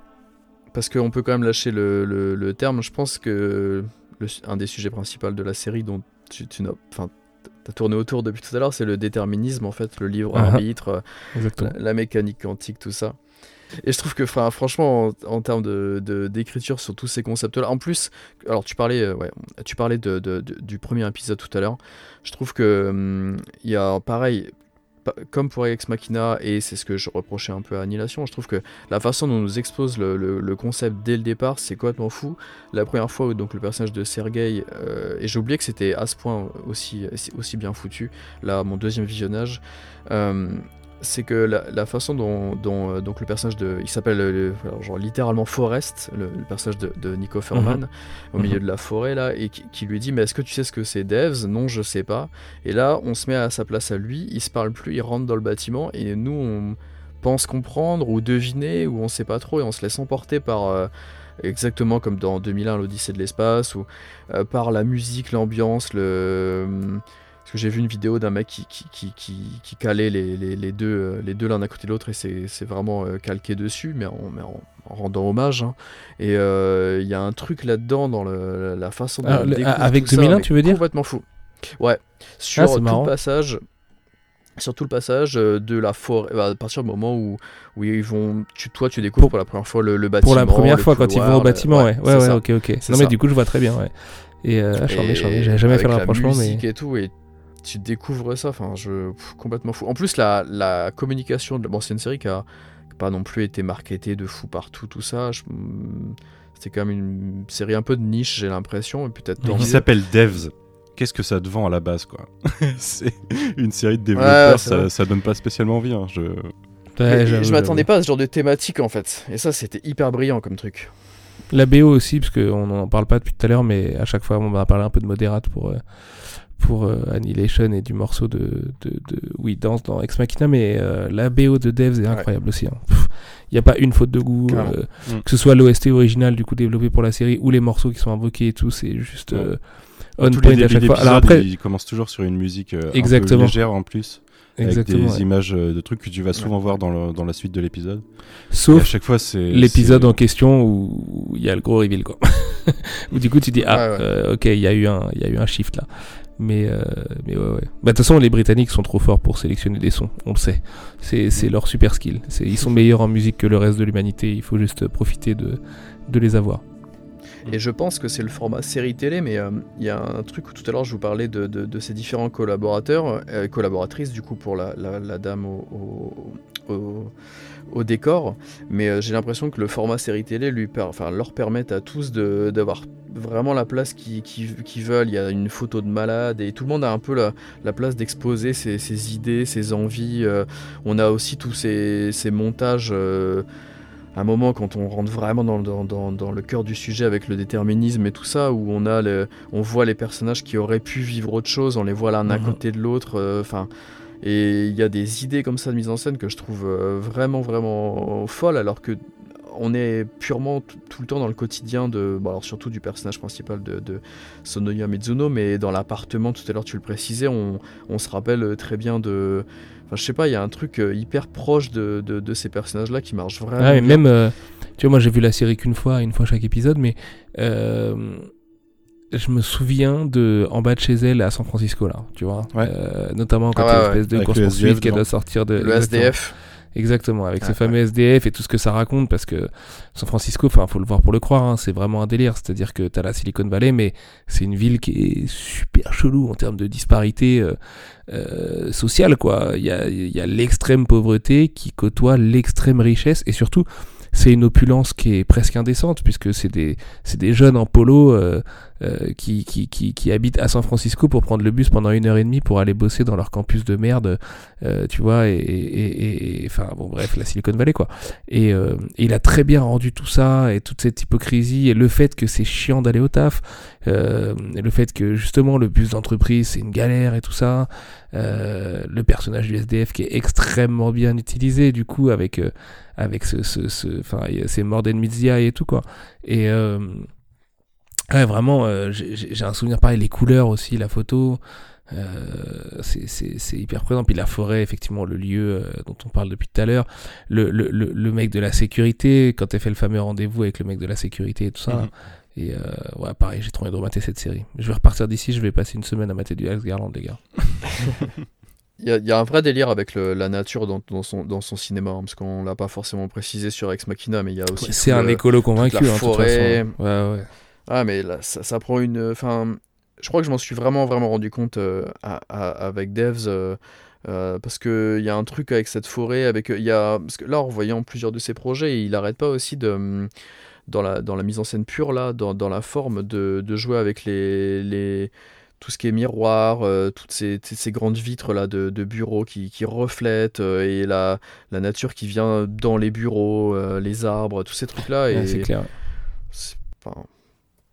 Parce qu'on peut quand même lâcher le, le- le terme. Je pense que le- un des sujets principaux de la série dont tu, tu n'as. Enfin, t'as tourné autour depuis tout à l'heure, c'est le déterminisme, en fait, le livre Ah ah. arbitre, Exactement. la, la mécanique quantique, tout ça. Et je trouve que, franchement, en, en termes de- de- d'écriture sur tous ces concepts-là, en plus, alors tu parlais, euh, ouais, tu parlais de, de- de- du premier épisode tout à l'heure. Je trouve que hum, il y a pareil, pa- comme pour Ex Machina, et c'est ce que je reprochais un peu à Annihilation, je trouve que la façon dont on nous expose le, concept dès le départ, c'est complètement fou. La première fois où donc le personnage de Sergei, euh, et j'ai oublié que c'était à ce point aussi, aussi bien foutu, là, mon deuxième visionnage, euh, c'est que la, la façon dont, dont, euh, donc le personnage de. Il s'appelle euh, genre littéralement Forrest, le, le personnage de, de Nico Ferman, au milieu de la forêt là, et qui, qui lui dit Mais est-ce que tu sais ce que c'est Devs? Non, je sais pas. Et là, on se met à sa place à lui, il se parle plus, il rentre dans le bâtiment, et nous, on pense comprendre ou deviner, ou on sait pas trop, et on se laisse emporter par. euh, Exactement comme dans 2001, l'Odyssée de l'espace, ou par la musique, l'ambiance, le. Parce que j'ai vu une vidéo d'un mec qui, qui, qui, qui, qui calait les, les, les deux euh, les deux l'un à côté de l'autre et c'est vraiment euh, calqué dessus, mais en, mais en, en rendant hommage. hein. Et euh, il y a un truc là-dedans dans le, la façon dont Ah, le- avec tout ça, 2001, mais tu veux dire? Complètement fou. Ouais. Sur Ah, tout marrant. le passage. Sur tout le passage de la forêt, à partir du moment où, où ils vont, tu, toi tu découvres Pour- la première fois le, le bâtiment. Pour la première fois, quand ils vont au le- bâtiment, ouais. Ouais, ouais, ok, ok. Non, mais du coup, je vois très bien, ouais. Et euh, ah, j'avais jamais fait le rapprochement, mais. et tout, et tu découvres ça, enfin, je pff, complètement fou. En plus, la, la communication, de... bon, c'est une série qui a, qui a pas non plus été marketée de fou partout, tout ça. je- hmm, C'était quand même une série un peu de niche, j'ai l'impression, et peut-être qui s'appelle Devs. Qu'est-ce que ça te vend à la base, quoi C'est une série de développeurs, Ouais, ça, ça donne pas spécialement envie. hein, Je... Ouais, j'avoue, je m'attendais pas à ce genre de thématique en fait, et ça c'était hyper brillant comme truc. La BO aussi, parce qu'on n'en parle pas depuis tout à l'heure, mais à chaque fois, on va parler un peu de Moderate pour, euh, pour euh, Annihilation et du morceau de, de, de oui, danse dans Ex Machina, mais euh, la BO de Devs est incroyable aussi. Il n'y a pas une faute de goût, euh, Mm. que ce soit l'OST original du coup développé pour la série ou les morceaux qui sont invoqués et tout, c'est juste euh, on Tous point les à chaque fois. Alors après, ils commencent toujours sur une musique euh, un peu Exactement. légère en plus, exactement, avec des ouais. images de trucs que tu vas souvent voir dans, le- dans la suite de l'épisode. Et à sauf chaque fois, c'est l'épisode en question où il y a le gros reveal quoi. où du coup tu dis ah Ouais, ouais. euh, ok il y a eu un il y a eu un shift là. Mais, euh, mais ouais, ouais. Bah, de toute façon, les Britanniques sont trop forts pour sélectionner des sons, on le sait. C'est, c'est leur super skill. Ils sont meilleurs en musique que le reste de l'humanité, il faut juste profiter de, de les avoir. Et je pense que c'est le format série télé, mais euh, il y a un truc où tout à l'heure je vous parlais de, de, ces différents collaborateurs, euh, collaboratrices du coup pour la, la, dame au, au, décor, mais euh, j'ai l'impression que le format série télé lui enfin, leur permet à tous d'avoir vraiment la place qu'ils qui, qui veulent. Il y a une photo de malade et tout le monde a un peu la, la place d'exposer ses, ses, idées, ses envies. On a aussi tous ces, ces montages. Euh, un moment quand on rentre vraiment dans, dans, dans, dans, le cœur du sujet avec le déterminisme et tout ça, où on, a le, on voit les personnages qui auraient pu vivre autre chose, on les voit l'un mmh. à côté de l'autre. Enfin. Et il y a des idées comme ça de mise en scène que je trouve vraiment, vraiment folles, alors que on est purement tout le temps dans le quotidien de, bon alors surtout du personnage principal de, de Sonoya Mizuno, mais dans l'appartement, tout à l'heure tu le précisais, on, on, se rappelle très bien de... Enfin je sais pas, il y a un truc hyper proche de, de, de ces personnages-là qui marche vraiment. Ah, et même, euh, tu vois, moi j'ai vu la série qu'une fois, une fois chaque épisode, mais... Euh je me souviens de en bas de chez elle à San Francisco là, tu vois, ouais. euh, notamment quand ah, ouais, l'espèce de course poursuite qu'elle doit sortir de le SDF. Exactement, avec ah, ce fameux SDF et tout ce que ça raconte, parce que San Francisco, enfin, faut le voir pour le croire, hein, c'est vraiment un délire. C'est-à-dire que t'as la Silicon Valley, mais c'est une ville qui est super chelou en termes de disparité euh, euh, sociale, quoi. Il y a, y a l'extrême pauvreté qui côtoie l'extrême richesse, et surtout, c'est une opulence qui est presque indécente, puisque c'est des, des jeunes en polo euh, euh, qui, qui, qui, qui, habitent à San Francisco pour prendre le bus pendant une heure et demie pour aller bosser dans leur campus de merde, euh, tu vois, et, et, et, enfin bon bref, la Silicon Valley quoi. Et, euh, il a très bien rendu tout ça et toute cette hypocrisie et le fait que c'est chiant d'aller au taf, euh, et le fait que justement le bus d'entreprise c'est une galère et tout ça, euh, le personnage du SDF qui est extrêmement bien utilisé du coup avec avec ce, ce, ce enfin c'est Morden Mitzia et tout quoi. Et euh, ouais, vraiment, euh, j'ai un souvenir pareil, les couleurs aussi, la photo. Euh, c'est hyper présent. Puis la forêt, effectivement, le lieu euh, dont on parle depuis tout à l'heure. Le, le, le, le, mec de la sécurité, quand elle fait le fameux rendez-vous avec le mec de la sécurité et tout ça. -hmm. Et euh, ouais, pareil, j'ai trop envie de remater cette série. Je vais repartir d'ici, je vais passer une semaine à mater du Alex Garland, les gars. Il y, y, a un vrai délire avec le, la nature dans, dans, son, dans son cinéma, hein, parce qu'on l'a pas forcément précisé sur Ex Machina, mais il y a aussi. C'est un écolo convaincu, la hein, forêt. Ouais, ouais. Ah, mais là, ça, ça prend une. Enfin, je crois que je m'en suis vraiment, vraiment rendu compte euh, à, à, avec Devs. Euh, euh, parce qu'il y a un truc avec cette forêt, avec y a parce que là en voyant plusieurs de ses projets, il n'arrête pas aussi de dans la dans la mise en scène pure là, dans, dans la forme de, de jouer avec les, les tout ce qui est miroir, euh, toutes ces, ces, grandes vitres là de, de bureaux qui, qui reflètent euh, et la, la nature qui vient dans les bureaux, euh, les arbres, tous ces trucs là. Ouais, c'est clair. Enfin...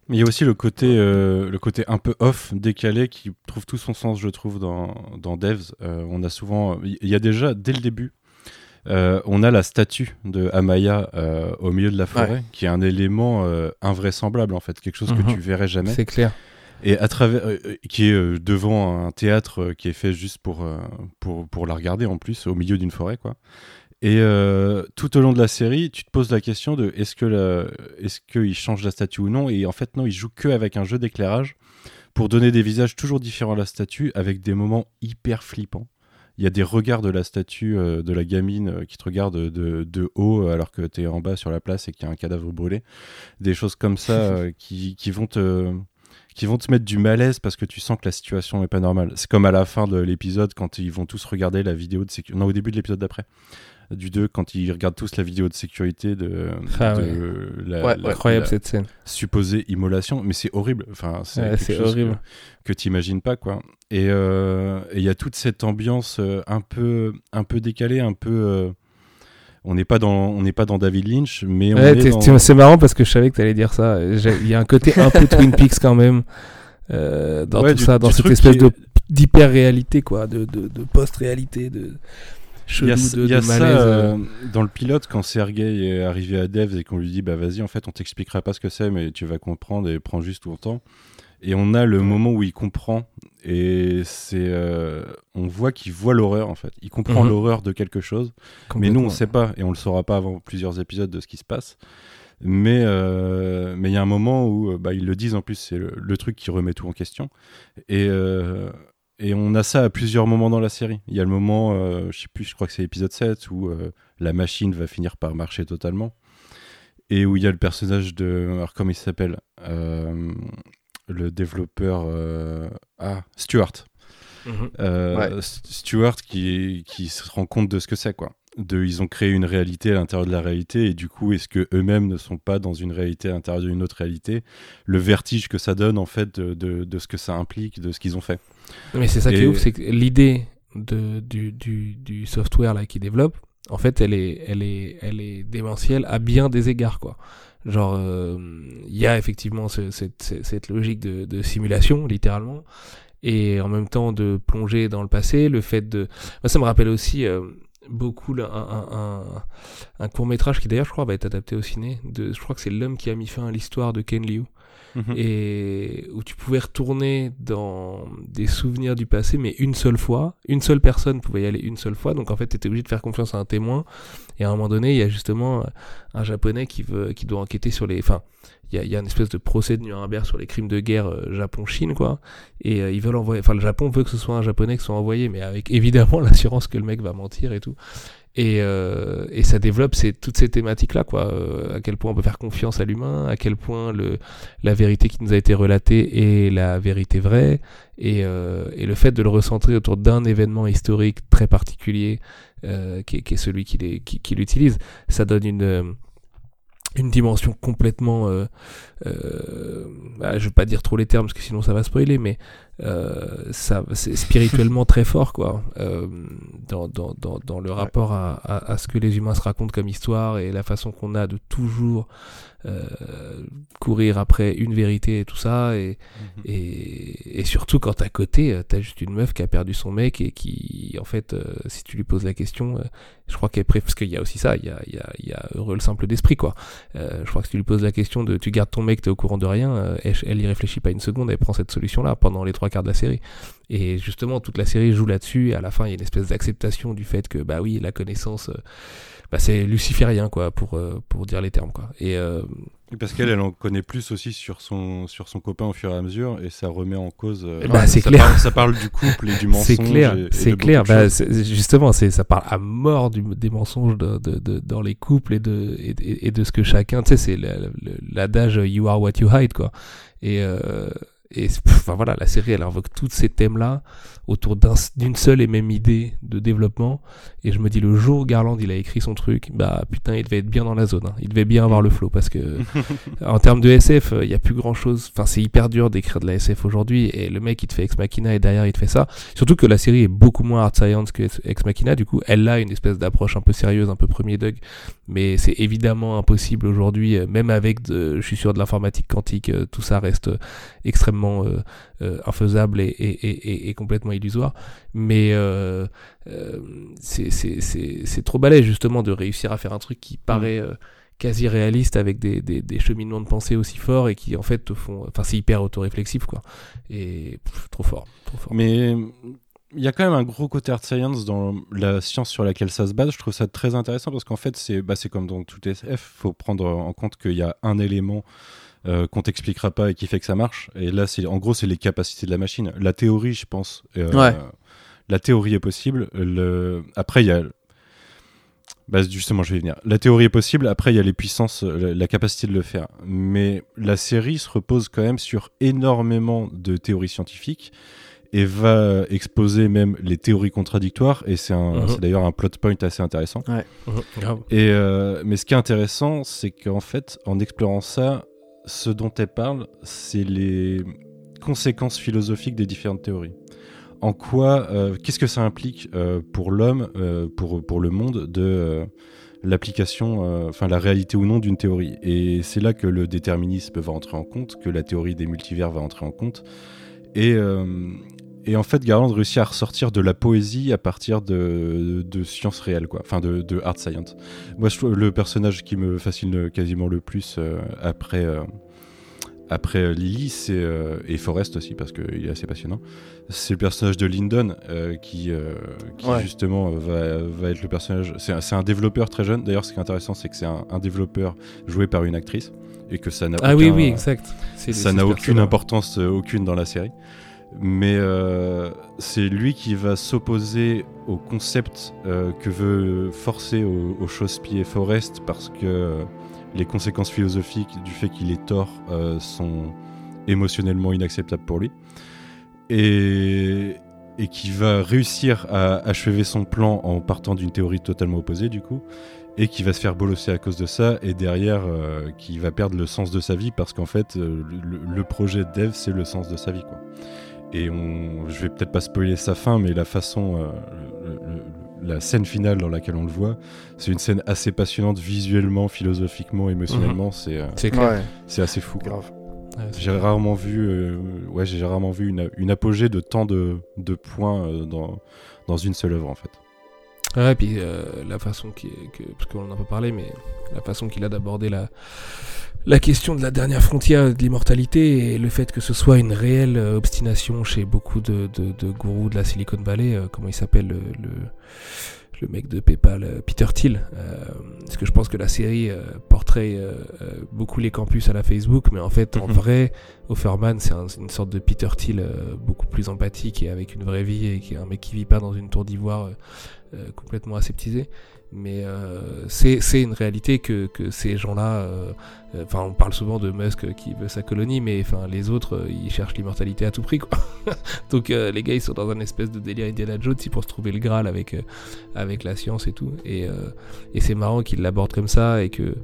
Mais il y a aussi le côté, euh, le côté un peu off, décalé, qui trouve tout son sens, je trouve, dans, dans Devs. on a souvent, il y a déjà dès le début, on a la statue de Amaya au milieu de la forêt, ouais. qui est un élément invraisemblable en fait, quelque chose mm -hmm. que tu verrais jamais. C'est clair et à travers euh, qui est euh, devant un théâtre euh, qui est fait juste pour euh, pour pour la regarder en plus au milieu d'une forêt quoi et euh, tout au long de la série tu te poses la question de est-ce que la, est-ce qu'il change la statue ou non? Et en fait non il joue que avec un jeu d'éclairage pour donner des visages toujours différents à la statue avec des moments hyper flippants il y a des regards de la statue euh, de la gamine euh, qui te regarde de, de haut alors que tu es en bas sur la place et qu'il y a un cadavre brûlé des choses comme ça qui, qui vont te qui vont te mettre du malaise parce que tu sens que la situation n'est pas normale. C'est comme à la fin de l'épisode quand ils vont tous regarder la vidéo de sécurité. Non, au début de l'épisode d'après. Du 2, quand ils regardent tous la vidéo de sécurité de, ah, de ouais. la, ouais, la, incroyable la cette scène. supposée immolation, mais c'est horrible. Enfin, c'est horrible. que, que tu imagines pas, quoi. Et il euh, y a toute cette ambiance euh, un peu, un peu décalée, un peu. Euh, on n'est pas dans on n'est pas dans David Lynch mais ouais, dans... c'est marrant parce que je savais que tu allais dire ça il y a un côté un peu Twin Peaks quand même euh, dans ouais, tout du, ça, dans cette espèce est... d'hyper réalité, quoi, de, de, de post-réalité, de chelou, il y a, de, y a de ça, malaise. euh, dans le pilote, quand Sergei est arrivé à Devs et qu'on lui dit, bah vas-y, en fait, on t'expliquera pas ce que c'est, mais tu vas comprendre et prends juste ton temps. Et on a le moment où il comprend et c'est, euh, on voit qu'il voit l'horreur en fait. Il comprend Mhm. l'horreur de quelque chose, mais nous on sait pas et on le saura pas avant plusieurs épisodes de ce qui se passe. Mais mais il y a un moment où bah, ils le disent en plus, c'est le, truc qui remet tout en question. Et et on a ça à plusieurs moments dans la série. Il y a le moment, je sais plus, je crois que c'est l'épisode 7 où la machine va finir par marcher totalement et où il y a le personnage de. Alors, comment il s'appelle euh, Le développeur. Euh, ah, Stuart. Euh, Stuart qui, qui se rend compte de ce que c'est, quoi. De, ils ont créé une réalité à l'intérieur de la réalité et du coup est-ce que eux-mêmes ne sont pas dans une réalité à l'intérieur d'une autre réalité? Le vertige que ça donne en fait de, de, ce que ça implique de ce qu'ils ont fait mais c'est ça qui est ouf c'est que l'idée de, du, du, du, software là qu'ils développent en fait, elle est, elle est, elle est démentielle à bien des égards, quoi. Genre, euh, il y a effectivement cette, logique de, simulation, littéralement, et en même temps de plonger dans le passé. Le fait de, moi, ça me rappelle aussi euh, beaucoup un, un, court métrage qui d'ailleurs, je crois, va être adapté au ciné. De, je crois que c'est l'homme qui a mis fin à l'histoire de Ken Liu. Mhm. et où tu pouvais retourner dans des souvenirs du passé, mais une seule fois. Une seule personne pouvait y aller une seule fois. Donc en fait, tu étais obligé de faire confiance à un témoin. Et à un moment donné, il y a justement un japonais qui, veut, qui doit enquêter sur les. Enfin, il y a, y a, une espèce de procès de Nuremberg sur les crimes de guerre euh, Japon-Chine, quoi. Et euh, ils veulent envoyer. Enfin, le Japon veut que ce soit un japonais qui soit envoyé, mais avec évidemment l'assurance que le mec va mentir et tout. Et, euh, et, ça développe ces, toutes ces thématiques-là, quoi. Euh, à quel point on peut faire confiance à l'humain, à quel point le, la vérité qui nous a été relatée est la vérité vraie, et, euh, et le fait de le recentrer autour d'un événement historique très particulier, euh, qui, qui, est celui qui, qui, qui l'utilise, ça donne une une dimension complètement, euh, euh, bah, je veux pas dire trop les termes parce que sinon ça va spoiler, mais euh, ça, c'est spirituellement très fort, quoi, euh, dans, dans, dans, dans, le rapport à, à, à, ce que les humains se racontent comme histoire et la façon qu'on a de toujours courir après une vérité et tout ça, et, mhm. et, et, surtout quand à côté, t'as juste une meuf qui a perdu son mec et qui, en fait, si tu lui poses la question, je crois qu'elle préfère, parce qu'il y a aussi ça, il y a, il y a, il y a heureux le simple d'esprit, quoi. je crois que si tu lui poses la question de tu gardes ton mec, t'es au courant de rien, elle, elle y réfléchit pas une seconde, elle prend cette solution-là pendant les trois trois de la série. Et justement, toute la série joue là-dessus. Et à la fin, il y a une espèce d'acceptation du fait que, bah oui, la connaissance, euh, bah, c'est luciférien, quoi, pour, euh, pour dire les termes, quoi. Et. Euh, parce qu'elle, elle en connaît plus aussi sur son, sur son copain au fur et à mesure, et ça remet en cause. bah, c'est ça clair. Parle, ça parle du couple et du mensonge. C'est clair, c'est clair. Bah, justement, c'est ça parle à mort du, des mensonges de, de, dans les couples et de, et, de ce que chacun. Tu sais, c'est l'adage You are what you hide, quoi. Et, et enfin voilà, la série elle invoque tous ces thèmes-là autour d'une seule et même idée de développement. Et je me dis le jour où Garland il a écrit son truc, bah putain il devait être bien dans la zone. Hein. Il devait bien avoir le flow parce que en termes de SF, il y a plus grand chose. Enfin c'est hyper dur d'écrire de la SF aujourd'hui. Et le mec il te fait Ex Machina et derrière il te fait ça. Surtout que la série est beaucoup moins hard science que Ex Machina. Du coup elle a une espèce d'approche un peu sérieuse, un peu premier Doug. Mais c'est évidemment impossible aujourd'hui, euh, même avec de, je suis sûr de l'informatique quantique, euh, tout ça reste extrêmement euh, infaisable et, et, et, et complètement illusoire. Mais euh, euh, c'est trop balèze justement de réussir à faire un truc qui paraît mm. euh, quasi réaliste avec des, des, des, cheminements de pensée aussi forts et qui en fait te font. Enfin, c'est hyper autoréflexif quoi. Et trop fort, trop fort. Mais il y a quand même un gros côté art science dans la science sur laquelle ça se base. Je trouve ça très intéressant parce qu'en fait, c'est bah, comme dans tout SF, faut prendre en compte qu'il y a un élément euh, qu'on t'expliquera pas et qui fait que ça marche. Et là, c'est en gros, c'est les capacités de la machine. La théorie, je pense. Euh, la théorie est possible. Le... Après, il y a. Bah, justement, je vais y venir. La théorie est possible. Après, il y a les puissances, la, capacité de le faire. Mais la série se repose quand même sur énormément de théories scientifiques et va exposer même les théories contradictoires et c'est mhm. d'ailleurs un plot point assez intéressant. Ouais. Mhm. Et euh, mais ce qui est intéressant, c'est qu'en fait, en explorant ça, ce dont elle parle, c'est les conséquences philosophiques des différentes théories. En quoi, euh, qu'est-ce que ça implique euh, pour l'homme, euh, pour, pour le monde, de l'application, enfin la réalité ou non d'une théorie? Et c'est là que le déterminisme va entrer en compte, que la théorie des multivers va entrer en compte. Et, et en fait, Garland réussit à ressortir de la poésie à partir de, de sciences réelles, quoi. Enfin, de, de hard science. Moi, je le personnage qui me fascine quasiment le plus euh, après, euh, après Lily, c'est et Forrest aussi parce qu'il est assez passionnant. C'est le personnage de Lyndon qui, qui justement va, va, être le personnage. C'est un, développeur très jeune. D'ailleurs, ce qui est intéressant, c'est que c'est un, un, développeur joué par une actrice et que ça n'a ah oui oui exact. Ça n'a aucune importance aucune dans la série mais euh, c'est lui qui va s'opposer au concept euh, que veut forcer au, au chausse-pied Forrest parce que euh, les conséquences philosophiques du fait qu'il est tort sont émotionnellement inacceptables pour lui. Et, et qui va réussir à achever son plan en partant d'une théorie totalement opposée du coup et qui va se faire bolosser à cause de ça et derrière qui va perdre le sens de sa vie parce qu'en fait le, le, projet Dev c'est le sens de sa vie quoi et on, je vais peut-être pas spoiler sa fin, mais la façon, euh, la scène finale dans laquelle on le voit, c'est une scène assez passionnante visuellement, philosophiquement, émotionnellement. Mhm. C'est euh, c'est assez fou. Grave. j'ai rarement vu, euh, ouais, j'ai rarement vu une, une, apogée de tant de, de points dans, dans une seule œuvre en fait. Ouais, et puis la façon qui, que, parce qu'on en a pas parlé, mais la façon qu'il a d'aborder la la question de la dernière frontière de l'immortalité et le fait que ce soit une réelle euh, obstination chez beaucoup de, de, gourous de la Silicon Valley, euh, comment il s'appelle le, le, mec de PayPal, euh, Peter Thiel. parce que je pense que la série portrait beaucoup les campus à la Facebook, mais en fait, en mhm. vrai, Offerman, c'est une sorte de Peter Thiel beaucoup plus empathique et avec une vraie vie et qui est un mec qui vit pas dans une tour d'ivoire complètement aseptisée mais euh, c'est une réalité que, que ces gens-là, euh, euh, enfin on parle souvent de Musk qui veut sa colonie, mais enfin les autres ils cherchent l'immortalité à tout prix quoi. Donc les gars ils sont dans un espèce de délire Indiana Jones pour se trouver le Graal avec avec la science et tout, et, et c'est marrant qu'ils l'abordent comme ça et que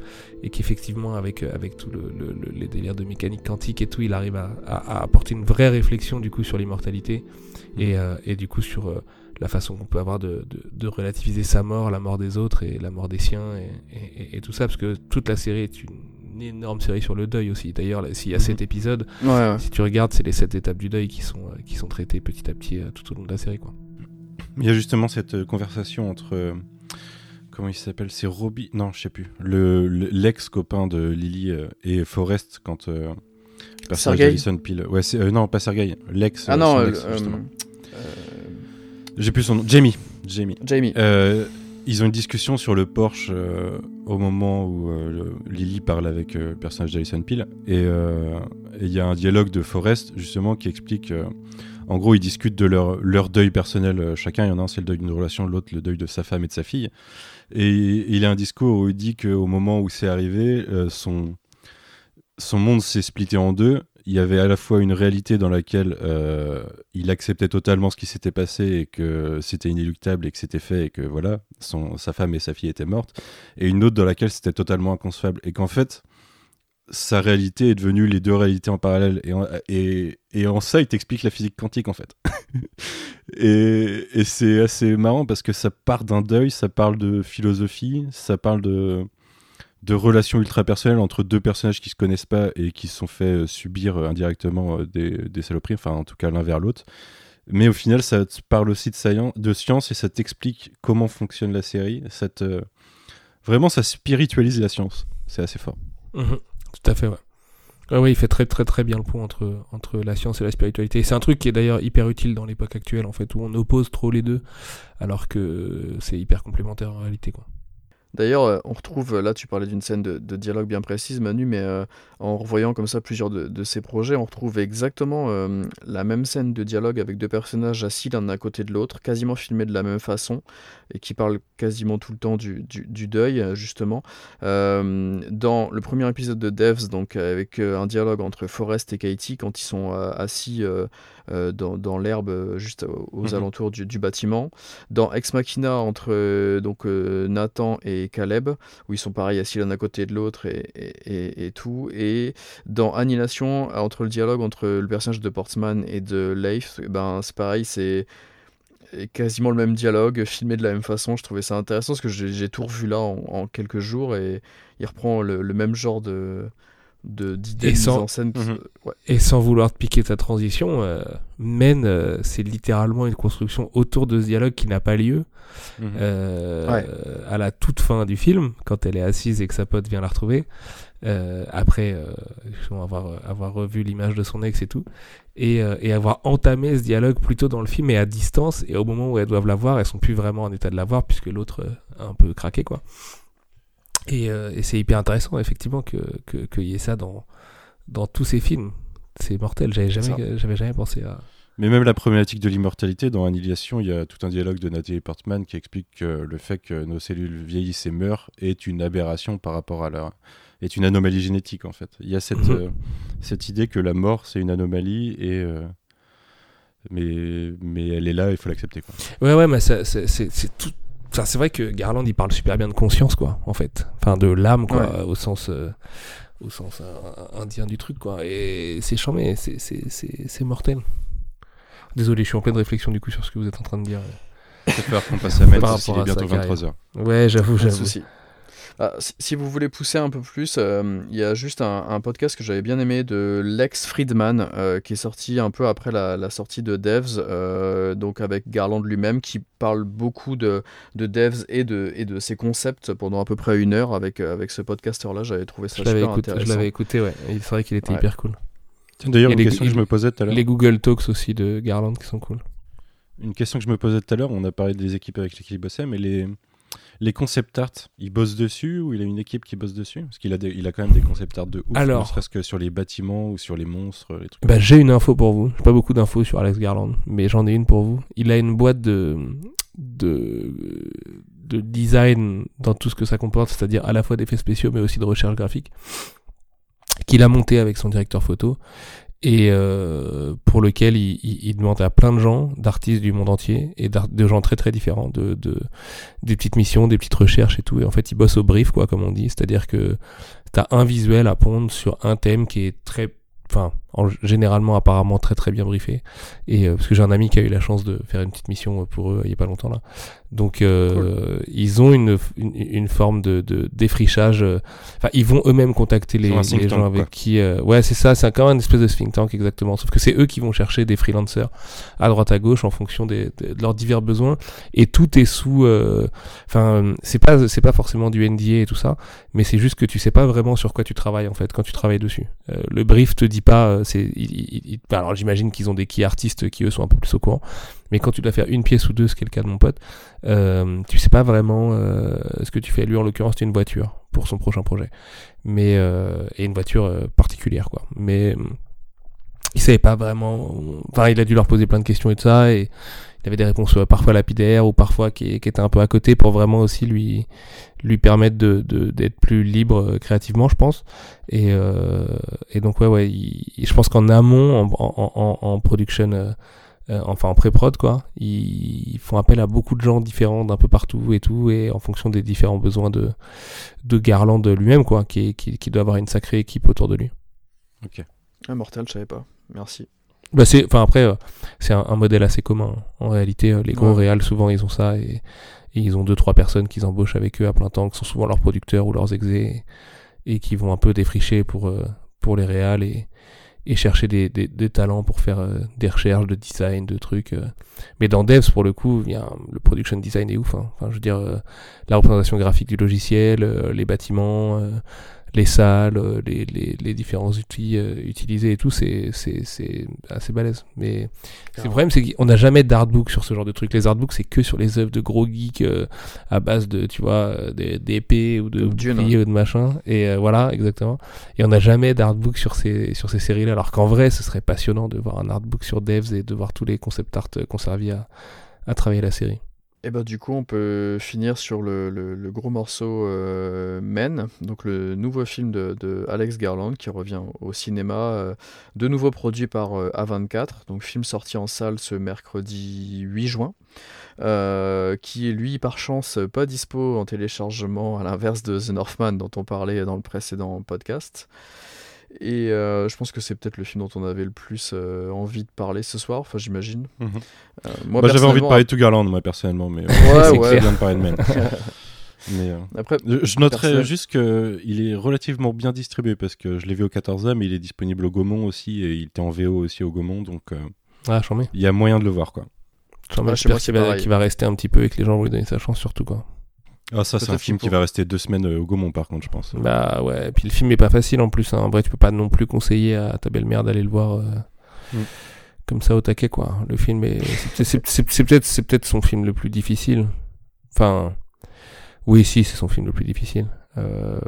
et qu'effectivement avec avec tout le, les délires de mécanique quantique et tout, il arrive à, à, apporter une vraie réflexion du coup sur l'immortalité. Et, et du coup sur la façon qu'on peut avoir de, de, relativiser sa mort, la mort des autres et la mort des siens et, et, tout ça, parce que toute la série est une énorme série sur le deuil aussi. D'ailleurs, s'il y a 7 mhm. épisodes, si tu regardes, c'est les 7 étapes du deuil qui sont, euh, qui sont traitées petit à petit euh, tout au long de la série. Quoi. Il y a justement cette euh, conversation entre... comment il s'appelle C'est Robbie Non, je sais plus. Le, l'ex-copain de Lily et Forrest quand... Euh, Peel. Ouais, non, pas Sergei. L'ex. Ah non, j'ai plus son nom. Jamie. Jamie. Jamie. Euh, ils ont une discussion sur le Porsche euh, au moment où euh, Lily parle avec le personnage d'Alison Peel. Et il y a un dialogue de Forrest, justement, qui explique. en gros, ils discutent de leur, leur deuil personnel chacun. Il y en a un, c'est le deuil d'une relation, l'autre, le deuil de sa femme et de sa fille. Et, il a un discours où il dit qu'au moment où c'est arrivé, son, son monde s'est splitté en deux il y avait à la fois une réalité dans laquelle euh, il acceptait totalement ce qui s'était passé et que c'était inéluctable et que c'était fait et que voilà, son, sa femme et sa fille étaient mortes, et une autre dans laquelle c'était totalement inconcevable et qu'en fait, sa réalité est devenue les deux réalités en parallèle et en, et, et en ça, il t'explique la physique quantique en fait. et, et c'est assez marrant parce que ça part d'un deuil, ça parle de philosophie, ça parle de de relations ultra personnelles entre deux personnages qui se connaissent pas et qui se sont fait euh, subir euh, indirectement euh, des, saloperies, enfin en tout cas l'un vers l'autre. Mais au final, ça te parle aussi de, science et ça t'explique comment fonctionne la série. Ça Vraiment, ça spiritualise la science. C'est assez fort. Mhm. tout à fait, ouais. Ouais, il fait très très très bien le pont entre, entre la science et la spiritualité. C'est un truc qui est d'ailleurs hyper utile dans l'époque actuelle, en fait, où on oppose trop les deux, alors que c'est hyper complémentaire en réalité, quoi. D'ailleurs, euh, on retrouve, là tu parlais d'une scène de, dialogue bien précise, Manu, mais euh, en revoyant comme ça plusieurs de, ces projets, on retrouve exactement euh, la même scène de dialogue avec deux personnages assis l'un à côté de l'autre, quasiment filmés de la même façon, et qui parlent quasiment tout le temps du, deuil, justement. dans le premier épisode de Devs, donc avec un dialogue entre Forrest et Katie, quand ils sont assis euh, dans, l'herbe euh, juste aux, mhm. alentours du, bâtiment. Dans Ex Machina entre euh, donc Nathan et Caleb, où ils sont pareils assis l'un à côté de l'autre et, et, tout. Et dans Annihilation, entre le dialogue entre le personnage de Portsman et de Leif, ben c'est pareil, c'est quasiment le même dialogue, filmé de la même façon. Je trouvais ça intéressant parce que j'ai tout revu là en, quelques jours et il reprend le, même genre de, de d'idées sans- en scène. Mhm. Ouais. Et sans vouloir te piquer ta transition, euh, Men, euh, c'est littéralement une construction autour de ce dialogue qui n'a pas lieu. Mhm. Euh, Ouais. à la toute fin du film, quand elle est assise et que sa pote vient la retrouver, euh, après euh, avoir, avoir revu l'image de son ex et tout, et, euh, et avoir entamé ce dialogue plutôt dans le film et à distance, et au moment où elles doivent la voir, elles sont plus vraiment en état de la voir puisque l'autre euh, a un peu craqué quoi. Et, euh, et c'est hyper intéressant effectivement que que- qu'il y ait ça dans dans tous ces films. C'est mortel. J'avais jamais j'avais jamais pensé à. Mais même la problématique de l'immortalité, dans Annihilation, il y a tout un dialogue de Nathalie Portman qui explique que le fait que nos cellules vieillissent et meurent est une aberration par rapport à la. est une anomalie génétique en fait. Il y a cette, Mhm. euh, cette idée que la mort c'est une anomalie et. euh, mais, mais elle est là, il faut l'accepter. quoi. Ouais, ouais, mais ça- c'est c'est- c'est tout. Enfin, c'est vrai que Garland il parle super bien de conscience quoi, en fait. Enfin, de l'âme quoi, au sens euh, au sens euh, indien du truc quoi. Et c'est charmé, c'est c'est mortel. Désolé, je suis en pleine réflexion du coup sur ce que vous êtes en train de dire. Il va falloir qu'on passe à qu'il rapport est à bientôt sa carrière. 23h. Ouais, j'avoue, j'avoue. Ah, si, vous voulez pousser un peu plus, euh, il y a juste un, un podcast que j'avais bien aimé de Lex Friedman euh, qui est sorti un peu après la, la sortie de Devs, euh, donc avec Garland lui-même qui parle beaucoup de, de Devs et de, et de ses concepts pendant à peu près une heure avec, avec ce podcaster-là. J'avais trouvé ça Je super écouté, je intéressant. l'avais écouté, ouais. Et C'est vrai qu'il était Ouais. hyper cool. D'ailleurs, une les- question que je me posais tout à l'heure. Les Google Talks aussi de Garland qui sont cool. Une question que je me posais tout à l'heure, on a parlé des équipes avec lesquelles il bossait, mais les, les concept art, il bosse dessus ou il a une équipe qui bosse dessus? Parce qu'il a, des- il a quand même des concept art de ouf, Alors. ne serait-ce que sur les bâtiments ou sur les monstres, les trucs. Bah, j'ai une info pour vous. J'ai pas beaucoup d'infos sur Alex Garland, mais j'en ai une pour vous. Il a une boîte de, de, de design dans tout ce que ça comporte, c'est-à-dire à la fois d'effets spéciaux, mais aussi de recherche graphique, qu'il a monté avec son directeur photo et euh, pour lequel il, il- demande à plein de gens, d'artistes du monde entier et de gens très très différents, de, de des petites missions, des petites recherches et tout. Et en fait, il bosse au brief, quoi, comme on dit, c'est-à-dire que t'as un visuel à pondre sur un thème qui est très enfin en- généralement apparemment très très bien briefé. Et euh, parce que j'ai un ami qui a eu la chance de faire une petite mission pour eux il y a pas longtemps là. Donc euh, ils ont une, une, une forme de, de défrichage euh, enfin ils vont eux-mêmes contacter les, les gens tank, avec quoi. qui euh, ouais c'est ça c'est quand même une espèce de think tank exactement. Sauf que c'est eux qui vont chercher des freelancers à droite à gauche en fonction des, de, de leurs divers besoins. Et tout est sous euh, enfin c'est pas c'est pas forcément du NDA et tout ça mais c'est juste que tu sais pas vraiment sur quoi tu travailles en fait quand tu travailles dessus. Euh, le brief te dit pas, euh, alors j'imagine qu'ils ont des key artistes qui eux sont un peu plus au courant, mais quand tu dois faire une pièce ou deux, ce qui est le cas de mon pote, euh, tu sais pas vraiment euh, ce que tu fais. Lui en l'occurrence c'est une voiture pour son prochain projet, mais euh, et une voiture euh, particulière quoi. Mais il savait pas vraiment, enfin il a dû leur poser plein de questions et tout ça et il avait des réponses parfois lapidaires ou parfois qui étaient un peu à côté pour vraiment aussi lui lui permettre de de- d'être plus libre euh, créativement je pense et euh, et donc ouais ouais il- je pense qu'en amont en, en, en, en production euh, euh, enfin en pré-prod quoi ils, ils font appel à beaucoup de gens différents d'un peu partout et tout et en fonction des différents besoins de de Garland lui-même quoi qui, qui qui doit avoir une sacrée équipe autour de lui Ah, mortel, je savais pas. Merci. bah c'est enfin après euh, c'est un, un modèle assez commun en réalité euh, les gros Ouais. réals souvent ils ont ça et, et ils ont deux trois personnes qu'ils embauchent avec eux à plein temps qui sont souvent leurs producteurs ou leurs exés et, qui vont un peu défricher pour euh, pour les réals et et chercher des, des, des talents pour faire euh, des recherches de design de trucs euh. mais dans Devs pour le coup un- le production design est ouf hein. enfin je veux dire la représentation graphique du logiciel les bâtiments les salles, euh, les, les, les différents outils euh, utilisés et tout, c'est c'est- c'est assez balèze. Mais c'est le problème, c'est qu'on n'a jamais d'artbook sur ce genre de truc. Les artbooks, c'est que sur les œuvres de gros geeks euh, à base de, tu vois, euh, d'épées ou de boucliers ou de machin. Et euh, voilà, exactement. Et on n'a jamais d'artbook sur ces, sur ces séries-là. Alors qu'en vrai, ce serait passionnant de voir un artbook sur Devs et de voir tous les concept art euh, ont servi à, à travailler la série. Et bah du coup on peut finir sur le, le- gros morceau euh, Men, donc le nouveau film de, Alex Garland qui revient au cinéma, euh, de nouveau produit par euh, A24, donc film sorti en salle ce mercredi 8 juin, qui est lui par chance pas dispo en téléchargement à l'inverse de The Northman dont on parlait dans le précédent podcast. Et euh, je pense que c'est peut-être le film dont on avait le plus euh, envie de parler ce soir, enfin j'imagine. Mhm. Euh, moi, Bah, J'avais envie de parler de tout Garland, moi, personnellement, mais Ouais, C'est ouais. c'est bien de parler de. Mais euh, Après, je noterais personnage- juste qu'il est relativement bien distribué parce que je l'ai vu au 14e, mais il est disponible au Gaumont aussi et il était en VO aussi au Gaumont, donc euh, Ah, il y a moyen de le voir quoi. Ah, J'espère qu'il va, qu'il va rester un petit peu et que les gens vont lui donner sa chance, surtout quoi. Ah ça c'est un film qui va rester deux semaines euh, au Gaumont par contre je pense. Bah ouais, et puis le film est pas facile en plus. Hein. En vrai, tu peux pas non plus conseiller à ta belle-mère d'aller le voir euh, Mm. comme ça au taquet, quoi. Le film est. c'est- peut-être c'est peut-être son film le plus difficile. Enfin. Oui, si, c'est son film le plus difficile. Euh,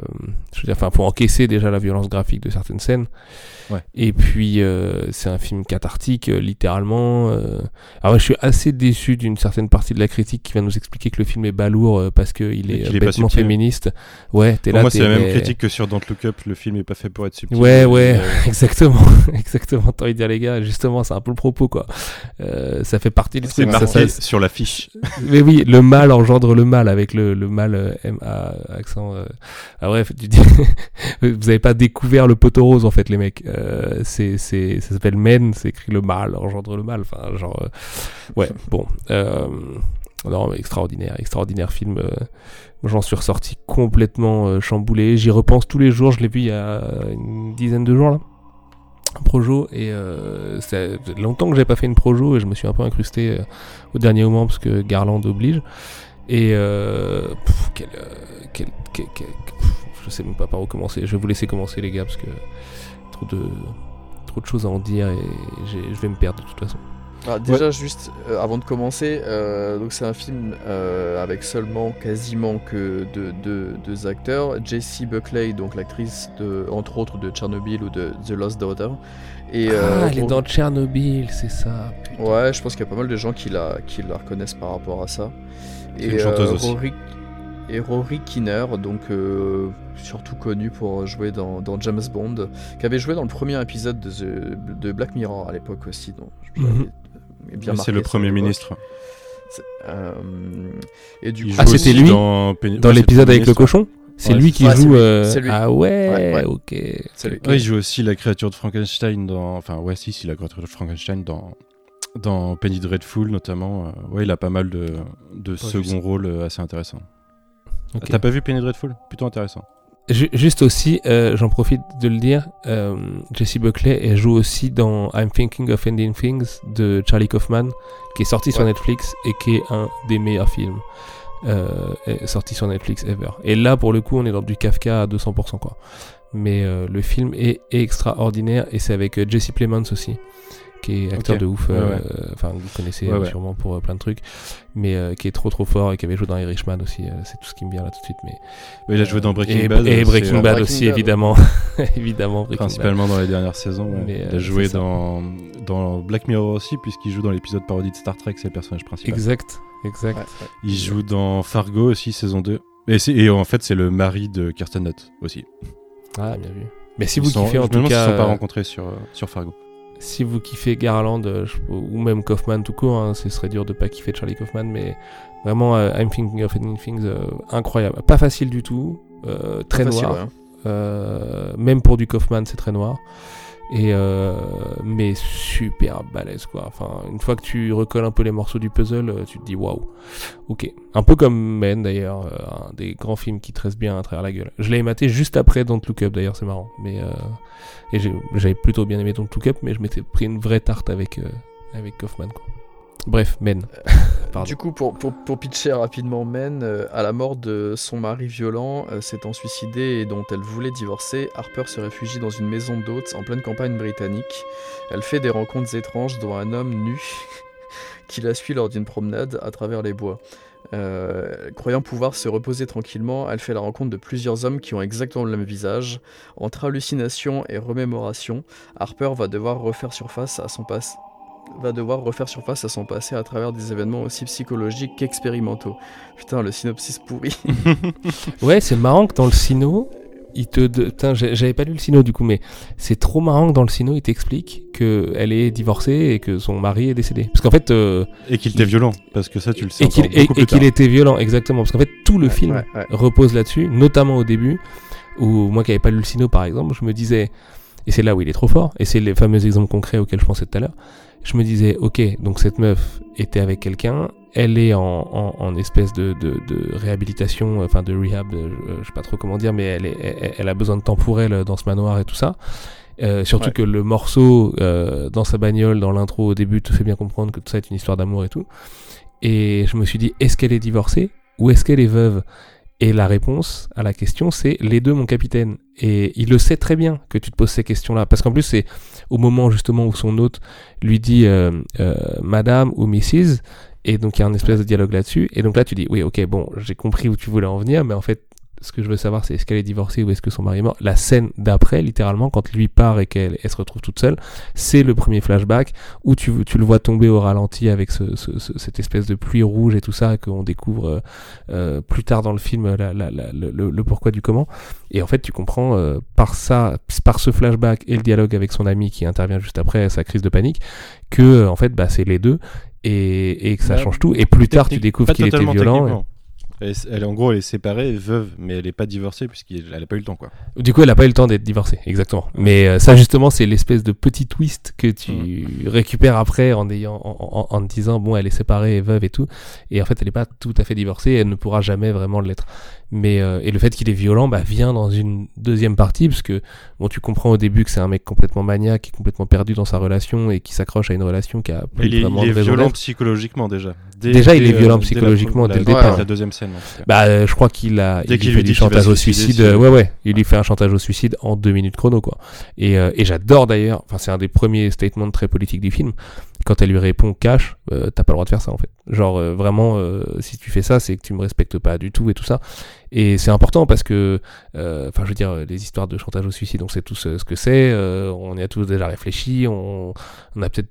je veux dire, enfin, faut encaisser déjà la violence graphique de certaines scènes. Ouais. Et puis, euh, c'est un film cathartique, euh, littéralement. euh. Alors, je suis assez déçu d'une certaine partie de la critique qui va nous expliquer que le film est balourd euh, parce qu'il Et est, euh, est bêtement féministe. Ouais, t'es Pour là. moi c'est la même critique que sur Don't Look Up, le film est pas fait pour être subtil. Ouais, ouais, euh, exactement, exactement. T'as envie de dire les gars, justement, c'est un peu le propos, quoi. Euh, ça fait partie du c'est marqué ça- sur l'affiche. mais oui, le mal engendre le mal avec le, le mal euh, M A accent. Ah bref, tu dis, vous avez pas découvert le poteau rose en fait, les mecs. Euh, c'est, ça s'appelle men, c'est écrit le mal engendre le mal. Enfin, genre, euh, ouais, bon. Euh, non, mais extraordinaire, extraordinaire film. J'en suis ressorti complètement chamboulé. J'y repense tous les jours. Je l'ai vu il y a une dizaine de jours là. Projo et euh, ça longtemps que j'avais pas fait une projo et je me suis un peu incrusté au dernier moment parce que Garland oblige. Et euh, pff, quel, euh, quel, quel- quel- pff, je sais même pas par où commencer. Je vais vous laisser commencer les gars parce que trop de trop de choses à en dire et je vais me perdre de toute façon. Ah, déjà, juste euh, avant de commencer, euh, donc c'est un film euh, avec seulement quasiment que deux, deux- deux acteurs. Jessie Buckley, donc l'actrice de, entre autres de Tchernobyl ou de The Lost Daughter. Et, euh, ah, elle est dans Tchernobyl, c'est ça. Ouais, je pense qu'il y a pas mal de gens qui la, qui la reconnaissent par rapport à ça. Une chanteuse aussi. Rory, et Rory Kinner, donc euh, surtout connu pour jouer dans, dans James Bond, qui avait joué dans le premier épisode de, The- de Black Mirror à l'époque aussi. Donc, C'est le Premier ministre. Euh, et du coup, Ah, c'était lui dans, l'épisode avec le cochon C'est Ouais, lui qui. Ouais, joue. lui, euh, lui. Ah ouais, Ouais, ouais. ok. c'est lui. Ouais, il joue aussi la créature de Frankenstein dans. Enfin, ouais, si, si, la créature de Frankenstein dans, dans Penny Dreadful notamment. euh, ouais, il a pas mal de, de second ça. rôles euh, assez intéressants. Ok. T'as pas vu Penny Dreadful? Plutôt intéressant. Ju- Juste aussi, euh, j'en profite de le dire, euh, Jessie Buckley, elle joue aussi dans I'm Thinking of Ending Things de Charlie Kaufman, qui est sorti sur. Netflix et qui est un des meilleurs films euh, est sorti sur Netflix ever. Et là, pour le coup, on est dans du Kafka à 200%, quoi. Mais le film est extraordinaire et c'est avec Jesse Plemons aussi, qui est acteur de ouf. Euh, ouais. Enfin, vous connaissez Ouais, euh, ouais. sûrement pour euh, plein de trucs, mais euh, qui est trop trop fort et qui avait joué dans Irishman aussi. euh, c'est tout ce qui me vient là tout de suite. Mais il a joué dans Breaking et, Bad. et Breaking c'est, Bad Breaking aussi, Bad, évidemment. évidemment, Breaking Bad. Principalement dans les dernières saisons. ouais. Il a joué dans, dans Black Mirror aussi, puisqu'il joue dans l'épisode parodie de Star Trek, c'est le personnage principal. Exact, exact. Ouais, ouais. Il joue dans Fargo aussi, saison 2. Et, en fait, c'est le mari de Kirsten Nutt aussi. Ah, bien vu. Mais si Ils vous sont- kiffez en tout demande s'ils cas, se sont pas rencontrés sur, euh, sur Fargo. Si vous kiffez Garland euh, je- ou même Kaufman tout court, hein, ce serait dur de pas kiffer Charlie Kaufman, mais vraiment euh, I'm Thinking of Ending Things, euh, incroyable. Pas facile du tout, très Facile, noir. ouais, même pour du Kaufman, c'est très noir. Et euh, mais super balèze quoi. Enfin, une fois que tu recolles un peu les morceaux du puzzle, euh, tu te dis waouh. Ok. Un peu comme Men d'ailleurs, euh, un des grands films qui tresse bien à travers la gueule. Je l'ai maté juste après Don't Look Up d'ailleurs, c'est marrant. Mais euh, et j'avais plutôt bien aimé Don't Look Up, mais je m'étais pris une vraie tarte avec euh, avec Kaufman quoi. Bref, Men. Pardon. Du coup, pour, pour, pour pitcher rapidement, Men, euh, à la mort de son mari violent, euh, s'étant suicidé et dont elle voulait divorcer, Harper se réfugie dans une maison d'hôtes en pleine campagne britannique. Elle fait des rencontres étranges, dont un homme nu qui la suit lors d'une promenade à travers les bois. Euh, croyant pouvoir se reposer tranquillement, elle fait la rencontre de plusieurs hommes qui ont exactement le même visage. Entre hallucination et remémoration, Harper va devoir refaire surface à son passé va devoir refaire surface à son passé à travers des événements aussi psychologiques qu'expérimentaux. Putain, le synopsis pourri. Ouais, c'est marrant que dans le sino, il te. de- Putain, j'ai- j'avais pas lu le sino du coup, mais c'est trop marrant que dans le sino, il t'explique qu'elle est divorcée et que son mari est décédé. Parce qu'en fait. euh, Et qu'il était violent, parce que ça, tu le sais et qu'il et- et était violent, exactement. Parce qu'en fait, tout le film Ouais, ouais. repose là-dessus, notamment au début, où moi qui n'avais pas lu le sino par exemple, je me disais, et c'est là où il est trop fort, et c'est les fameux exemples concrets auxquels je pensais tout à l'heure, je me disais, ok, donc cette meuf était avec quelqu'un, elle est en, espèce de, réhabilitation, enfin de rehab, je sais pas trop comment dire, mais elle, est, elle, a besoin de temps pour elle dans ce manoir et tout ça. surtout que le morceau dans sa bagnole, dans l'intro au début, te fait bien comprendre que tout ça est une histoire d'amour et tout. Et je me suis dit, est-ce qu'elle est divorcée ou est-ce qu'elle est veuve? Et la réponse à la question, c'est les deux, mon capitaine. Et il le sait très bien que tu te poses ces questions-là. Parce qu'en plus, c'est au moment justement où son hôte lui dit euh, euh, Madame ou Mrs. Et donc il y a un espèce de dialogue là-dessus. Et donc là, tu dis, oui, ok, bon, j'ai compris où tu voulais en venir, mais en fait, ce que je veux savoir, c'est est-ce qu'elle est divorcée ou est-ce que son mari est mort. La scène d'après, littéralement, quand lui part et qu'elle se retrouve toute seule, c'est le premier flashback où tu, tu, le vois tomber au ralenti avec ce, cette espèce de pluie rouge et tout ça, qu'on découvre euh, euh, plus tard dans le film la, la, le, le, pourquoi du comment. Et en fait, tu comprends euh, par ça, par ce flashback et le dialogue avec son ami qui intervient juste après sa crise de panique, que en fait, bah, c'est les deux et, et que ça change tout. Et plus tard, tu découvres qu'il était violent. Elle, en gros, elle est séparée, veuve, mais elle n'est pas divorcée puisqu'elle n'a pas eu le temps, quoi. Du coup, elle n'a pas eu le temps d'être divorcée, exactement. Mais euh, ça, justement, c'est l'espèce de petit twist que tu mm. récupères après en, ayant, en, disant, bon, elle est séparée, veuve et tout. Et en fait, elle n'est pas tout à fait divorcée, elle ne pourra jamais vraiment l'être. Mais euh, et le fait qu'il est violent bah, vient dans une deuxième partie parce que bon tu comprends au début que c'est un mec complètement maniaque, qui est complètement perdu dans sa relation et qui s'accroche à une relation qui a plus il vraiment est, il est violent psychologiquement déjà. déjà il est violent psychologiquement dès, le départ. La deuxième scène. Bah euh, je crois qu'il a il, lui fait du chantage au suicide. ouais ouais, il lui fait un chantage au suicide en deux minutes chrono quoi. Et, euh, et j'adore d'ailleurs, enfin c'est un des premiers statements très politiques du film quand elle lui répond cash, euh, t'as pas le droit de faire ça en fait. Genre euh, vraiment, euh, si tu fais ça, c'est que tu me respectes pas du tout et tout ça. Et c'est important parce que, enfin, je veux dire, les histoires de chantage au suicide, on sait tous ce que c'est. on y a tous déjà réfléchi. On, on a peut-être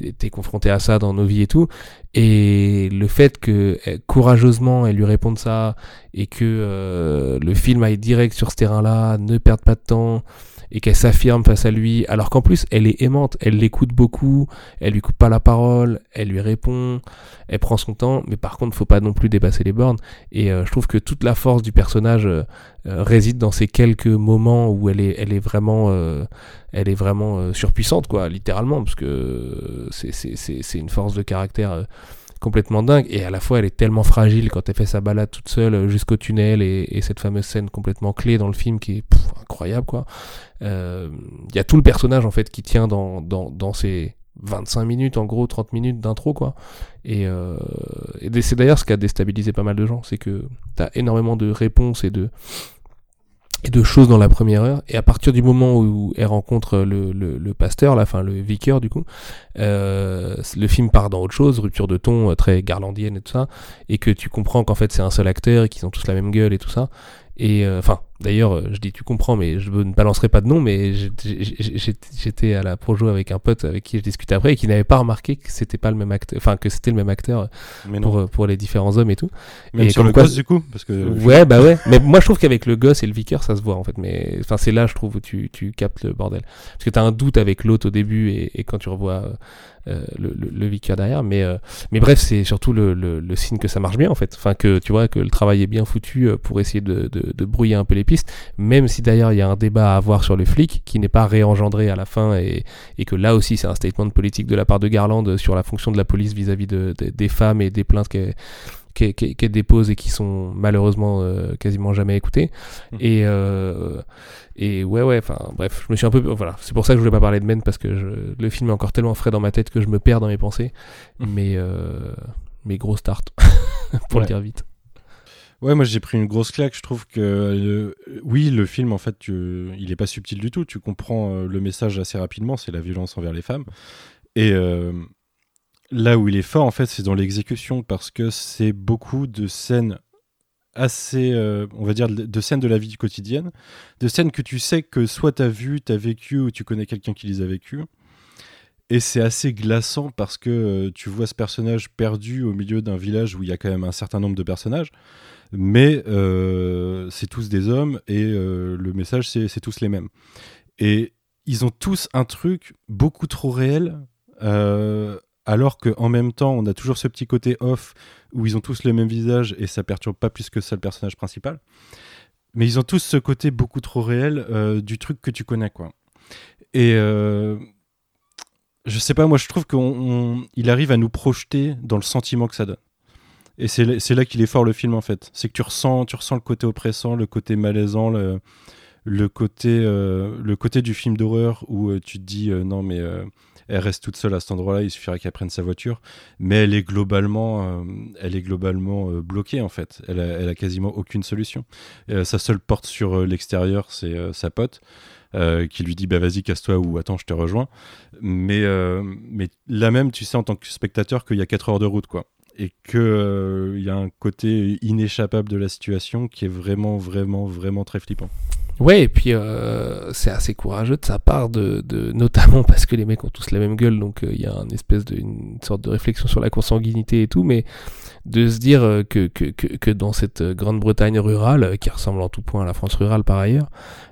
été confronté à ça dans nos vies et tout. Et le fait que courageusement elle lui réponde ça et que le film aille direct sur ce terrain-là, ne perde pas de temps et qu'elle s'affirme face à lui, alors qu'en plus elle est aimante, elle l'écoute beaucoup, elle lui coupe pas la parole, elle lui répond, elle prend son temps, mais par contre faut pas non plus dépasser les bornes. Et euh, je trouve que toute la force du personnage euh, euh, réside dans ces quelques moments où elle est, elle est vraiment, elle est vraiment surpuissante quoi, littéralement, parce que c'est c'est une force de caractère complètement dingue. Et à la fois, elle est tellement fragile quand elle fait sa balade toute seule euh, jusqu'au tunnel et, cette fameuse scène complètement clé dans le film qui est incroyable, quoi. Il euh, y a tout le personnage, en fait, qui tient dans, dans, dans ces 25 minutes, en gros, 30 minutes d'intro, quoi. Et, euh, et c'est d'ailleurs ce qui a déstabilisé pas mal de gens, c'est que t'as énormément de réponses et de de choses dans la première heure. Et à partir du moment où elle rencontre le, le, pasteur la fin le vicaire du coup euh, le film part dans autre chose rupture de ton euh, très garlandienne et tout ça. Et que tu comprends qu'en fait c'est un seul acteur et qu'ils ont tous la même gueule et tout ça et euh, enfin, d'ailleurs, euh, je dis tu comprends, mais je ne balancerai pas de nom, mais j'étais à la projo avec un pote avec qui je discutais après et qui n'avait pas remarqué que c'était pas le même acteur, enfin que c'était le même acteur pour, euh, pour les différents hommes et tout. Même et sur le gosse du coup, parce que. Ouais, bah ouais. mais moi je trouve qu'avec le gosse et le vicaire, ça se voit en fait. Mais enfin, c'est là je trouve où tu, tu captes le bordel, parce que t'as un doute avec l'autre au début et, et, quand tu revois euh, le, le, vicaire derrière. Mais, euh, mais bref, c'est surtout le, le, signe que ça marche bien en fait. Enfin, que tu vois que le travail est bien foutu euh, pour essayer de, de, de brouiller un peu les pistes, même si d'ailleurs il y a un débat à avoir sur le flic qui n'est pas réengendré à la fin et, et que là aussi c'est un statement politique de la part de Garland sur la fonction de la police vis-à-vis de, des femmes et des plaintes qu'elle dépose et qui sont malheureusement quasiment jamais écoutées. Mmh. Et, euh, et ouais, ouais, enfin bref, je me suis un peu. Voilà, c'est pour ça que je voulais pas parler de Men parce que le film est encore tellement frais dans ma tête que je me perds dans mes pensées. Mhm. Mais, euh, mais gros start, pour le dire vite. Ouais, moi j'ai pris une grosse claque. Je trouve que oui, le film en fait, il est pas subtil du tout. Tu comprends euh, le message assez rapidement. C'est la violence envers les femmes. Et euh, là où il est fort en fait, c'est dans l'exécution parce que c'est beaucoup de scènes assez, euh, on va dire, de scènes de la vie quotidienne, de scènes que tu sais que soit tu as vu, tu as vécu ou tu connais quelqu'un qui les a vécues. Et c'est assez glaçant parce que euh, tu vois ce personnage perdu au milieu d'un village où il y a quand même un certain nombre de personnages, mais euh, c'est tous des hommes et le message c'est tous les mêmes. Et ils ont tous un truc beaucoup trop réel alors qu'en même temps, on a toujours ce petit côté off où ils ont tous le même visage et ça perturbe pas plus que ça le personnage principal. Mais ils ont tous ce côté beaucoup trop réel euh, du truc que tu connais, quoi. Et euh, je sais pas, moi je trouve qu'il arrive à nous projeter dans le sentiment que ça donne. Et c'est là qu'il est fort le film en fait. C'est que tu ressens, tu ressens le côté oppressant, le côté malaisant, le, le côté, euh, le côté du film d'horreur où euh, tu te dis non mais elle reste toute seule à cet endroit-là, il suffirait qu'elle prenne sa voiture, mais elle est globalement, euh, elle est globalement euh, bloquée en fait. Elle a, elle a quasiment aucune solution. Euh, sa seule porte sur l'extérieur, c'est sa pote. qui lui dit bah vas-y casse-toi ou attends je te rejoins mais mais là même tu sais en tant que spectateur qu'il y a 4 heures de route quoi et que euh, il y a un côté inéchappable de la situation qui est vraiment vraiment vraiment très flippant Ouais, et puis euh, c'est assez courageux de sa part, de, de, notamment parce que les mecs ont tous la même gueule, donc euh, il y a une espèce de, sorte de réflexion sur la consanguinité et tout, mais de se dire euh, que, que, que, que dans cette Grande-Bretagne rurale, euh, qui ressemble en tout point à la France rurale par ailleurs,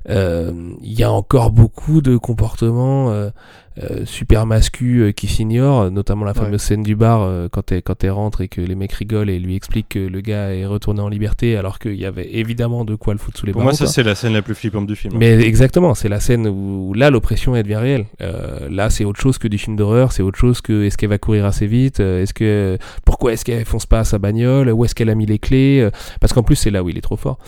il y a encore beaucoup de comportements euh, super masculins euh, qui s'ignorent, notamment la Ouais. fameuse scène du bar euh, quand elle, quand elle rentre et que les mecs rigolent et lui expliquent que le gars est retourné en liberté alors qu'il y avait évidemment de quoi le foutre sous les pour moi barreaux, ça quoi. c'est la scène la plus flippante du film Mais exactement, c'est la scène où, où là l'oppression elle devient réelle. Euh, là c'est autre chose que du film d'horreur, c'est autre chose que est-ce qu'elle va courir assez vite, est-ce que pourquoi est-ce qu'elle fonce pas à sa bagnole, où est-ce qu'elle a mis les clés, parce qu'en plus c'est là où il est trop fort.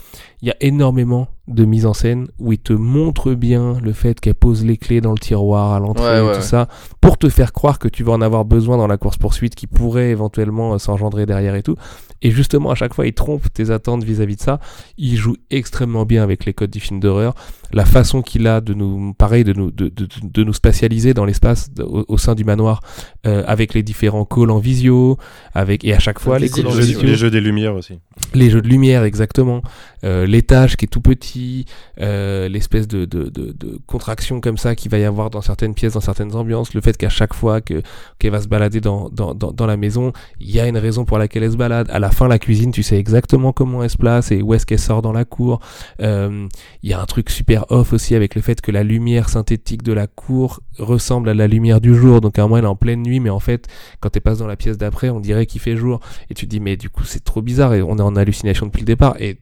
Il y a énormément de mise en scène où il te montre bien le fait qu'elle pose les clés dans le tiroir à l'entrée Ouais, et ouais, tout ouais. ça pour te faire croire que tu vas en avoir besoin dans la course poursuite qui pourrait éventuellement euh, s'engendrer derrière et tout. Et justement à chaque fois il trompe tes attentes vis-à-vis de ça. Il joue extrêmement bien avec les codes du film d'horreur la façon qu'il a de nous, pareil, de nous, de, de, de nous spatialiser dans l'espace au, au sein du manoir, euh, avec les différents calls en visio, avec et à chaque fois les calls en les, jeux, visio, les jeux des lumières aussi les jeux de lumière exactement, euh, l'étage qui est tout petit, euh, l'espèce de, de, de, de contraction comme ça qu'il va y avoir dans certaines pièces, dans certaines ambiances, le fait qu'à chaque fois que qu'elle va se balader dans, dans, dans, dans la maison, il y a une raison pour laquelle elle se balade. À la fin, la cuisine, tu sais exactement comment elle se place et où est-ce qu'elle sort dans la cour. Euh, Il y a un truc super off aussi avec le fait que la lumière synthétique de la cour ressemble à la lumière du jour. Donc à un moment, elle est en pleine nuit, mais en fait, quand elle passe dans la pièce d'après, on dirait qu'il fait jour. Et tu te dis, mais du coup, c'est trop bizarre et on est en hallucination depuis le départ. Et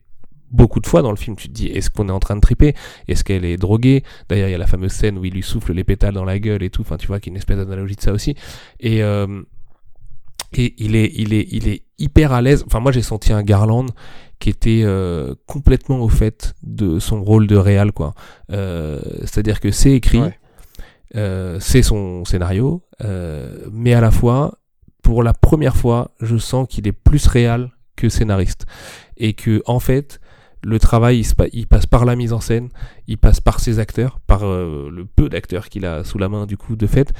beaucoup de fois dans le film, tu te dis, est-ce qu'on est en train de triper? Est-ce qu'elle est droguée? D'ailleurs, il y a la fameuse scène où il lui souffle les pétales dans la gueule et tout. Enfin, tu vois qu'il y a une espèce d'analogie de ça aussi. Et, euh, et il est, il est, il est hyper à l'aise. Enfin, moi, j'ai senti un Garland qui était euh, complètement au fait de son rôle de réal, quoi. Euh, C'est-à-dire que c'est écrit, Ouais. euh, c'est son scénario, euh, mais à la fois, pour la première fois, je sens qu'il est plus réal que scénariste. Et que, en fait, le travail, il, se pa- il passe par la mise en scène, il passe par ses acteurs, par euh, le peu d'acteurs qu'il a sous la main, du coup, de fait,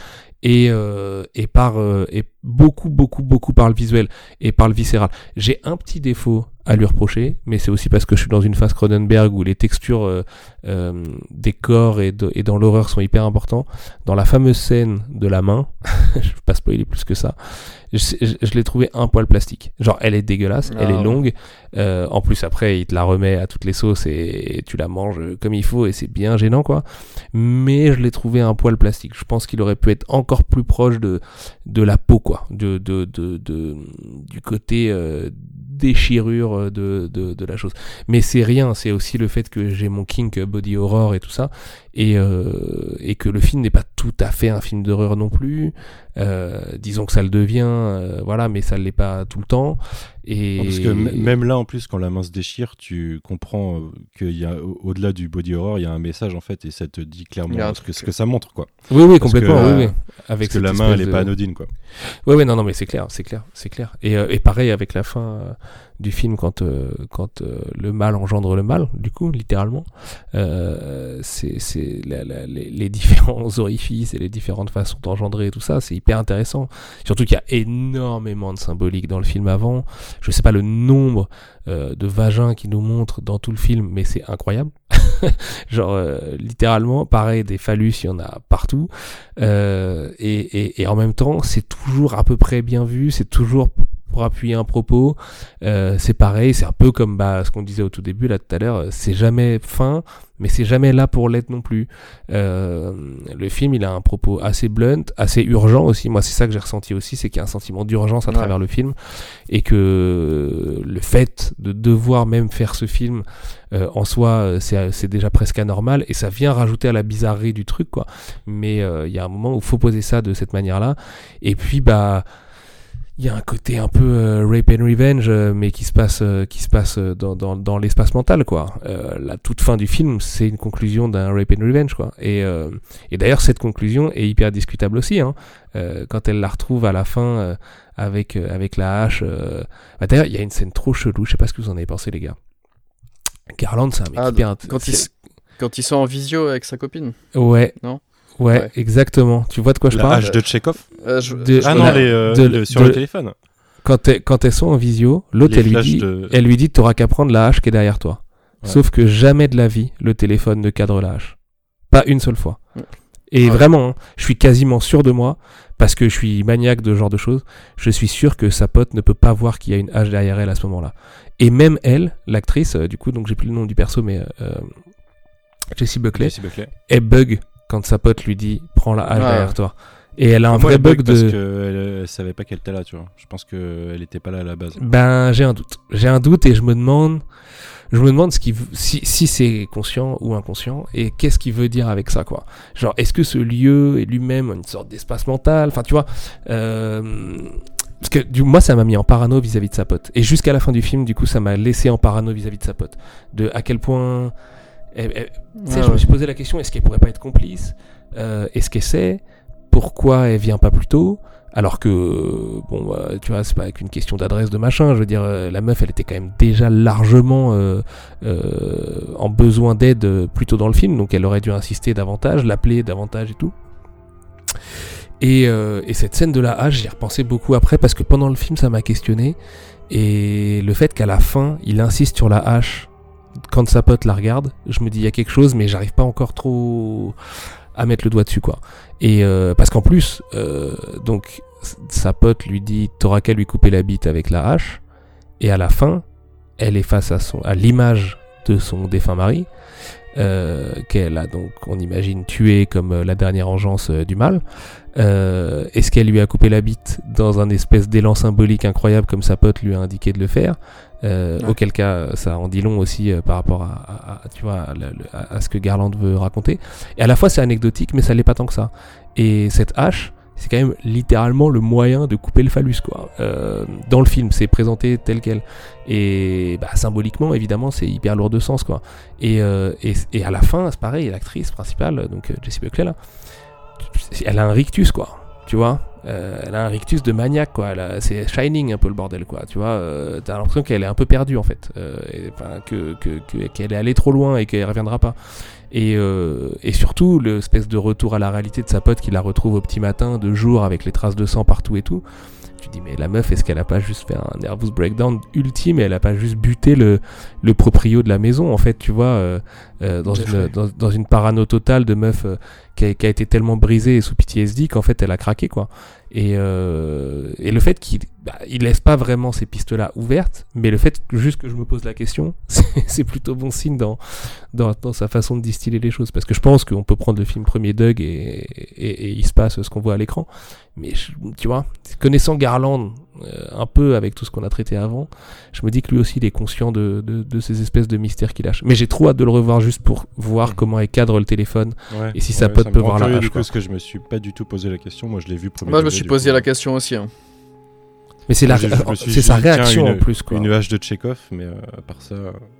et, euh, et par euh, et beaucoup, beaucoup, beaucoup par le visuel et par le viscéral. J'ai un petit défaut à lui reprocher, mais c'est aussi parce que je suis dans une phase Cronenberg où les textures euh, des corps et, de- et dans l'horreur sont hyper importants. Dans la fameuse scène de la main, je vais pas spoiler plus que ça, je, je- je l'ai trouvé un poil plastique. Genre, elle est dégueulasse, elle Ah est ouais. longue. Euh, en plus, après, il te la remet à toutes les sauces et, tu la manges comme il faut et c'est bien gênant, quoi. Mais je l'ai trouvé un poil plastique. Je pense qu'il aurait pu être encore plus proche de, de la peau, quoi. De, de, de, de- du côté euh, déchirure de, de, de la chose. Mais c'est rien, c'est aussi le fait que j'ai mon kink body horror et tout ça. Et, euh, et que le film n'est pas tout à fait un film d'horreur non plus. Euh, disons que ça le devient, euh, voilà, mais ça ne l'est pas tout le temps. Et... Parce que même là, en plus, quand la main se déchire, tu comprends euh, qu'il y a, au- au-delà du body horror, il y a un message en fait, et ça te dit clairement ce que, truc, ce que ça montre, quoi. Oui, oui, Parce complètement, que, oui, oui. Avec Parce que la main, elle est de- pas anodine, quoi. Ouais, ouais, non, non, mais c'est clair, c'est clair, c'est clair. Et, euh, et pareil avec la fin euh, du film quand euh, quand euh, le mal engendre le mal, du coup, littéralement. Euh, c'est les, les différents orifices et les différentes façons d'engendrer tout ça, c'est hyper intéressant. Surtout qu'il y a énormément de symbolique dans le film avant. Je sais pas le nombre euh, de vagins qui nous montrent dans tout le film, mais c'est incroyable. Genre euh, littéralement, pareil, des phallus, il y en a partout. Euh, et, et, et en même temps, c'est toujours à peu près bien vu, c'est toujours pour appuyer un propos. Euh, c'est pareil, c'est un peu comme bah, ce qu'on disait au tout début là tout à l'heure, euh, c'est jamais fin, mais c'est jamais là pour l'être non plus. Euh, le film, il a un propos assez blunt, assez urgent aussi. Moi, c'est ça que j'ai ressenti aussi, c'est qu'il y a un sentiment d'urgence à Ouais. travers le film et que le fait de devoir même faire ce film euh, en soi, euh, c'est c'est déjà presque anormal et ça vient rajouter à la bizarrerie du truc, quoi. Mais euh, il y a un moment où il faut poser ça de cette manière-là. Et puis, bah, il y a un côté un peu euh, rape and revenge, euh, mais qui se passe, euh, qui se passe euh, dans, dans, dans l'espace mental, quoi. Euh, la toute fin du film, c'est une conclusion d'un rape and revenge, quoi. Et, euh, et d'ailleurs, cette conclusion est hyper discutable aussi, hein. Euh, quand elle la retrouve à la fin euh, avec, euh, avec la hache. euh, bah, d'ailleurs, il y a une scène trop chelou, je sais pas ce que vous en avez pensé, les gars. Garland, c'est un mec Ah, hyper quand, quand ils sont en visio avec sa copine. Ouais. Non? Ouais, Ouais. exactement. Tu vois de quoi je La parle hache de Tchekhov Euh, je- De- je Ah non, la- les, euh, de- le- sur de- le téléphone. quand, elles- quand elles sont en visio, l'autre Les elle lui dit, de- elle lui dit, t'auras qu'à prendre la hache qui est derrière toi. Ouais. Sauf que jamais de la vie, le téléphone ne cadre la hache. Pas une seule fois. Et Ah ouais. vraiment, hein, je suis quasiment sûr de moi, parce que je suis maniaque de ce genre de choses, je suis sûr que sa pote ne peut pas voir qu'il y a une hache derrière elle à ce moment-là. Et même elle, l'actrice, euh, du coup, donc j'ai plus le nom du perso, mais euh, Jessie Buckley, Jessie Buckley. elle bug quand sa pote lui dit prends la hache Ah. derrière toi. Et elle a un Moi, vrai bug bug parce de. qu'elle elle savait pas qu'elle était là, tu vois. Je pense qu'elle était pas là à la base. Ben, j'ai un doute. J'ai un doute et je me demande, je me demande ce qui, si, si c'est conscient ou inconscient et qu'est-ce qu'il veut dire avec ça, quoi. Genre, est-ce que ce lieu est lui-même une sorte d'espace mental? Enfin, tu vois, euh, parce que du moi, ça m'a mis en parano vis-à-vis de sa pote. Et jusqu'à la fin du film, du coup, ça m'a laissé en parano vis-à-vis de sa pote. De à quel point, sais, Ah je me suis posé la question est-ce qu'elle pourrait pas être complice Euh, Est-ce qu'elle sait Pourquoi elle vient pas plus tôt alors que, bon, bah, tu vois, c'est pas qu'une question d'adresse de machin. Je veux dire, euh, la meuf, elle était quand même déjà largement euh, euh, en besoin d'aide plus tôt dans le film, donc elle aurait dû insister davantage, l'appeler davantage et tout. Et, euh, et cette scène de la hache, j'y ai repensé beaucoup après parce que pendant le film, ça m'a questionné. Et le fait qu'à la fin, il insiste sur la hache quand sa pote la regarde, je me dis, il y a quelque chose, mais j'arrive pas encore trop à mettre le doigt dessus, quoi. Et euh, parce qu'en plus, euh, donc sa pote lui dit t'auras qu'à lui couper la bite avec la hache. Et à la fin, elle est face à son à l'image de son défunt mari, euh, qu'elle a donc, on imagine, tué comme la dernière engeance du mal. Est-ce qu'elle lui a coupé la bite dans un espèce d'élan symbolique incroyable comme sa pote lui a indiqué de le faire? Euh, Ouais. Auquel cas, ça en dit long aussi euh, par rapport à, tu vois, à, ce que Garland veut raconter. Et à la fois, c'est anecdotique, mais ça l'est pas tant que ça. Et cette hache, c'est quand même littéralement le moyen de couper le phallus, quoi. Euh, dans le film, c'est présenté tel quel. Et bah, symboliquement, évidemment, c'est hyper lourd de sens, quoi. Et, et, et à la fin, c'est pareil, l'actrice principale, donc Jessie Buckley, là, elle a un rictus, quoi. Tu vois? Euh, Elle a un rictus de maniaque, quoi. C'est Shining, un peu le bordel, quoi. Tu vois euh, T'as l'impression qu'elle est un peu perdue, en fait. Euh, et, que- qu'elle est allée trop loin et qu'elle reviendra pas. Et, euh, et surtout, l'espèce de retour à la réalité de sa pote qui la retrouve au petit matin, de jour, avec les traces de sang partout et tout. Tu dis, mais la meuf, est-ce qu'elle a pas juste fait un nervous breakdown ultime et elle a pas juste buté le, le proprio de la maison, en fait, tu vois, euh, euh, dans, une, dans, dans une parano totale de meuf euh, qui, a, qui a été tellement brisée et sous PTSD qu'en fait, elle a craqué, quoi. Et, et le fait qu'il bah, il laisse pas vraiment ces pistes-là ouvertes, mais le fait que- juste que je me pose la question, c'est plutôt bon signe dans, dans, dans sa façon de distiller les choses. Parce que je pense qu'on peut prendre le film premier Doug et, et, et il se passe ce qu'on voit à l'écran. Mais je- tu vois, connaissant Garland euh, un peu avec tout ce qu'on a traité avant, je me dis que lui aussi il est conscient de, de, de ces espèces de mystères qu'il lâche. Mais j'ai trop hâte de le revoir juste pour voir Mhm. comment il cadre le téléphone. Ouais. Et si sa pote ça peut voir la hache, du coup, parce que je me suis pas du tout posé la question. Moi, je l'ai vu premier. Moi, je me suis posé coup. la question aussi. hein. Mais c'est sa réaction une- en plus. Quoi. Une hache de Tchekhov, mais euh, à part ça,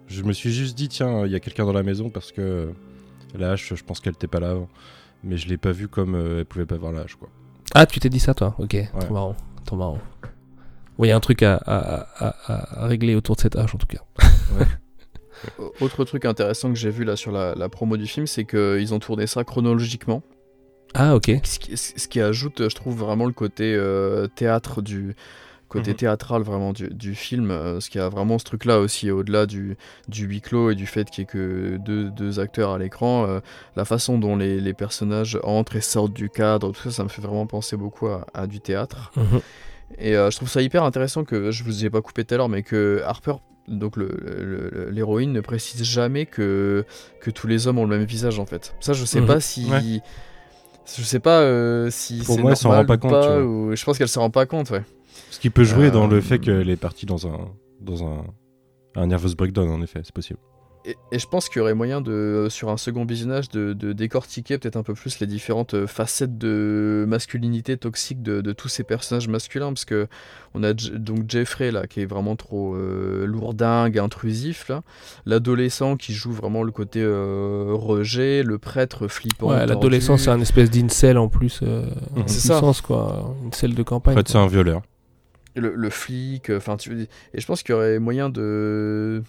je me suis juste dit, tiens, il y a quelqu'un dans la maison parce que la hache, je pense qu'elle était pas là avant. Mais je l'ai pas vue comme euh, elle pouvait pas voir la hache, quoi. Ah, tu t'es dit ça, toi? Ok, trop marrant. Trop marrant. Oui, il y a un truc à, à- à- à régler autour de cette hache, en tout cas. Autre truc intéressant que j'ai vu là sur la, la promo du film, c'est qu'ils ont tourné ça chronologiquement. Ah, ok. Ce qui, ce qui ajoute, je trouve, vraiment le côté euh, théâtre du côté Mhm. théâtral vraiment du, du film, euh, ce qui a vraiment ce truc-là aussi au-delà du, du huis clos et du fait qu'il n'y ait que deux, deux acteurs à l'écran, euh, la façon dont les, les personnages entrent et sortent du cadre, tout ça, ça me fait vraiment penser beaucoup à, à du théâtre. Mhm. Et euh, je trouve ça hyper intéressant que je vous ai pas coupé tout à l'heure, mais que Harper, donc l'héroïne, ne précise jamais que, que tous les hommes ont le même visage en fait. Ça, je sais Mhm. pas si. Ouais. Je sais pas euh, si Pour moi, elle s'en rend pas ou compte, vois. ou- Je pense qu'elle se rend pas compte, ouais. Ce qui peut jouer dans Euh, le fait qu'elle est partie dans un dans un un nervous breakdown, en effet, c'est possible. et, je pense qu'il y aurait moyen de, sur un second visionnage, de, décortiquer peut-être un peu plus les différentes euh, facettes de masculinité toxique de, tous ces personnages masculins, parce que on a donc Jeffrey là qui est vraiment trop euh, lourdingue, intrusif là, l'adolescent qui joue vraiment le côté euh, rejet, le prêtre flippant. Ouais, l'adolescent c'est un espèce d'incel en plus, euh, c'est ça, quoi, une selle de campagne. En fait, c'est un violeur. Le, le flic, enfin tu et je pense qu'il y aurait moyen de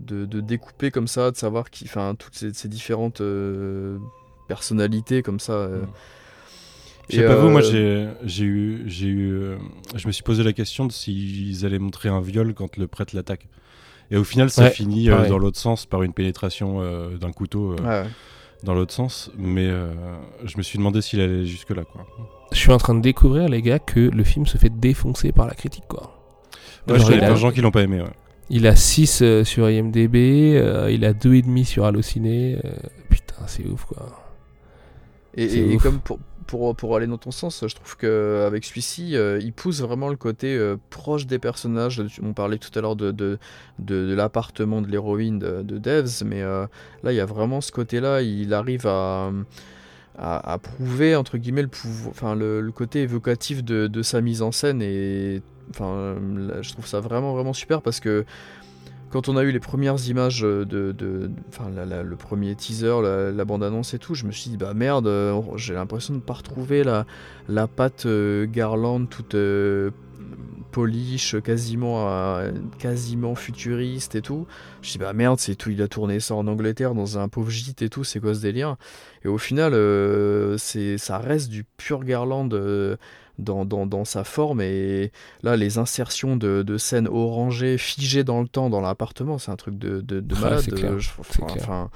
de, découper comme ça, de savoir qui, enfin, toutes ces, différentes euh, personnalités comme ça. Euh. Mm. Je sais pas vous, moi euh, j'ai eu, j'ai eu, je me suis posé la question de s'ils allaient montrer un viol quand le prêtre l'attaque. Et au final, ça finit dans l'autre sens par une pénétration d'un couteau dans l'autre sens. Mais je me suis demandé s'il allait jusque là, quoi. Je suis en train de découvrir, les gars, que le film se fait défoncer par la critique, quoi. Ouais, il y a plein de gens qui l'ont pas aimé. Ouais. Il a 6 euh, sur IMDB, euh, il a 2,5 sur Allociné. Euh, putain, c'est ouf quoi. Et, comme pour, pour, pour, aller dans ton sens, je trouve qu'avec celui-ci, il pousse vraiment le côté proche des personnages. On parlait tout à l'heure de, de, de, l'appartement de l'héroïne de, Devs, mais là, il y a vraiment ce côté-là. Il arrive à, à, prouver, entre guillemets, le, le, côté évocatif de, sa mise en scène. Et Enfin, je trouve ça vraiment vraiment super parce que quand on a eu les premières images de, le premier teaser, la, bande-annonce et tout, je me suis dit bah merde, euh, j'ai l'impression de ne pas retrouver la, la patte euh, Garland toute euh, polish, quasiment quasiment futuriste et tout. Je dit bah merde, c'est tout, il a tourné ça en Angleterre dans un pauvre gîte et tout, c'est quoi ce délire? Et au final, c'est ça reste du pur Garland dans, dans, sa forme. Et là, les insertions de, de, scènes orangées, figées dans le temps dans l'appartement, c'est un truc de, de, malade. enfin,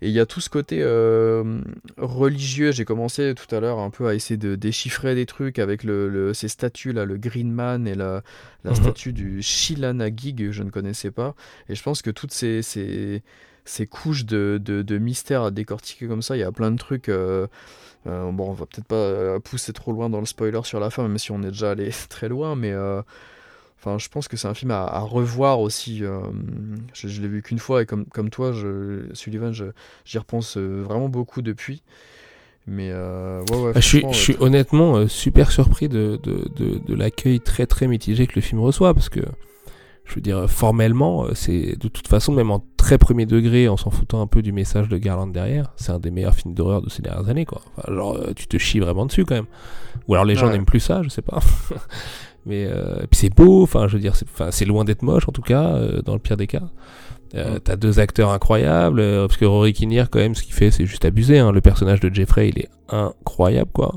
et il y a tout ce côté euh, religieux. J'ai commencé tout à l'heure un peu à essayer de déchiffrer des trucs avec le, ces statues là, le Green Man et la, la mhm. statue du Shilanagi que je ne connaissais pas. Et je pense que toutes ces, ces, ces couches de, de, mystère à décortiquer comme ça, il y a plein de trucs. Euh, euh, bon, on va peut-être pas pousser trop loin dans le spoiler sur la fin, même si on est déjà allé très loin, mais enfin, je pense que c'est un film à, revoir aussi. je, l'ai vu qu'une fois et comme, comme toi, je, Sullivan, j'y repense vraiment beaucoup depuis. Mais ouais, ouais, ah, je suis, honnêtement super surpris de, de, de, de l'accueil très très mitigé que le film reçoit parce que je veux dire, formellement, euh, c'est de toute façon, même en très premier degré, en s'en foutant un peu du message de Garland derrière, c'est un des meilleurs films d'horreur de ces dernières années, quoi. genre, euh, tu te chies vraiment dessus quand même. Ou alors les gens n'aiment plus ça, je sais pas. Mais euh, puis c'est beau, enfin, je veux dire, c'est loin d'être moche en tout cas, dans le pire des cas. Euh, T'as deux acteurs incroyables, parce que Rory Kinnear, quand même, ce qu'il fait, c'est juste abusé. Hein. Le personnage de Jeffrey, il est incroyable, quoi.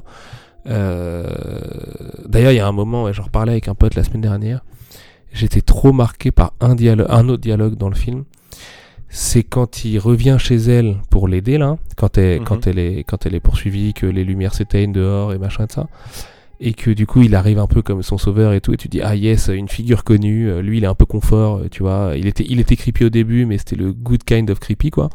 D'ailleurs, il y a un moment, et j'en reparlais avec un pote la semaine dernière, j'étais trop marqué par un, dialogue, un autre dialogue dans le film. C'est quand il revient chez elle pour l'aider là, quand elle, mhm. quand elle est, quand elle est poursuivie, que les lumières s'éteignent dehors et machin de ça, et que du coup il arrive un peu comme son sauveur et tout, et tu dis ah yes une figure connue, euh, lui il est un peu confort, euh, tu vois, il était, il était creepy au début, mais c'était le good kind of creepy quoi,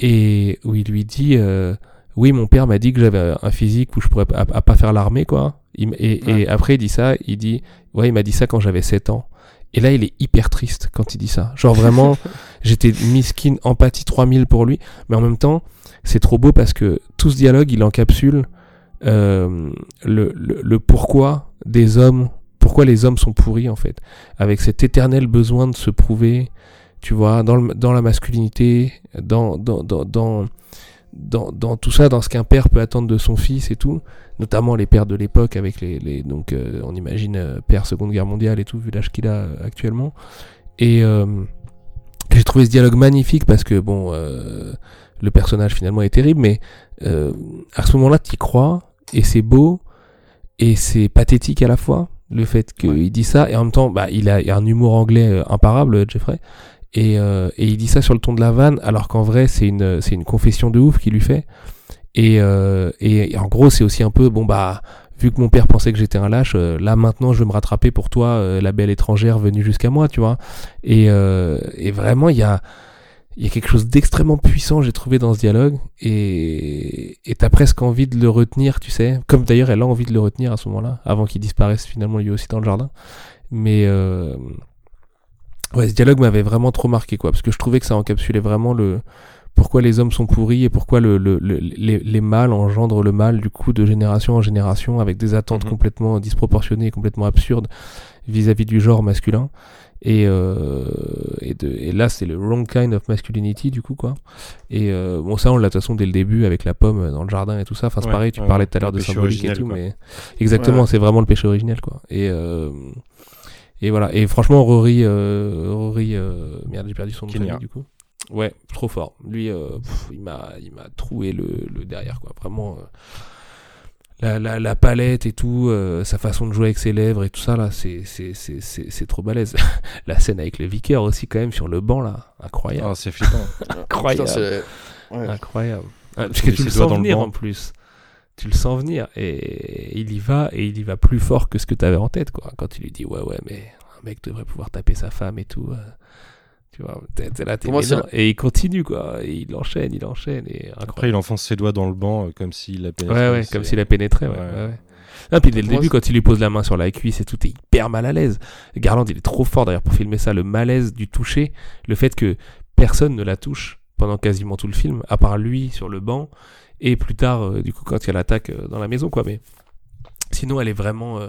et où il lui dit euh, oui mon père m'a dit que j'avais un physique où je pourrais à, pas faire l'armée quoi, et, et après il dit ça, il dit Ouais, il m'a dit ça quand j'avais 7 ans. Et là, il est hyper triste quand il dit ça. Genre vraiment, j'étais miskin, empathie 3000 pour lui. Mais en même temps, c'est trop beau parce que tout ce dialogue, il encapsule euh, le, le, pourquoi des hommes, pourquoi les hommes sont pourris en fait. Avec cet éternel besoin de se prouver, tu vois, dans, le, dans la masculinité, dans, dans, dans, dans dans, tout ça, dans ce qu'un père peut attendre de son fils et tout, notamment les pères de l'époque avec les, les donc euh, on imagine euh, père Seconde Guerre mondiale et tout vu l'âge qu'il a actuellement. Et j'ai trouvé ce dialogue magnifique parce que bon, le personnage finalement est terrible, mais à ce moment-là, tu y crois et c'est beau et c'est pathétique à la fois le fait qu'il dit ça et en même temps, bah il a, un humour anglais imparable, Jeffrey. Euh, et, il dit ça sur le ton de la vanne, alors qu'en vrai, c'est une, c'est une confession de ouf qu'il lui fait. Et, euh, et, en gros, c'est aussi un peu, bon bah, vu que mon père pensait que j'étais un lâche, euh, là maintenant je veux me rattraper pour toi, la belle étrangère venue jusqu'à moi, tu vois. Et, et vraiment, il y a, il y a quelque chose d'extrêmement puissant, j'ai trouvé dans ce dialogue. Et t'as presque envie de le retenir, tu sais. Comme d'ailleurs, elle a envie de le retenir à ce moment-là, avant qu'il disparaisse finalement lui aussi dans le jardin. Mais Ouais, ce dialogue m'avait vraiment trop marqué, quoi, parce que je trouvais que ça encapsulait vraiment le pourquoi les hommes sont pourris et pourquoi le, le, les, les, mâles engendrent le mal, du coup, de génération en génération, avec des attentes Mhm. complètement disproportionnées et complètement absurdes vis-à-vis du genre masculin. Et, euh, et, de, et là, c'est le wrong kind of masculinity, du coup, quoi. Et euh, bon, ça, on l'a de toute façon dès le début avec la pomme dans le jardin et tout ça. Enfin, c'est Ouais, pareil, tu ouais, parlais tout à l'heure de symbolique et tout, quoi. mais exactement, Ouais. c'est vraiment le péché originel, quoi. Et, euh, et voilà. Et franchement, Rory, euh, Rory, euh, merde, j'ai perdu son nom famille, du coup. Ouais, trop fort. Lui, euh, pff, il m'a, il m'a troué le, le derrière, quoi. Vraiment, euh, la, la, la palette et tout, euh, sa façon de jouer avec ses lèvres et tout ça là, c'est, c'est, c'est, c'est, c'est trop balèze. la scène avec le vicaire aussi quand même sur le banc là, incroyable, Ah, c'est flippant. Incroyable. Putain, c'est- ouais. incroyable. Ah, parce que tu le sens dans le venir banc. en plus. Tu le sens venir et il y va et il y va plus fort que ce que tu avais en tête quoi. Quand il lui dit ouais ouais mais un mec devrait pouvoir taper sa femme et tout. euh, tu vois, t'es, t'es là, t'es Pour moi, mais c'est non. et il continue quoi. Et il enchaîne, il enchaîne et Après, il enfonce ses doigts dans le banc euh, comme s'il l'a pénétré. Ouais, ouais, c'est- comme s'il a pénétré, ouais. Ouais. ouais, ouais. Puis dès le début, quand il lui pose la main sur la cuisse et tout, t'es hyper mal à l'aise. Garland, il est trop fort d'ailleurs pour filmer ça, le malaise du toucher, le fait que personne ne la touche pendant quasiment tout le film, à part lui sur le banc, et plus tard, euh, du coup, quand il y a l'attaque euh, dans la maison, quoi. Mais sinon, elle est vraiment. euh,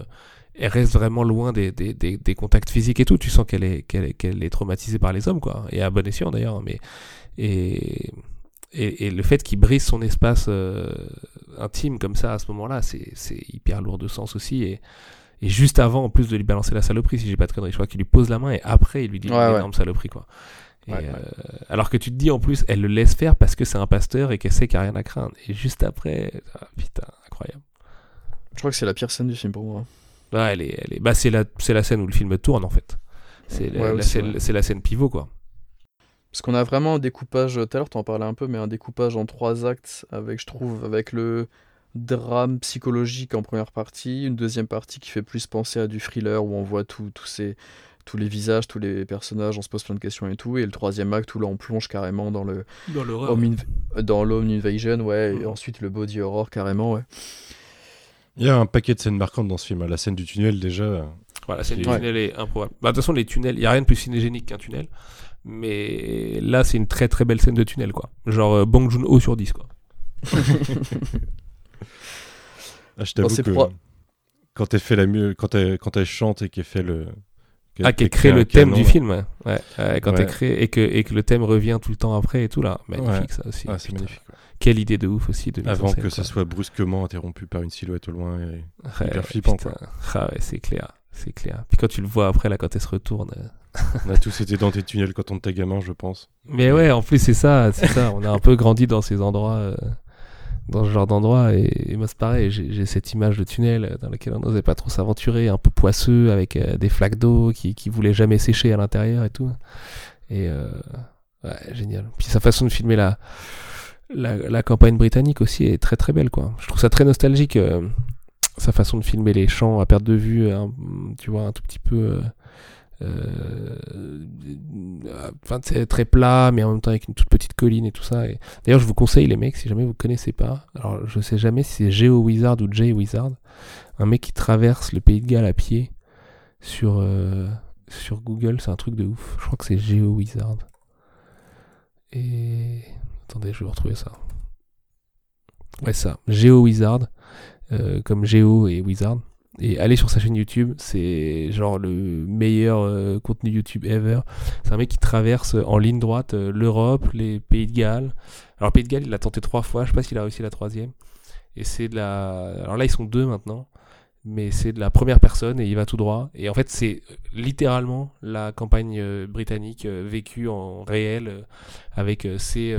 elle reste vraiment loin des, des, des, des contacts physiques et tout. Tu sens qu'elle est, qu'elle est, qu'elle est traumatisée par les hommes, quoi. Et à bon escient d'ailleurs. Mais, et, et, et le fait qu'il brise son espace euh, intime comme ça à ce moment-là, c'est, c'est hyper lourd de sens aussi. Et, et juste avant, en plus de lui balancer la saloperie, si j'ai pas de conneries, je crois qu'il lui pose la main et après, il lui dit Ouais, une ouais. énorme saloperie, quoi. Et, Ouais, ouais. euh, alors que tu te dis en plus, elle le laisse faire parce que c'est un pasteur et qu'elle sait qu'il n'y a rien à craindre. Et juste après, ah, putain, incroyable. Je crois que c'est la pire scène du film pour moi. Ouais, elle est, elle est... Bah, c'est, la, c'est la scène où le film tourne en fait. C'est, la, Ouais, la aussi, scène, ouais. c'est la scène pivot, quoi. Parce qu'on a vraiment un découpage, tout à l'heure tu en parlais un peu, mais un découpage en trois actes, avec, je trouve, avec le drame psychologique en première partie, une deuxième partie qui fait plus penser à du thriller où on voit tout- tous ces, tous les visages, tous les personnages, on se pose plein de questions et tout, et le troisième acte où là on plonge carrément dans le Dans l'horreur. home, inv- dans l'home invasion, ouais, et ensuite le body horror carrément, ouais. Il y a un paquet de scènes marquantes dans ce film. hein. La scène du tunnel, déjà. Voilà, la scène du Ouais. tunnel est improbable. Bah, de toute façon, les tunnels, il n'y a rien de plus cinégénique qu'un tunnel. Mais là, c'est une très très belle scène de tunnel, quoi. Genre euh, Bong Joon-ho sur 10, quoi. Ah, je t'avoue c'est que pro- quand elle fait la quand elle, quand elle chante et qu'elle fait le. Ah, qui qu'elle crée le thème canon, du film, ouais. Ouais, quand Ouais. et que, et que le thème revient tout le temps après et tout, là. Magnifique, ça aussi. Ah, c'est magnifique. Quelle idée de ouf aussi de Avant que ça soit brusquement interrompu par une silhouette au loin. et- hyper flippant, putain. Ah ouais, c'est clair. C'est clair. Puis quand tu le vois après, là, quand elle se retourne. euh, On a tous été dans tes tunnels quand on était gamin, je pense. Mais ouais, en plus, c'est ça, c'est ça. On a un peu grandi dans ces endroits, euh, dans ce genre d'endroit. Et, et moi, c'est pareil. J'ai cette image de tunnel euh, dans lequel on n'osait pas trop s'aventurer, un peu poisseux, avec euh, des flaques d'eau qui, qui voulaient jamais sécher à l'intérieur et tout. Et euh, ouais, génial. Puis sa façon de filmer la, la, la campagne britannique aussi est très très belle, quoi. Je trouve ça très nostalgique. euh, sa façon de filmer les champs à perte de vue, un- tu vois, un tout petit peu. Euh, euh, enfin c'est très plat mais en même temps avec une toute petite colline et tout ça. Et d'ailleurs je vous conseille les mecs si jamais vous connaissez pas alors je sais jamais si c'est Geo Wizard ou Jay Wizard un mec qui traverse le pays de Galles à pied sur euh, sur Google c'est un truc de ouf. Je crois que c'est Geo Wizard et attendez je vais retrouver ça. Ouais ça Geo Wizard euh, comme Geo et Wizard et allez sur sa chaîne YouTube, c'est genre le meilleur euh, contenu YouTube ever. C'est un mec qui traverse euh, en ligne droite euh, l'Europe, les pays de Galles. Alors Pays de Galles, il l'a tenté trois fois, je sais pas s'il a réussi la troisième. Et c'est de la... Alors là, ils sont deux maintenant, mais c'est de la première personne et il va tout droit. Et en fait, c'est littéralement la campagne britannique vécue en réel, avec ses...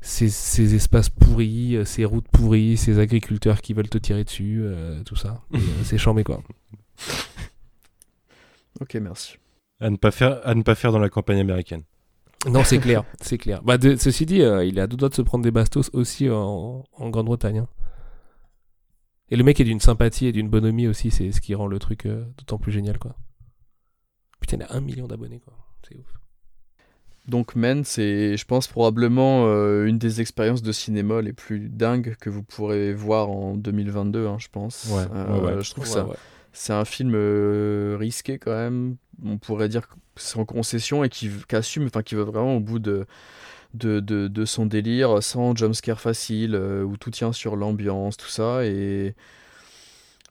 ces, ces espaces pourris, euh, ces routes pourries, ces agriculteurs qui veulent te tirer dessus, euh, tout ça. Et, euh, c'est chambé quoi. Ok, merci. À ne pas faire, à ne pas faire dans la campagne américaine. Non, c'est clair, c'est clair. Bah, de- ceci dit, euh, il est à deux doigts de se prendre des bastos aussi en, en Grande-Bretagne. hein. Et le mec est d'une sympathie et d'une bonhomie aussi, c'est ce qui rend le truc euh, d'autant plus génial quoi. Putain, il a un million d'abonnés quoi. C'est ouf. Donc Men, c'est, je pense, probablement euh, une des expériences de cinéma les plus dingues que vous pourrez voir en 2022, hein, je pense. Ouais, Euh, ouais, ouais. Je trouve Ouais, ça, ouais. c'est un film risqué quand même. On pourrait dire que c'est en concession et qui, assume, enfin qui va vraiment au bout de, de, de, son délire, sans jumpscare facile, où tout tient sur l'ambiance, tout ça. Et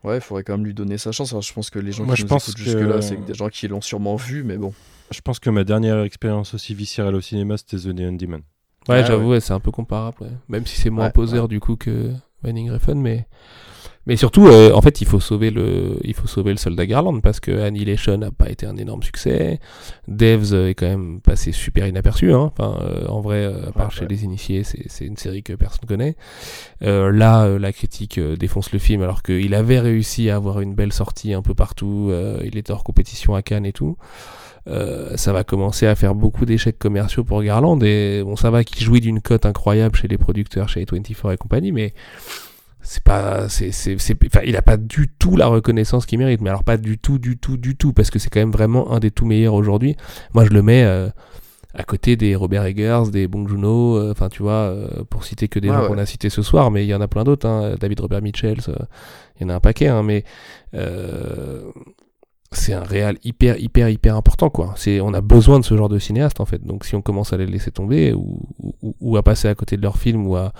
ouais, il faudrait quand même lui donner sa chance. je pense que les gens qui nous écoutent jusque-là, c'est des gens qui l'ont sûrement vu, mais bon. Je pense que ma dernière expérience aussi viscérale au cinéma, c'était The Neon Demon. Ouais, ah j'avoue, c'est un peu comparable. Même si c'est moins poseur du coup que Winning Refn, mais mais surtout, euh, en fait, il faut sauver le, il faut sauver le soldat Garland parce que Annihilation n'a pas été un énorme succès. Devs est quand même passé super inaperçu. Hein. Enfin, euh, en vrai, euh, à part chez les initiés, c'est une série que personne connaît. là, la critique défonce le film alors qu'il avait réussi à avoir une belle sortie un peu partout. il était hors compétition à Cannes et tout. ça va commencer à faire beaucoup d'échecs commerciaux pour Garland et bon ça va qu'il jouit d'une cote incroyable chez les producteurs chez 24 et compagnie mais c'est pas c'est c'est enfin, il a pas du tout la reconnaissance qu'il mérite mais alors pas du tout du tout du tout parce que c'est quand même vraiment un des tout meilleurs aujourd'hui. Moi je le mets euh, à côté des Robert Eggers des Bong Joon-ho euh, enfin tu vois euh, pour citer que des gens qu'on a cités ce soir mais il y en a plein d'autres hein, David Robert Mitchell il y en a un paquet hein, mais c'est un réel hyper hyper hyper important quoi. C'est on a besoin de ce genre de cinéaste en fait. Donc si on commence à les laisser tomber ou, ou, ou à passer à côté de leur film ou à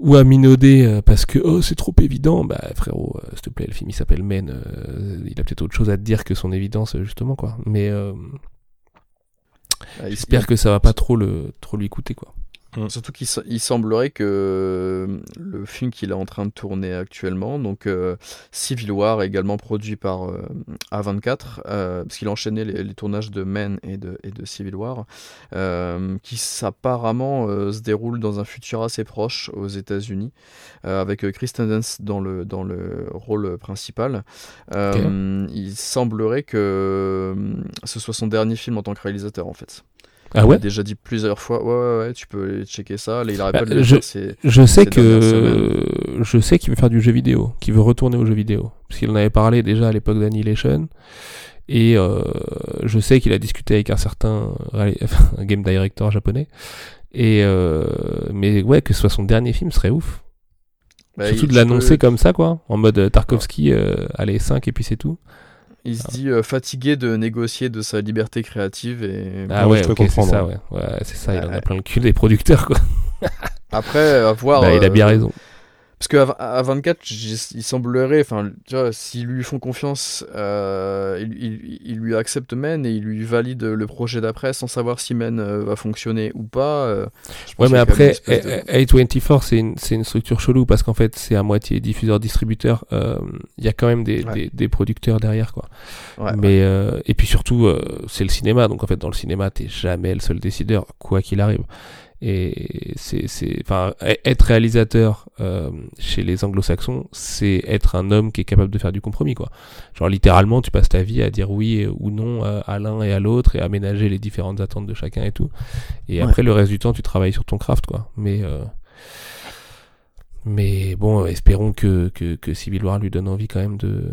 ou à minauder euh, parce que oh c'est trop évident bah frérot euh, s'il te plaît le film il s'appelle Men euh, il a peut-être autre chose à te dire que son évidence justement quoi. Mais ah, j'espère que ça va pas trop le trop lui coûter quoi Mm. Surtout qu'il semblerait que euh, le film qu'il est en train de tourner actuellement, donc euh, Civil War, également produit par euh, A24, parce qu'il enchaînait les, les, tournages de Men et de, et de Civil War, qui apparemment se déroule dans un futur assez proche aux États-Unis, avec Kristen Dunst dans le, dans le rôle principal. Il semblerait que ce soit son dernier film en tant que réalisateur, en fait. Ah ouais déjà dit plusieurs fois. Ouais, ouais, ouais tu peux checker ça. Là, il arrête bah, le je, je sais que je sais qu'il veut faire du jeu vidéo, qu'il veut retourner au jeu vidéo, parce qu'il en avait parlé déjà à l'époque d'Annihilation. Et euh, je sais qu'il a discuté avec un certain un game director japonais. Et euh, mais ouais, que ce soit son dernier film serait ouf. Bah, Surtout de l'annoncer comme ça, quoi, en mode Tarkovsky, euh, allez 5 et puis c'est tout. Il se dit euh, fatigué de négocier de sa liberté créative et. Ah ouais, je peux comprendre. C'est ça, ouais. ouais c'est ça, il en a plein le cul des producteurs, quoi. Après, à voir. Bah, il a bien euh, raison. Parce qu'à 24, il semblerait, enfin, s'ils lui font confiance, euh, il, lui accepte Men et il lui valide le projet d'après sans savoir si Men euh, va fonctionner ou pas. Euh, ouais, mais après, A24, c'est une, une, structure chelou parce qu'en fait, c'est à moitié diffuseur-distributeur. Il y a quand même des, des, producteurs derrière, quoi. mais, et puis surtout, c'est le cinéma. Donc en fait, dans le cinéma, t'es jamais le seul décideur, quoi qu'il arrive. Et c'est, enfin, e-, être réalisateur euh, chez les anglo-saxons, c'est être un homme qui est capable de faire du compromis, quoi. Genre littéralement, tu passes ta vie à dire oui ou non à l'un et à l'autre et à aménager les différentes attentes de chacun et tout. Et après, le reste du temps, tu travailles sur ton craft, quoi. Mais euh, mais bon, espérons que, que, que Civil War lui donne envie quand même de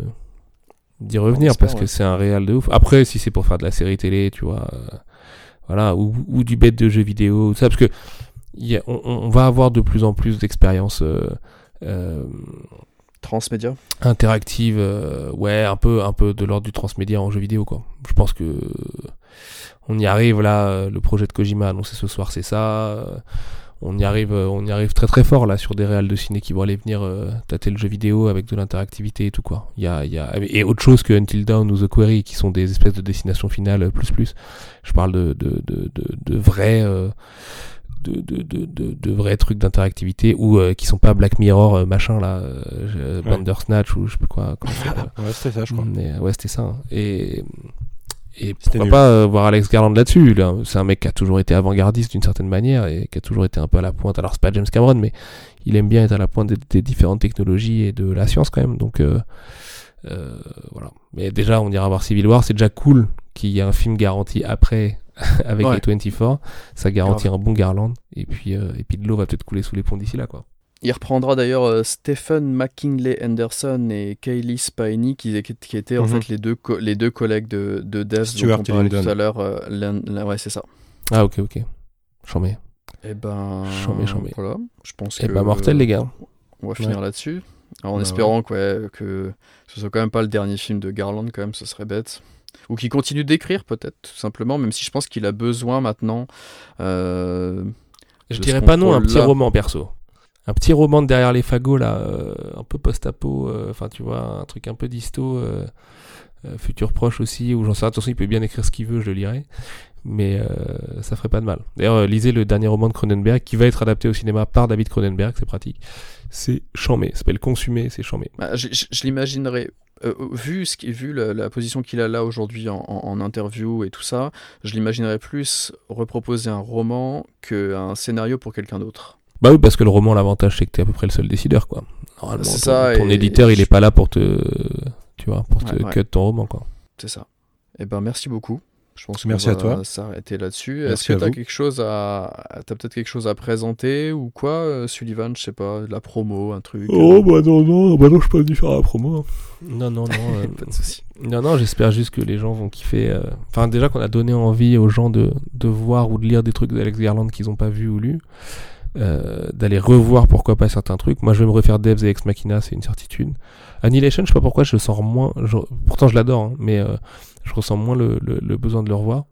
d'y revenir parce que c'est un réel de ouf. Après, si c'est pour faire de la série télé, tu vois. Euh, voilà, ou, ou, du bête de jeux vidéo, ça, parce que y a, on, on, va avoir de plus en plus d'expériences euh, euh, transmédia interactives, euh, ouais, un peu, un peu de l'ordre du transmédia en jeu vidéo, quoi. Je pense que on y arrive là. Le projet de Kojima annoncé ce soir, c'est ça on y arrive, euh, on y arrive très très fort là sur des réals de ciné qui vont aller venir euh, tâter le jeu vidéo avec de l'interactivité et tout quoi. Il y a, y a, et autre chose que Until Dawn ou The Query qui sont des espèces de destinations finales euh, plus plus. Je parle de de de de, de vrais de, de, de, de, vrais trucs d'interactivité ou qui sont pas Black Mirror machin là, Bandersnatch ou je sais pas quoi. ouais, c'était ça, je crois. Mais, ouais, c'était ça. Hein. Et et pourquoi pas euh, voir Alex Garland là-dessus C'est un mec qui a toujours été avant-gardiste d'une certaine manière et qui a toujours été un peu à la pointe. Alors c'est pas James Cameron, mais il aime bien être à la pointe des, différentes technologies et de la science quand même. Donc euh, euh, voilà. Mais déjà, on ira voir Civil War. C'est déjà cool qu'il y ait un film garanti après avec les 24. Ça garantit un bon Garland. Et puis, et puis de l'eau va peut-être couler sous les ponts d'ici là, quoi. Il reprendra d'ailleurs euh, Stephen McKinley Anderson et Kaylee Spiney qui, qui étaient en mhm. fait les deux, les deux collègues de, de Dev Stuart dont on tout à l'heure. Euh, ouais, c'est ça. Ah, ok, ok. Chambé. Eh ben. Chambé, chambé. Voilà. Je pense Et eh ben, mortel, les gars. On va finir là-dessus. En Bah espérant que, ouais, que ce soit quand même pas le dernier film de Garland, quand même, ce serait bête. Ou qu'il continue d'écrire, peut-être, tout simplement, même si je pense qu'il a besoin maintenant. euh, Je dirais pas non, un petit roman perso. Un petit roman de derrière les fagots, là, euh, un peu post-apo, euh, enfin tu vois, un truc un peu disto, euh, futur proche aussi, où j'en sais attention, il peut bien écrire ce qu'il veut, je le lirai. Mais ça ferait pas de mal. D'ailleurs, lisez le dernier roman de Cronenberg qui va être adapté au cinéma par David Cronenberg, c'est pratique. C'est chambé, ça s'appelle Consumé, c'est chambé. bah, je je- l'imaginerais. vu ce qui, vu la, position qu'il a là aujourd'hui en, en- en interview et tout ça, je l'imaginerais plus reproposer un roman qu'un scénario pour quelqu'un d'autre. Bah oui, parce que le roman, l'avantage, c'est que t'es à peu près le seul décideur, quoi. Normalement, C'est ton, ça, ton et- éditeur, et il je- est pas là pour te, tu vois, pour te Ouais, ouais. cut ton roman, quoi. C'est ça. Eh ben merci beaucoup. Je pense Merci va à toi. s'arrêter là-dessus. Merci Est-ce que à tu as vous. quelque chose à t'as peut-être quelque chose à présenter ou quoi euh, Sullivan, je sais pas, de la promo, un truc. euh, bah non, non, bah non, je suis pas venu faire la promo. Non, non, non. euh, pas de souci. non, non, j'espère juste que les gens vont kiffer. euh, Enfin, déjà qu'on a donné envie aux gens de, de voir ou de lire des trucs d'Alex Garland qu'ils ont pas vu ou lu. Euh, d'aller revoir pourquoi pas certains trucs. Moi, je vais me refaire Devs et Ex Machina, c'est une certitude. Annihilation, je sais pas pourquoi, je sens moins. je- pourtant, je l'adore, hein, mais euh, je ressens moins le, le- le besoin de le revoir.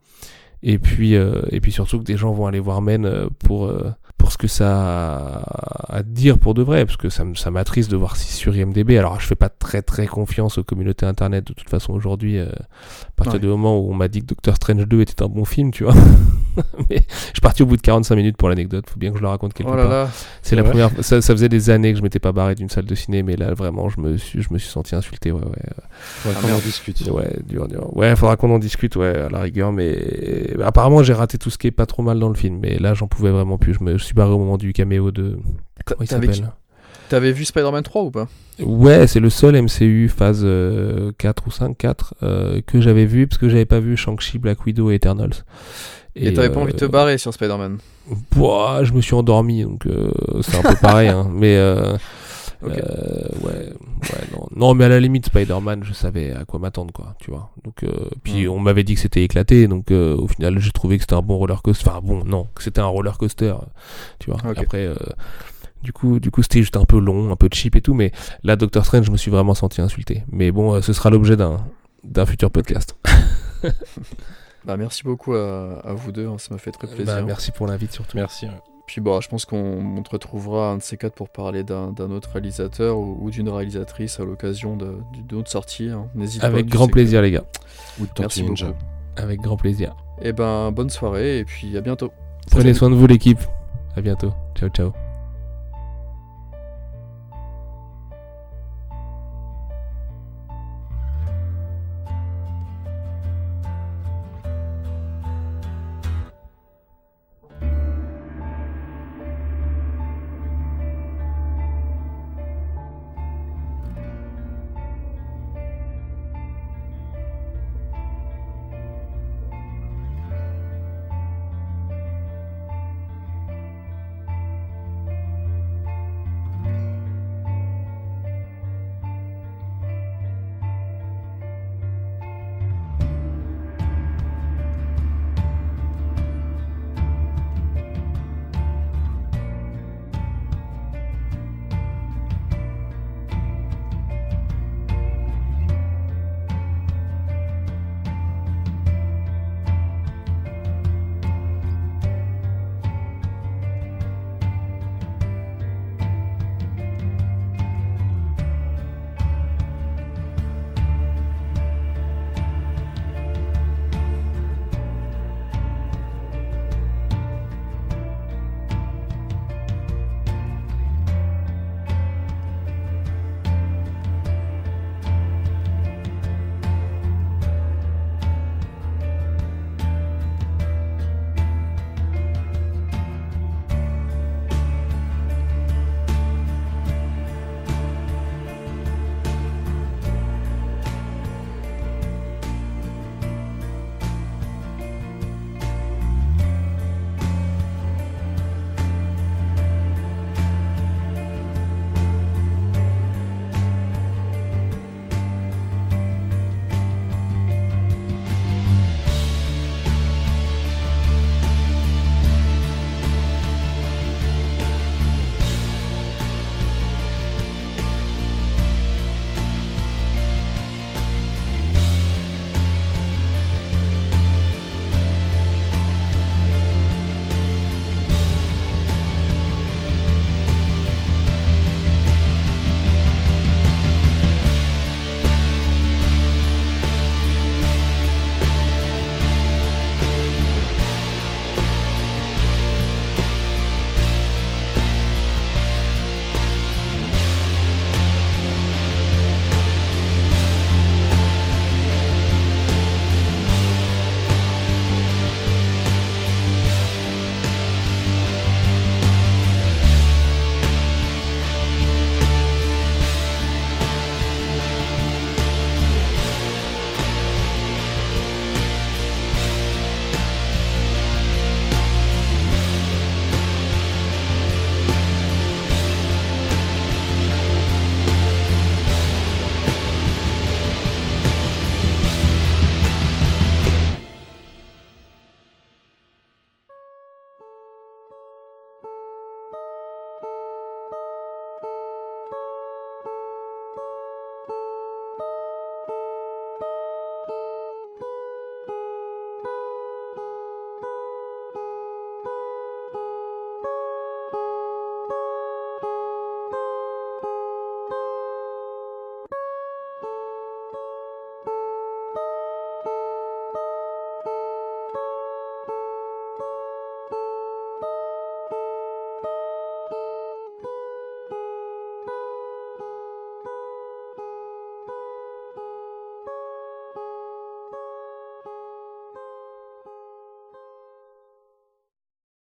Et puis, euh, et puis surtout que des gens vont aller voir Men euh, pour, euh, pour ce que ça a à dire pour de vrai, parce que ça, ça m'attriste de voir si sur IMDB. Alors, je fais pas très très confiance aux communautés internet de toute façon aujourd'hui, euh, à partir Ouais. du moment où on m'a dit que Doctor Strange 2 était un bon film, tu vois. Mais je suis parti au bout de 45 minutes pour l'anecdote, faut bien que je le raconte quelque Oh là part. là. C'est la première ça, ça faisait des années que je m'étais pas barré d'une salle de ciné, mais là vraiment je me suis, je me suis senti insulté. Ouais, ouais. Faudrait Ah, qu'on en discute. Ouais, dur, dur. Ouais, faudra qu'on en discute, ouais, à la rigueur, mais apparemment j'ai raté tout ce qui est pas trop mal dans le film, mais là j'en pouvais vraiment plus. Je me suis barré au moment du caméo de. Comment il s'appelle T'avais vu Spider-Man 3 ou pas Ouais, c'est le seul MCU phase euh, 4 ou 5, 4 euh, que j'avais vu parce que j'avais pas vu Shang-Chi, Black Widow et Eternals. Et t'avais pas euh, envie de te barrer sur Spider-Man je me suis endormi, donc euh, c'est un peu pareil. hein, mais euh, euh, ouais, non. mais à la limite, Spider-Man, je savais à quoi m'attendre, quoi, tu vois. Donc, euh, puis on m'avait dit que c'était éclaté, donc euh, au final, j'ai trouvé que c'était un bon roller coaster. Enfin, bon, non, que c'était un roller coaster, tu vois. Après, euh, du coup, du coup, c'était juste un peu long, un peu cheap et tout, mais là, Doctor Strange, je me suis vraiment senti insulté. Mais bon, euh, ce sera l'objet d'un d'un futur podcast. Bah merci beaucoup à, à vous deux, hein, ça m'a fait très plaisir. Bah, merci pour l'invite surtout. Merci. Puis bon, je pense qu'on on te retrouvera un de ces quatre pour parler d'un autre réalisateur ou, ou d'une réalisatrice à l'occasion de- d'une autre sortie. hein. N'hésite pas. Avec grand que- plaisir, les gars. Ou de Merci Ninja. beaucoup. Avec grand plaisir. Et ben bonne soirée et puis à bientôt. Prenez soin de vous, l'équipe. À bientôt. Ciao, ciao.